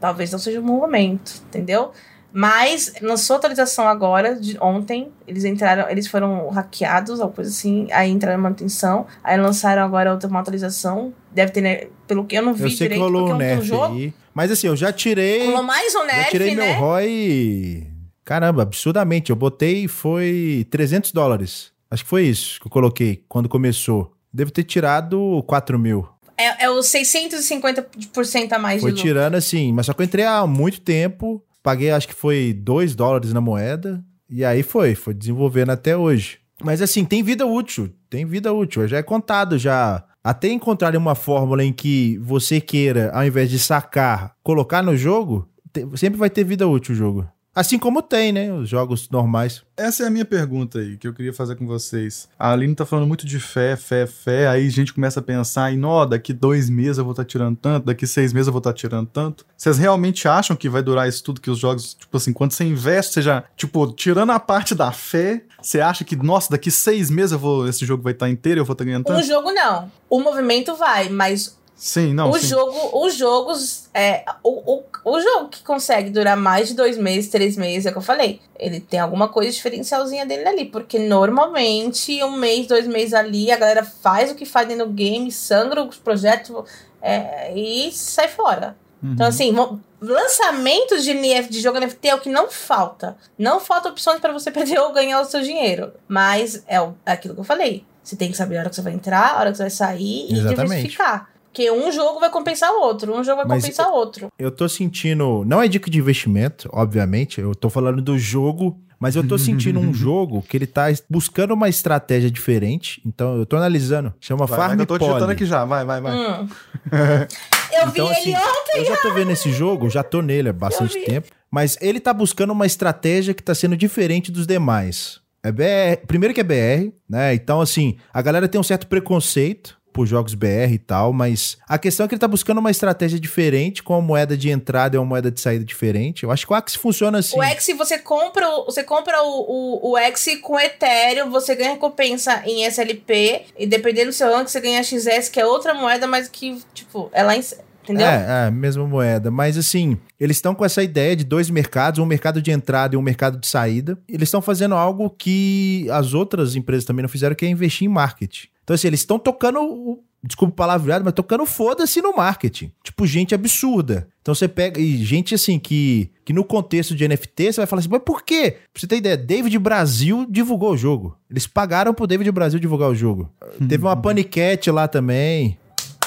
talvez não seja o momento, entendeu? Mas lançou atualização agora, de ontem. Eles entraram, eles foram hackeados, alguma coisa assim. Aí entraram em manutenção. Aí lançaram agora outra uma atualização. Deve ter, né, pelo que eu não vi eu sei direito, que rolou um nerf jogo. aí. Mas assim, eu já tirei. Rolou mais um Já nerf, tirei né? meu ROI. Caramba, absurdamente. Eu botei foi 300 dólares. Acho que foi isso que eu coloquei quando começou. Devo ter tirado 4 mil. É, é os 650% a mais Foi tirando assim, mas só que eu entrei há muito tempo. Paguei, acho que foi 2 dólares na moeda. E aí foi, foi desenvolvendo até hoje. Mas assim, tem vida útil. Tem vida útil. Já é contado já. Até encontrarem uma fórmula em que você queira, ao invés de sacar, colocar no jogo, sempre vai ter vida útil o jogo. Assim como tem, né? Os jogos normais. Essa é a minha pergunta aí, que eu queria fazer com vocês. A Aline tá falando muito de fé, fé, fé, aí a gente começa a pensar em, ó, daqui dois meses eu vou estar tirando tanto, daqui seis meses eu vou estar tirando tanto. Vocês realmente acham que vai durar isso tudo que os jogos, tipo assim, quando você investe, você já, tipo, tirando a parte da fé, você acha que, nossa, daqui seis meses eu vou, esse jogo vai estar inteiro e eu vou estar ganhando O tanto? jogo não. O movimento vai, mas Sim, não, o sim. jogo, os jogos, é, o, o, o jogo que consegue durar mais de dois meses, três meses, é o que eu falei. Ele tem alguma coisa diferencialzinha dele ali, porque normalmente um mês, dois meses ali, a galera faz o que faz dentro do game, sangra os projetos é, e sai fora. Uhum. Então, assim, lançamentos de, NF, de jogo NFT é o que não falta. Não falta opções para você perder ou ganhar o seu dinheiro. Mas é, o- é aquilo que eu falei. Você tem que saber a hora que você vai entrar, a hora que você vai sair e Exatamente. diversificar. Porque um jogo vai compensar o outro, um jogo vai Mas compensar o outro. Eu tô sentindo. Não é dica de investimento, obviamente. Eu tô falando do jogo. Mas eu tô sentindo um jogo que ele tá buscando uma estratégia diferente. Então eu tô analisando. Chama Vai, vai, Farm que eu tô digitando Poly. aqui já, vai, vai, vai. Hum. Eu vi Então, ele assim, ontem. Eu já tô vendo esse jogo, já tô nele há bastante vi. tempo. Mas ele tá buscando uma estratégia que tá sendo diferente dos demais. É BR, primeiro que é BR, né? Então, assim, a galera tem um certo preconceito por jogos BR e tal, mas a questão é que ele tá buscando uma estratégia diferente, com uma moeda de entrada e uma moeda de saída diferente. Eu acho que o Axie funciona assim. O X, você compra, o- você compra o, o, o X com Ethereum, você ganha recompensa em SLP, e dependendo do seu rank, você ganha XS, que é outra moeda, mas que, tipo, ela. Entendeu? É, é, mesma moeda. Mas assim, eles estão com essa ideia de dois mercados, um mercado de entrada e um mercado de saída. Eles estão fazendo algo que as outras empresas também não fizeram, que é investir em marketing. Então, assim, eles estão tocando o. Desculpa o palavreado, mas tocando foda-se no marketing. Tipo, gente absurda. Então você pega. E gente assim que. Que no contexto de NFT, você vai falar assim, mas por quê? Pra você ter ideia, David Brasil divulgou o jogo. Eles pagaram pro David Brasil divulgar o jogo. Teve uma paniquete lá também.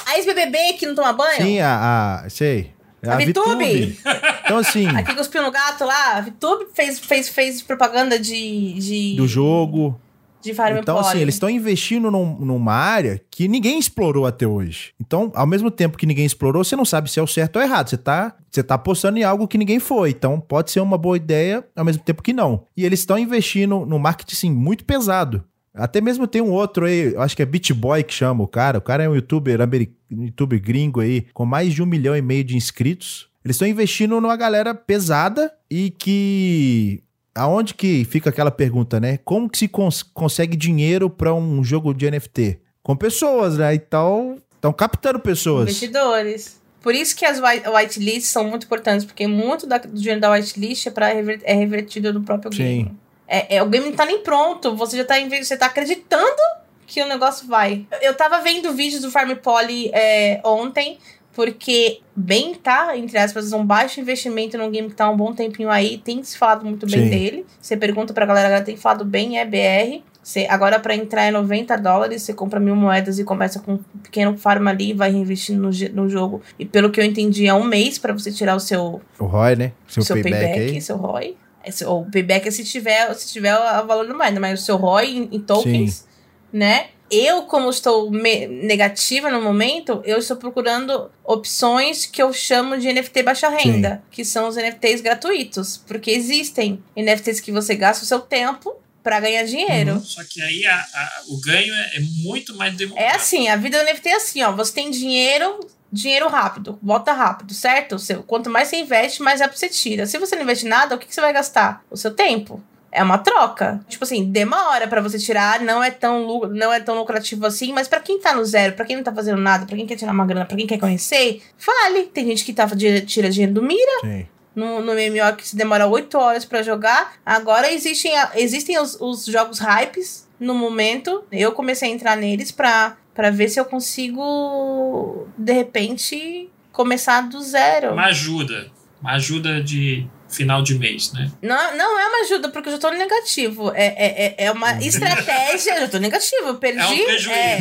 A ex-BBB que não toma banho? Sim, a. a sei. A Vitube? Então, assim, Aqui cuspiu no gato lá, a VTube fez, fez, fez propaganda de. de do jogo. De Então, assim, eles estão investindo num- numa área que ninguém explorou até hoje. Então, ao mesmo tempo que ninguém explorou, você não sabe se é o certo ou errado. Você tá, você tá apostando em algo que ninguém foi. Então, pode ser uma boa ideia, ao mesmo tempo que não. E eles estão investindo no marketing, sim, muito pesado. Até mesmo tem um outro aí, eu acho que é Beat Boy que chama o cara. O cara é um youtuber, um youtuber gringo aí, com mais de um milhão e meio de inscritos. Eles estão investindo numa galera pesada e que aonde que fica aquela pergunta, né? Como que se cons- consegue dinheiro pra um jogo de NFT? Com pessoas, né? Então, estão captando pessoas. Investidores. Por isso que as white, whitelists são muito importantes, porque muito da- do dinheiro da whitelist é, pra é revertido no próprio Sim. game. É, é, o game não tá nem pronto, você já tá, você tá acreditando que o negócio vai. Eu tava vendo vídeos do Farm Poly é, ontem, porque bem tá, entre aspas, um baixo investimento num game que tá um bom tempinho aí, tem se falado muito bem Sim. dele. Você pergunta pra galera, a galera tem falado bem, é BR. Você, agora, pra entrar é 90 dólares, você compra mil moedas e começa com um pequeno farm ali e vai reinvestindo no, no jogo. E pelo que eu entendi, é um mês pra você tirar o seu, O Roy, né? Seu, seu payback, payback, aí. seu ROI. Esse- o payback é se tiver, se tiver o valor da moeda, mas o seu ROI em, em tokens, né? Eu, como estou negativa no momento, eu estou procurando opções que eu chamo de NFT baixa renda, que são os NFTs gratuitos. Porque existem NFTs que você gasta o seu tempo pra ganhar dinheiro. Só que aí a- a- o ganho é, é muito mais demorado. É assim, a vida do NFT é assim, ó. Você tem dinheiro, dinheiro rápido, volta rápido, certo? Seu, quanto mais você investe, mais rápido você tira. Se você não investe nada, o que, que você vai gastar? O seu tempo. É uma troca. Tipo assim, demora pra você tirar, não é tão não é tão lucrativo assim, mas pra quem tá no zero, pra quem não tá fazendo nada, pra quem quer tirar uma grana, pra quem quer conhecer, vale. Tem gente que tá, tira dinheiro do Mira, Sim. no, no MMO que se demora 8 horas pra jogar. Agora existem, existem os, os jogos hypes no momento. Eu comecei a entrar neles pra, pra ver se eu consigo, de repente, começar do zero. Uma ajuda. Uma ajuda de final de mês, né? Não, não é uma ajuda, porque eu já tô no negativo. É, é, é- é uma estratégia. eu já tô negativo. Eu perdi. É um prejuízo. é.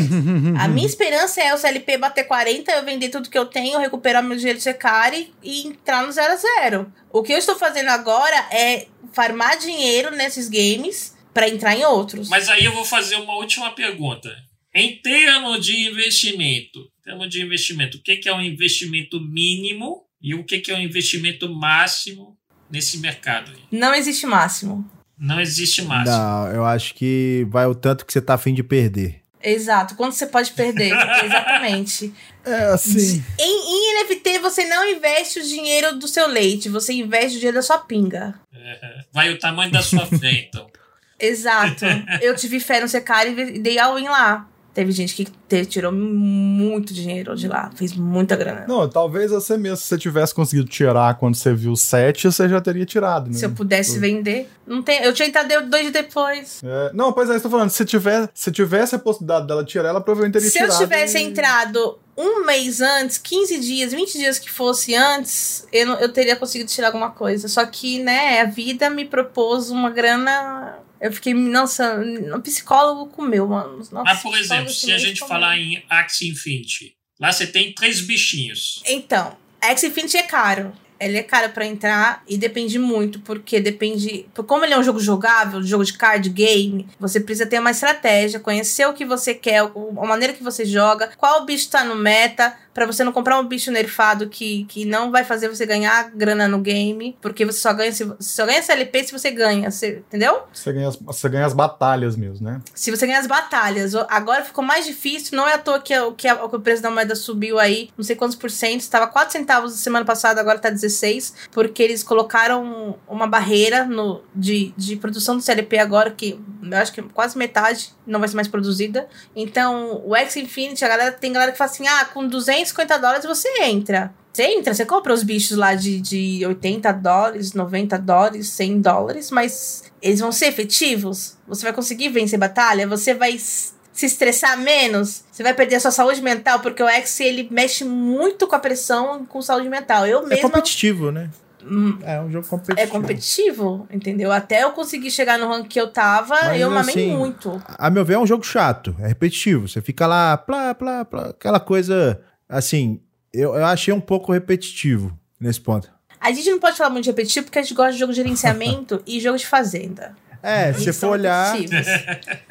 A minha esperança é o CLP bater 40, eu vender tudo que eu tenho, recuperar meu dinheiro de secare e entrar no 0 a 0. O que eu estou fazendo agora é farmar dinheiro nesses games pra entrar em outros. Mas aí eu vou fazer uma última pergunta. Em termos de investimento, em termos de investimento, o que é um investimento mínimo e o que que é um investimento máximo nesse mercado? aí? Não existe máximo. Não existe máximo. Não, eu acho que vai o tanto que você tá afim de perder. Exato. Quanto você pode perder? Exatamente. É assim. Em, em NFT, você não investe o dinheiro do seu leite, você investe o dinheiro da sua pinga. É, vai o tamanho da sua fé, então. Exato. eu tive fé no Secari e dei all-in lá. Teve gente que te- tirou muito dinheiro de lá, fez muita grana. Não, talvez você mesmo, se você tivesse conseguido tirar quando você viu o 7, você já teria tirado, né? Se eu pudesse vender, não tem. Eu tinha entrado dois dias depois. É, não, pois é, eu tô falando, se, tiver, se tivesse a possibilidade dela tirar, ela provavelmente teria Se eu tirado. tivesse e- entrado um mês antes, 15 dias, 20 dias que fosse antes, eu, eu teria conseguido tirar alguma coisa. Só que, né, a vida me propôs uma grana. Eu fiquei, nossa, o psicólogo comeu, mano. Nossa, Mas, por exemplo, se a gente comeu. falar em Axie Infinity, lá você tem três bichinhos. Então, X Infinity é caro. Ele é caro pra entrar e depende muito, porque depende. por- Como ele é um jogo jogável, jogo de card game, você precisa ter uma estratégia, conhecer o que você quer, a maneira que você joga, qual bicho tá no meta, pra você não comprar um bicho nerfado que, que não vai fazer você ganhar grana no game, porque você só ganha se só ganha CLP se você ganha, você, entendeu? Você ganha, as, você ganha as batalhas mesmo, né? Se você ganha as batalhas. Agora ficou mais difícil, não é à toa que, o- que, que o preço da moeda subiu aí, não sei quantos por cento, estava 4 centavos semana passada, agora tá 16, porque eles colocaram uma barreira no, de, de produção do CLP agora, que eu acho que quase metade não vai ser mais produzida. Então, o X Infinity, a galera tem galera que fala assim: ah, com 250 dólares você entra. Você entra, você compra os bichos lá de, de 80 dólares, 90 dólares, 100 dólares, mas eles vão ser efetivos? Você vai conseguir vencer batalha? Você vai se estressar menos? Você vai perder a sua saúde mental? Porque o X, ele mexe muito com a pressão e com saúde mental. Eu É mesma... competitivo, né? Hum, É um jogo competitivo. É competitivo, entendeu? Até eu conseguir chegar no rank que eu tava, Mas, eu mamei assim, muito. A meu ver, é um jogo chato, é repetitivo. Você fica lá, plá, plá, plá, aquela coisa, assim, eu, eu achei um pouco repetitivo nesse ponto. A gente não pode falar muito de repetitivo porque a gente gosta de jogo de gerenciamento e jogo de fazenda. É, se for olhar.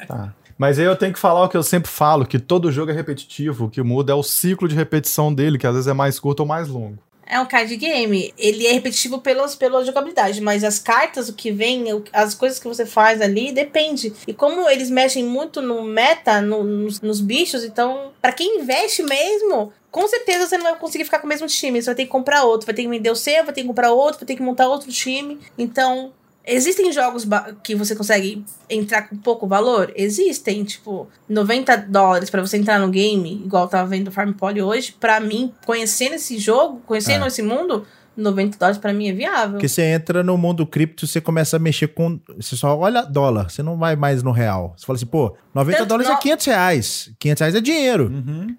Tá. Mas aí eu tenho que falar o que eu sempre falo, que todo jogo é repetitivo, o que muda é o ciclo de repetição dele, que às vezes é mais curto ou mais longo. É um card game. Ele é repetitivo pelos, pela jogabilidade, mas as cartas, o que vem, as coisas que você faz ali, depende. E como eles mexem muito no meta, no- nos, nos bichos, então, pra quem investe mesmo, com certeza você não vai conseguir ficar com o mesmo time. Você vai ter que comprar outro, vai ter que vender o seu, vai ter que comprar outro, vai ter que montar outro time. Então, existem jogos que você consegue entrar com pouco valor? Existem, tipo, 90 dólares pra você entrar no game, igual eu tava vendo Farm Poly hoje. Pra mim, conhecendo esse jogo, conhecendo É. esse mundo, 90 dólares pra mim é viável. porque você entra no mundo cripto, você começa a mexer com. Você só olha dólar, você não vai mais no real. Você fala assim, pô, 90 Tanto dólares no- é 500 reais. 500 reais é dinheiro.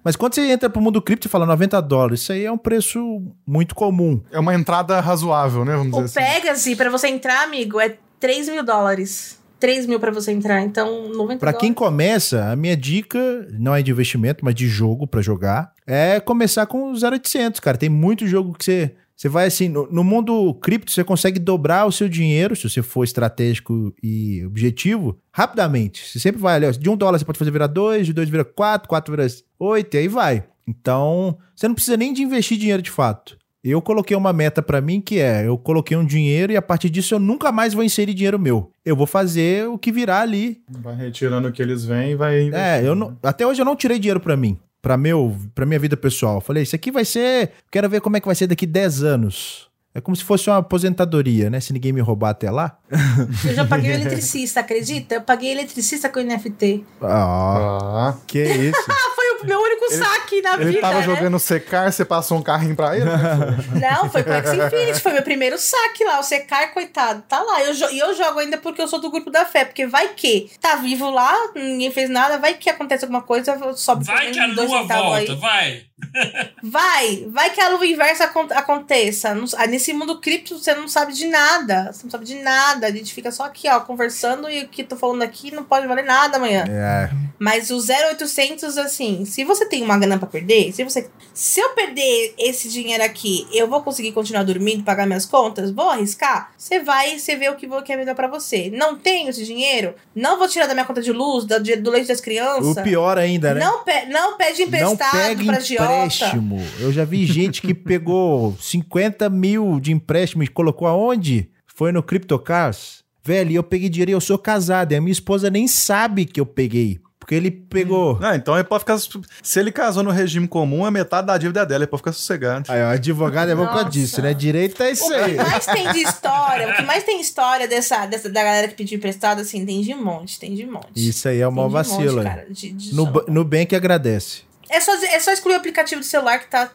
Mas quando você entra pro mundo cripto e fala 90 dólares, isso aí é um preço muito comum. É uma entrada razoável, né? Vamos O dizer assim. Pegasus, pra você entrar, amigo, é 3 mil dólares. 3 mil pra você entrar, então 90 Pra quem começa, a minha dica, não é de investimento, mas de jogo pra jogar, é começar com 0800, cara. Tem muito jogo que você. Você vai assim, no, no mundo cripto, você consegue dobrar o seu dinheiro, se você for estratégico e objetivo, rapidamente. Você sempre vai ali, ó, de um dólar você pode fazer virar dois, de dois vira quatro, quatro vira oito, e aí vai. Então, você não precisa nem de investir dinheiro de fato. Eu coloquei uma meta pra mim que é, eu coloquei um dinheiro e a partir disso eu nunca mais vou inserir dinheiro meu. Eu vou fazer o que virar ali Vai retirando o que eles vêm e vai. é, eu né? não, até hoje eu não tirei dinheiro pra mim, pra meu, para minha vida pessoal. Falei, isso aqui vai ser, quero ver como é que vai ser daqui 10 anos. É como se fosse uma aposentadoria, né? Se ninguém me roubar até lá. Eu já paguei o eletricista, acredita? Eu paguei eletricista com NFT. Ah, Ah, que isso? Ah, foi o meu único saque na ele vida, tava né? jogando secar, você passou um carrinho pra ele? Não, foi com o X Infinity, foi meu primeiro saque lá. O Secar, coitado, tá lá. Eu E eu, jogo ainda porque eu sou do grupo da fé. Porque vai que tá vivo lá, ninguém fez nada, vai que acontece alguma coisa, sobe Vai que a lua volta, aí. vai. Vai, vai que a lua inversa acon- aconteça. Não- nesse mundo cripto você não sabe de nada. Você não sabe de nada. A gente fica só aqui, ó, conversando e o que tô falando aqui não pode valer nada amanhã. É, Mas o 0800, assim, se você tem uma grana pra perder, se você. Se eu perder esse dinheiro aqui, eu vou conseguir continuar dormindo, pagar minhas contas? Vou arriscar? Você vai, você vê o que que é melhor pra você. Não tenho esse dinheiro? Não vou tirar da minha conta de luz, de- do leite das crianças? o pior ainda, né? Não, pe não pede Não emprestado pega pra empréstimo. Eu já vi gente que pegou 50 mil de empréstimo e colocou aonde? Foi no CryptoCars. Velho, e eu peguei dinheiro e eu sou casado. E a minha esposa nem sabe que eu peguei. Porque ele pegou. Não, então ele pode ficar. Se ele casou no regime comum, a metade da dívida é dela, ele pode ficar sossegado. Aí, ó, advogado é bom por causa Nossa. disso, né? Direito é isso O aí. que mais tem de história, o que mais tem história dessa, dessa da galera que pediu emprestado, assim, tem de monte, tem de monte. Isso aí é de vacila. monte, cara, de- de No, ba- Nubank agradece. É só, é só excluir o aplicativo do celular que tá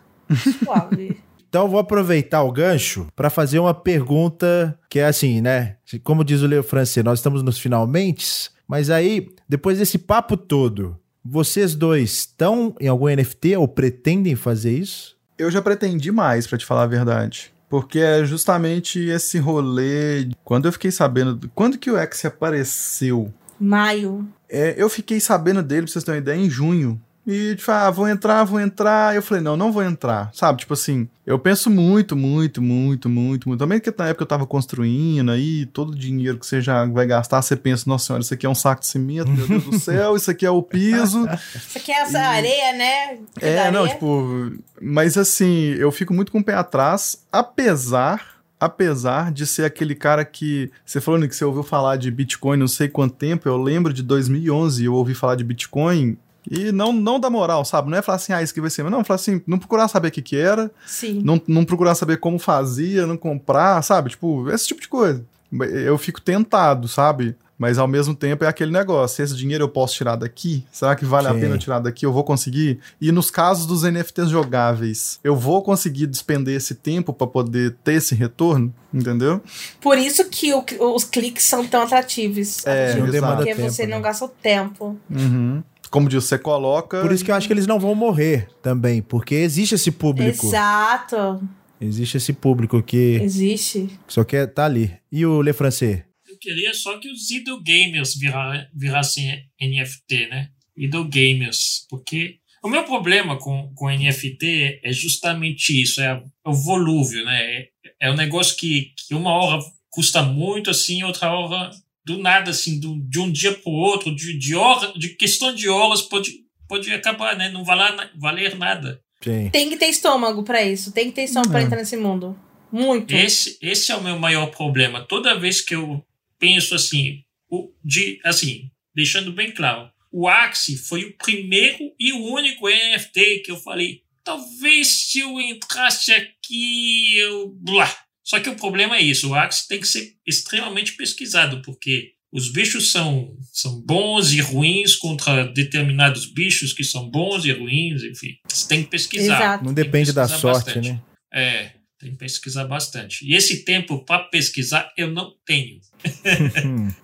suave. Então eu vou aproveitar o gancho para fazer uma pergunta que é assim, né? Como diz o Leo Francês, nós estamos nos finalmente, mas aí, depois desse papo todo, vocês dois estão em algum NFT ou pretendem fazer isso? Eu já pretendi mais, pra te falar a verdade. Porque é justamente esse rolê. Quando eu fiquei sabendo. Quando que o X apareceu? Maio. É, eu fiquei sabendo dele, pra vocês terem uma ideia, em junho. E, tipo, ah, vou entrar, vou entrar. Eu falei, não, não vou entrar. Sabe, tipo assim, eu penso muito, muito, muito, muito, muito. Também que na época eu tava construindo aí, todo o dinheiro que você já vai gastar, você pensa, nossa senhora, isso aqui é um saco de cimento, meu Deus do céu, isso aqui é o piso. Isso aqui é essa areia, né? É, Da não, areia. tipo, mas assim, eu fico muito com o pé atrás, apesar apesar de ser aquele cara que você falou Nick, que você ouviu falar de Bitcoin não sei quanto tempo, eu lembro de 2011, eu ouvi falar de Bitcoin e não não dá moral, sabe? Não é falar assim, ah, isso que vai ser, mas não, falar assim, não procurar saber o que que era, Sim. não, não procurar saber como fazia, não comprar, sabe? Tipo, esse tipo de coisa. Eu fico tentado, sabe? Mas ao mesmo tempo é aquele negócio: esse dinheiro eu posso tirar daqui? Será que vale a pena eu tirar daqui? Eu vou conseguir? E nos casos dos NFTs jogáveis, eu vou conseguir despender esse tempo para poder ter esse retorno? Entendeu? Por isso que o- os cliques são tão atrativos. É, atrativos, porque tempo, você né? não gasta o tempo. Uhum. Como diz, você coloca. Por isso que eu acho que eles não vão morrer também, porque existe esse público. Exato. Existe esse público que Existe. só quer tá ali. E o Le Francês? Eu queria só que os idol gamers vira, virassem NFT, né? Idol gamers. Porque o meu problema com, com NFT é justamente isso, é, o volúvel, né? É, é um negócio que, que uma hora custa muito, assim, outra hora do nada, assim, do, de um dia para o outro, de, de, hora, de questão de horas, pode, pode acabar, né? Não valer, valer nada. Sim. Tem que ter estômago pra isso. Tem que ter estômago pra É. entrar nesse mundo. Muito. Esse, esse é o meu maior problema. Toda vez que eu penso assim, o, de, assim, deixando bem claro, o Axie foi o primeiro e o único NFT que eu falei, talvez se eu entrasse aqui, eu. Blá. Só que o problema é isso, o Axie tem que ser extremamente pesquisado, porque os bichos são, são bons e ruins contra determinados bichos que são bons e ruins, enfim. Você tem que pesquisar. Exato. Não depende da sorte, bastante. né? É, tem que pesquisar bastante. E esse tempo para pesquisar eu não tenho. Hum.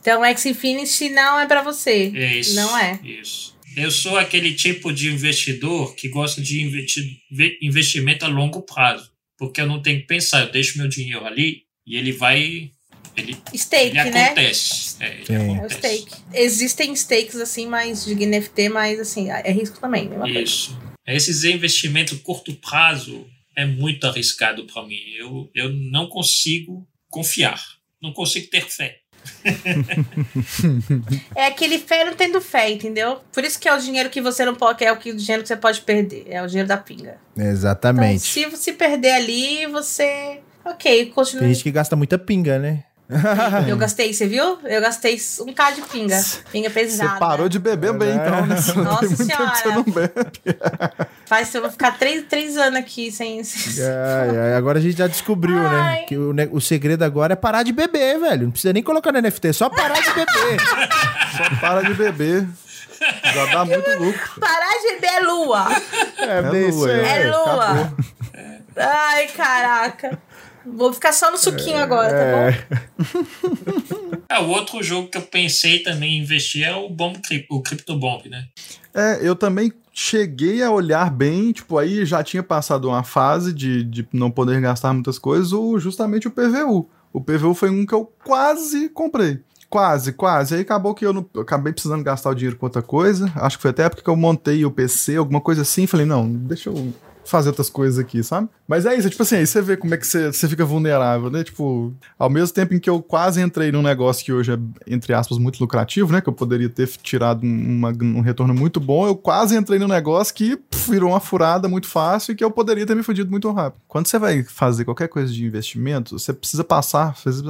Então, X Infinity não é pra você. É isso. Não é. Isso. Eu sou aquele tipo de investidor que gosta de investi- ve- investimento a longo prazo. Porque eu não tenho que pensar, eu deixo meu dinheiro ali e ele vai. Ele, Stake, ele né? acontece. É, ele Sim. É o acontece. stake. Existem stakes assim, mais de NFT, mas assim, é risco também. coisa. Isso. Esses investimentos curto prazo é muito arriscado para mim. Eu, eu não consigo confiar. Não consigo ter fé. É aquele fé não tendo fé, entendeu? Por isso que é o dinheiro que você não pode, é o, que, o dinheiro que você pode perder. É o dinheiro da pinga. Então, Exatamente. se você perder ali, você. Ok, continua. Tem gente que gasta muita pinga, né? Eu gastei, você viu? Eu gastei um K de pinga. Pinga Você pesada. parou de beber bem, então, né? Nossa Tem muito tempo que você Senhora. não bebe. Faz, eu vou ficar três, três anos aqui sem. Ai, ai, agora a gente já descobriu, né? Ai. Que o, o segredo agora é parar de beber, velho. Não precisa nem colocar no NFT, é só parar de beber. Só para de beber. Já dá muito lucro. Parar de beber é lua. É, bem isso aí. É lua. acabou. Ai, caraca. Vou ficar só no suquinho agora, tá bom? Ah, o outro jogo que eu pensei também em investir é o Bomb o Crypto Bomb, né? É, eu também cheguei a olhar bem, tipo, aí já tinha passado uma fase de, de não poder gastar muitas coisas, o, justamente o PVU. O PVU foi um que eu quase comprei. Quase, quase. Aí acabou que eu, não, eu acabei precisando gastar o dinheiro com outra coisa. Acho que foi até a época que eu montei o PC, alguma coisa assim. Falei, não, deixa eu fazer outras coisas aqui, sabe? Mas é isso, tipo assim, aí você vê como é que você, você fica vulnerável, né? Tipo, ao mesmo tempo em que eu quase entrei num negócio que hoje é, entre aspas, muito lucrativo, né? Que eu poderia ter tirado uma- um retorno muito bom, eu quase entrei num negócio que pff, virou uma furada muito fácil e que eu poderia ter me fudido muito rápido. Quando você vai fazer qualquer coisa de investimento, você precisa passar, fazer,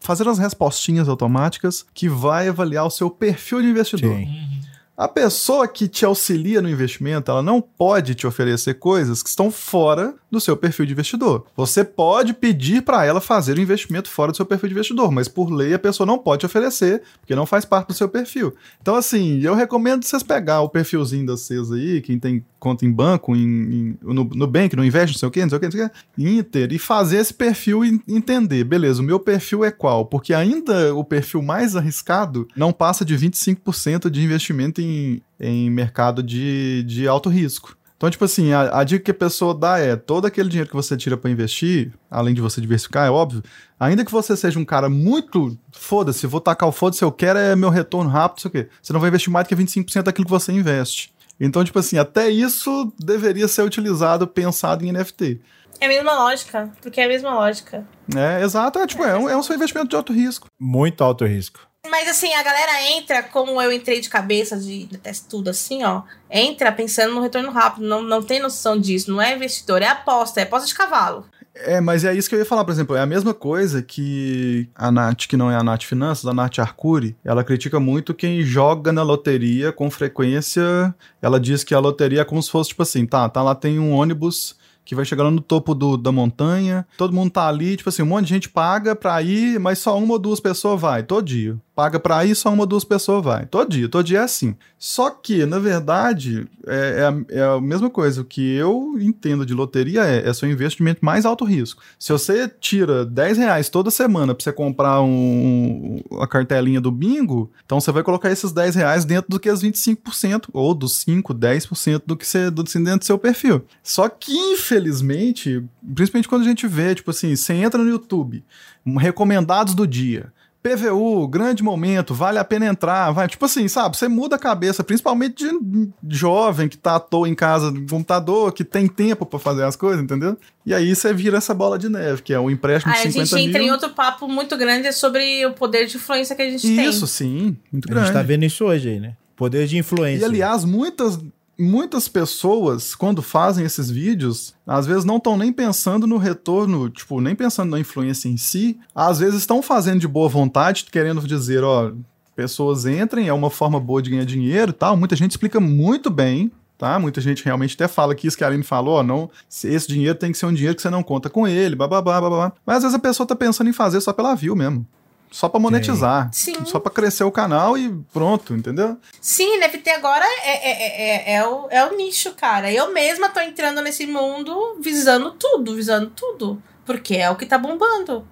fazer as respostinhas automáticas que vai avaliar o seu perfil de investidor. Sim. A pessoa que te auxilia no investimento, ela não pode te oferecer coisas que estão fora do seu perfil de investidor. Você pode pedir para ela fazer o investimento fora do seu perfil de investidor, mas por lei a pessoa não pode oferecer, porque não faz parte do seu perfil. Então, assim, eu recomendo vocês pegar o perfilzinho de vocês aí, quem tem conta em banco, em, em, no, no Bank, no Invest, não sei o quê, não sei o quê, não sei o quê, Inter, e fazer esse perfil e entender, beleza, o meu perfil é qual? Porque ainda o perfil mais arriscado não passa de 25% de investimento em, em mercado de, de alto risco. Então, tipo assim, a, a dica que a pessoa dá é: todo aquele dinheiro que você tira para investir, além de você diversificar, é óbvio, ainda que você seja um cara muito foda-se, vou tacar o foda-se, eu quero é meu retorno rápido, não sei o quê. Você não vai investir mais do que 25% daquilo que você investe. Então, tipo assim, até isso deveria ser utilizado, pensado em NFT. É a mesma lógica, porque é a mesma lógica. É, exato. É, tipo, é um, é um seu investimento de alto risco. Muito alto risco. Mas assim, a galera entra, como eu entrei de cabeça, de detesto tudo assim, ó. Entra pensando no retorno rápido, não, não tem noção disso. Não é investidor, é aposta, é aposta de cavalo. É, mas é isso que eu ia falar, por exemplo, é a mesma coisa que a Nath, que não é a Nath Finanças, a Nath Arcuri, ela critica muito quem joga na loteria com frequência. Ela diz que a loteria é como se fosse tipo assim, tá, tá lá tem um ônibus que vai chegar lá no topo do, da montanha, todo mundo tá ali, tipo assim, um monte de gente paga pra ir, mas só uma ou duas pessoas vai, todo dia. Paga pra ir, só uma ou duas pessoas vai. Todo dia, todo dia é assim. Só que, na verdade, é, é, a, é a mesma coisa. O que eu entendo de loteria é, é seu investimento mais alto risco. Se você tira 10 reais toda semana pra você comprar um, a cartelinha do bingo, então você vai colocar esses 10 reais dentro do que as 25%, ou dos 5, 10% do que você do, dentro do seu perfil. Só que, infelizmente, principalmente quando a gente vê, tipo assim, você entra no YouTube, recomendados do dia. PVU, grande momento, vale a pena entrar, vai, tipo assim, sabe, você muda a cabeça, principalmente de jovem que tá à toa em casa no computador, que tem tempo para fazer as coisas, entendeu? E aí você vira essa bola de neve, que é um empréstimo Aí de a 50 gente entra mil. em outro papo muito grande sobre o poder de influência que a gente tem. Isso, sim, muito A grande. gente tá vendo isso hoje aí, né? Poder de influência. E aliás, muitas muitas pessoas quando fazem esses vídeos, às vezes não estão nem pensando no retorno, tipo, nem pensando na influência em si, às vezes estão fazendo de boa vontade, querendo dizer, ó, pessoas entrem, é uma forma boa de ganhar dinheiro, e tal. Muita gente explica muito bem, tá? Muita gente realmente até fala que isso que a Aline falou, ó, não, se esse dinheiro tem que ser um dinheiro que você não conta com ele, bababá. Mas às vezes a pessoa tá pensando em fazer só pela view mesmo. Só pra monetizar. Sim. Só pra crescer o canal e pronto, entendeu? Sim, NFT agora é, é, é, é, o, é o nicho, cara. Eu mesma tô entrando nesse mundo visando tudo, visando tudo. Porque é o que tá bombando.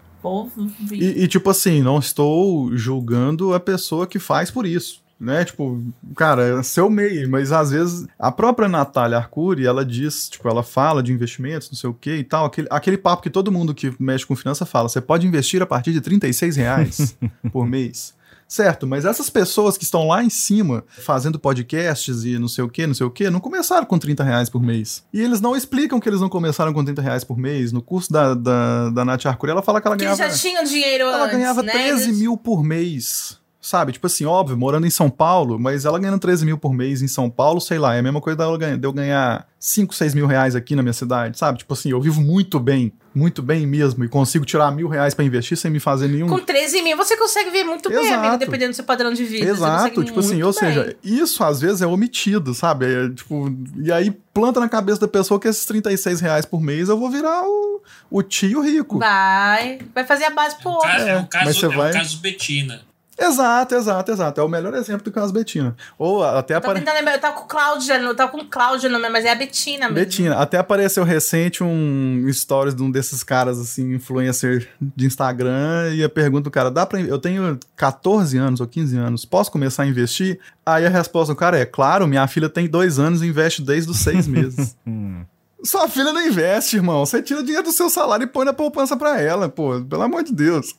E, e, tipo assim, não estou julgando a pessoa que faz por isso. Né, tipo, cara, é seu meio, mas às vezes a própria Natália Arcuri, ela diz, tipo, ela fala de investimentos, não sei o que e tal, aquele, aquele papo que todo mundo que mexe com finança fala, você pode investir a partir de 36 reais por mês. Certo, mas essas pessoas que estão lá em cima fazendo podcasts e não sei o que, não sei o que, não começaram com 30 reais por mês. E eles não explicam que eles não começaram com 30 reais por mês. No curso da, da, da Nath Arcuri, ela fala que ela Que eles ganhava. já tinham dinheiro Ela antes, ganhava né? 13 Eles- mil por mês. Sabe? Tipo assim, óbvio, morando em São Paulo, mas ela ganhando 13 mil por mês em São Paulo, sei lá, é a mesma coisa de eu ganhar 5, 6 mil reais aqui na minha cidade, sabe? Tipo assim, eu vivo muito bem, muito bem mesmo, e consigo tirar mil reais pra investir sem me fazer nenhum. Com 13 mil você consegue ver muito bem, Exato. amigo, dependendo do seu padrão de vida. Exato, tipo assim, ou bem. seja, isso às vezes é omitido, sabe? É, tipo, e aí planta na cabeça da pessoa que esses 36 reais por mês eu vou virar o, o tio rico. Vai. Vai fazer a base pro É um outro. caso, é um mas caso, você é um vai- caso Betina. Exato, exato, exato. É o melhor exemplo do caso Betina. Ou até Tô apare... tentando lembrar, eu tava com Cláudia, eu tava com Cláudia no nome, mas é a Betina mesmo. Betina, até apareceu recente um stories de um desses caras, assim, influencer de Instagram, e a pergunta do cara, dá pra... Eu tenho 14 anos ou 15 anos, posso começar a investir? Aí a resposta do cara é, claro, minha filha tem dois anos e investe desde os seis meses. Hum. Sua filha não investe, irmão. Você tira o dinheiro do seu salário e põe na poupança pra ela, pô. Pelo amor de Deus.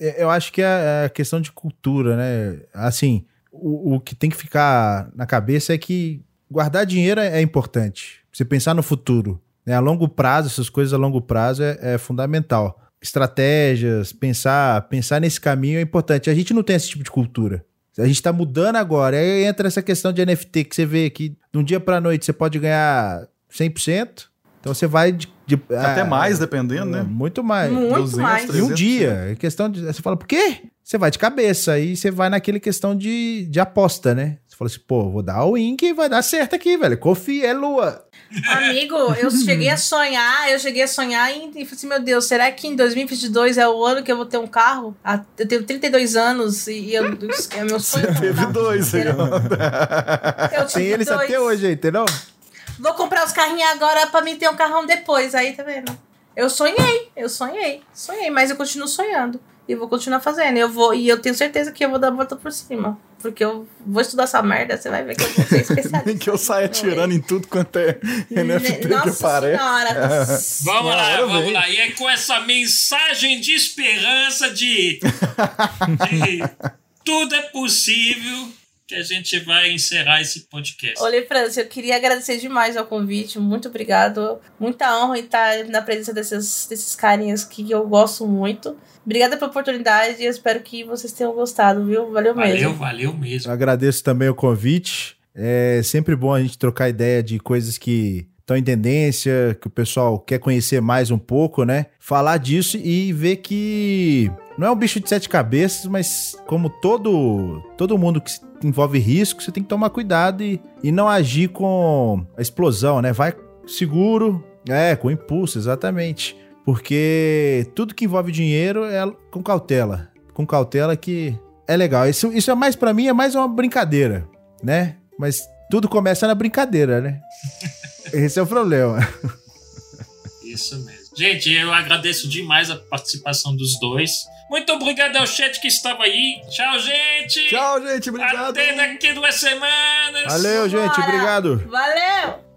É, Eu acho que é a questão de cultura, né? Assim, o, o que tem que ficar na cabeça é que guardar dinheiro é é importante. Você pensar no futuro. Né? A longo prazo, essas coisas a longo prazo é, é fundamental. Estratégias, pensar, pensar nesse caminho é importante. A gente não tem esse tipo de cultura. A gente tá mudando agora. Aí entra essa questão de NFT que você vê que de um dia pra noite você pode ganhar 100%. Então você vai de, de- Até ah, mais, dependendo, né? Muito mais. Muito 200, mais. E um 300%. dia, é questão de. Você fala, por quê? Você vai de cabeça, aí você vai naquele questão de, de aposta, né? Você fala assim, pô, vou dar o win que vai dar certo aqui, velho. Confia, é lua. Amigo, eu cheguei a sonhar, eu cheguei a sonhar e, e falei assim, meu Deus, será que em 2022 é o ano que eu vou ter um carro? Ah, Eu tenho 32 anos e, e eu, é meu sonho. um Teve dois. Eu Tem tive eles dois. até hoje, entendeu? Vou comprar os carrinhos agora pra mim ter um carrão depois, aí tá vendo? Eu sonhei, eu sonhei, sonhei, mas eu continuo sonhando. E vou continuar fazendo. Eu vou, e eu tenho certeza que eu vou dar a volta por cima. Porque eu vou estudar essa merda, você vai ver que eu vou ser especialista. Nem que eu saia tirando em tudo quanto é NFT que Nossa aparece. senhora. Vamos lá, vamos vem. lá. E é com essa mensagem de esperança de, de tudo é possível que a gente vai encerrar esse podcast. Olê, França, eu queria agradecer demais ao convite. Muito obrigado. Muita honra em estar na presença desses, desses carinhas que eu gosto muito. Obrigada pela oportunidade e eu espero que vocês tenham gostado, viu? Valeu, Valeu, mesmo. valeu mesmo. Eu agradeço também o convite. É sempre bom a gente trocar ideia de coisas que estão em tendência, que o pessoal quer conhecer mais um pouco, né? Falar disso e ver que não é um bicho de sete cabeças, mas como todo todo mundo que envolve risco, você tem que tomar cuidado e, e não agir com a explosão, né? Vai seguro, é, com impulso, exatamente. Porque tudo que envolve dinheiro é com cautela. Com cautela que é legal. Isso, isso é mais para mim, é mais uma brincadeira, né? Mas tudo começa na brincadeira, né? Esse é o problema. Isso mesmo. Gente, eu agradeço demais a participação dos dois. Muito obrigado ao chat que estava aí. Tchau, gente. Tchau, gente. Obrigado. Até daqui duas semanas. Valeu, gente. Bora. Obrigado. Valeu!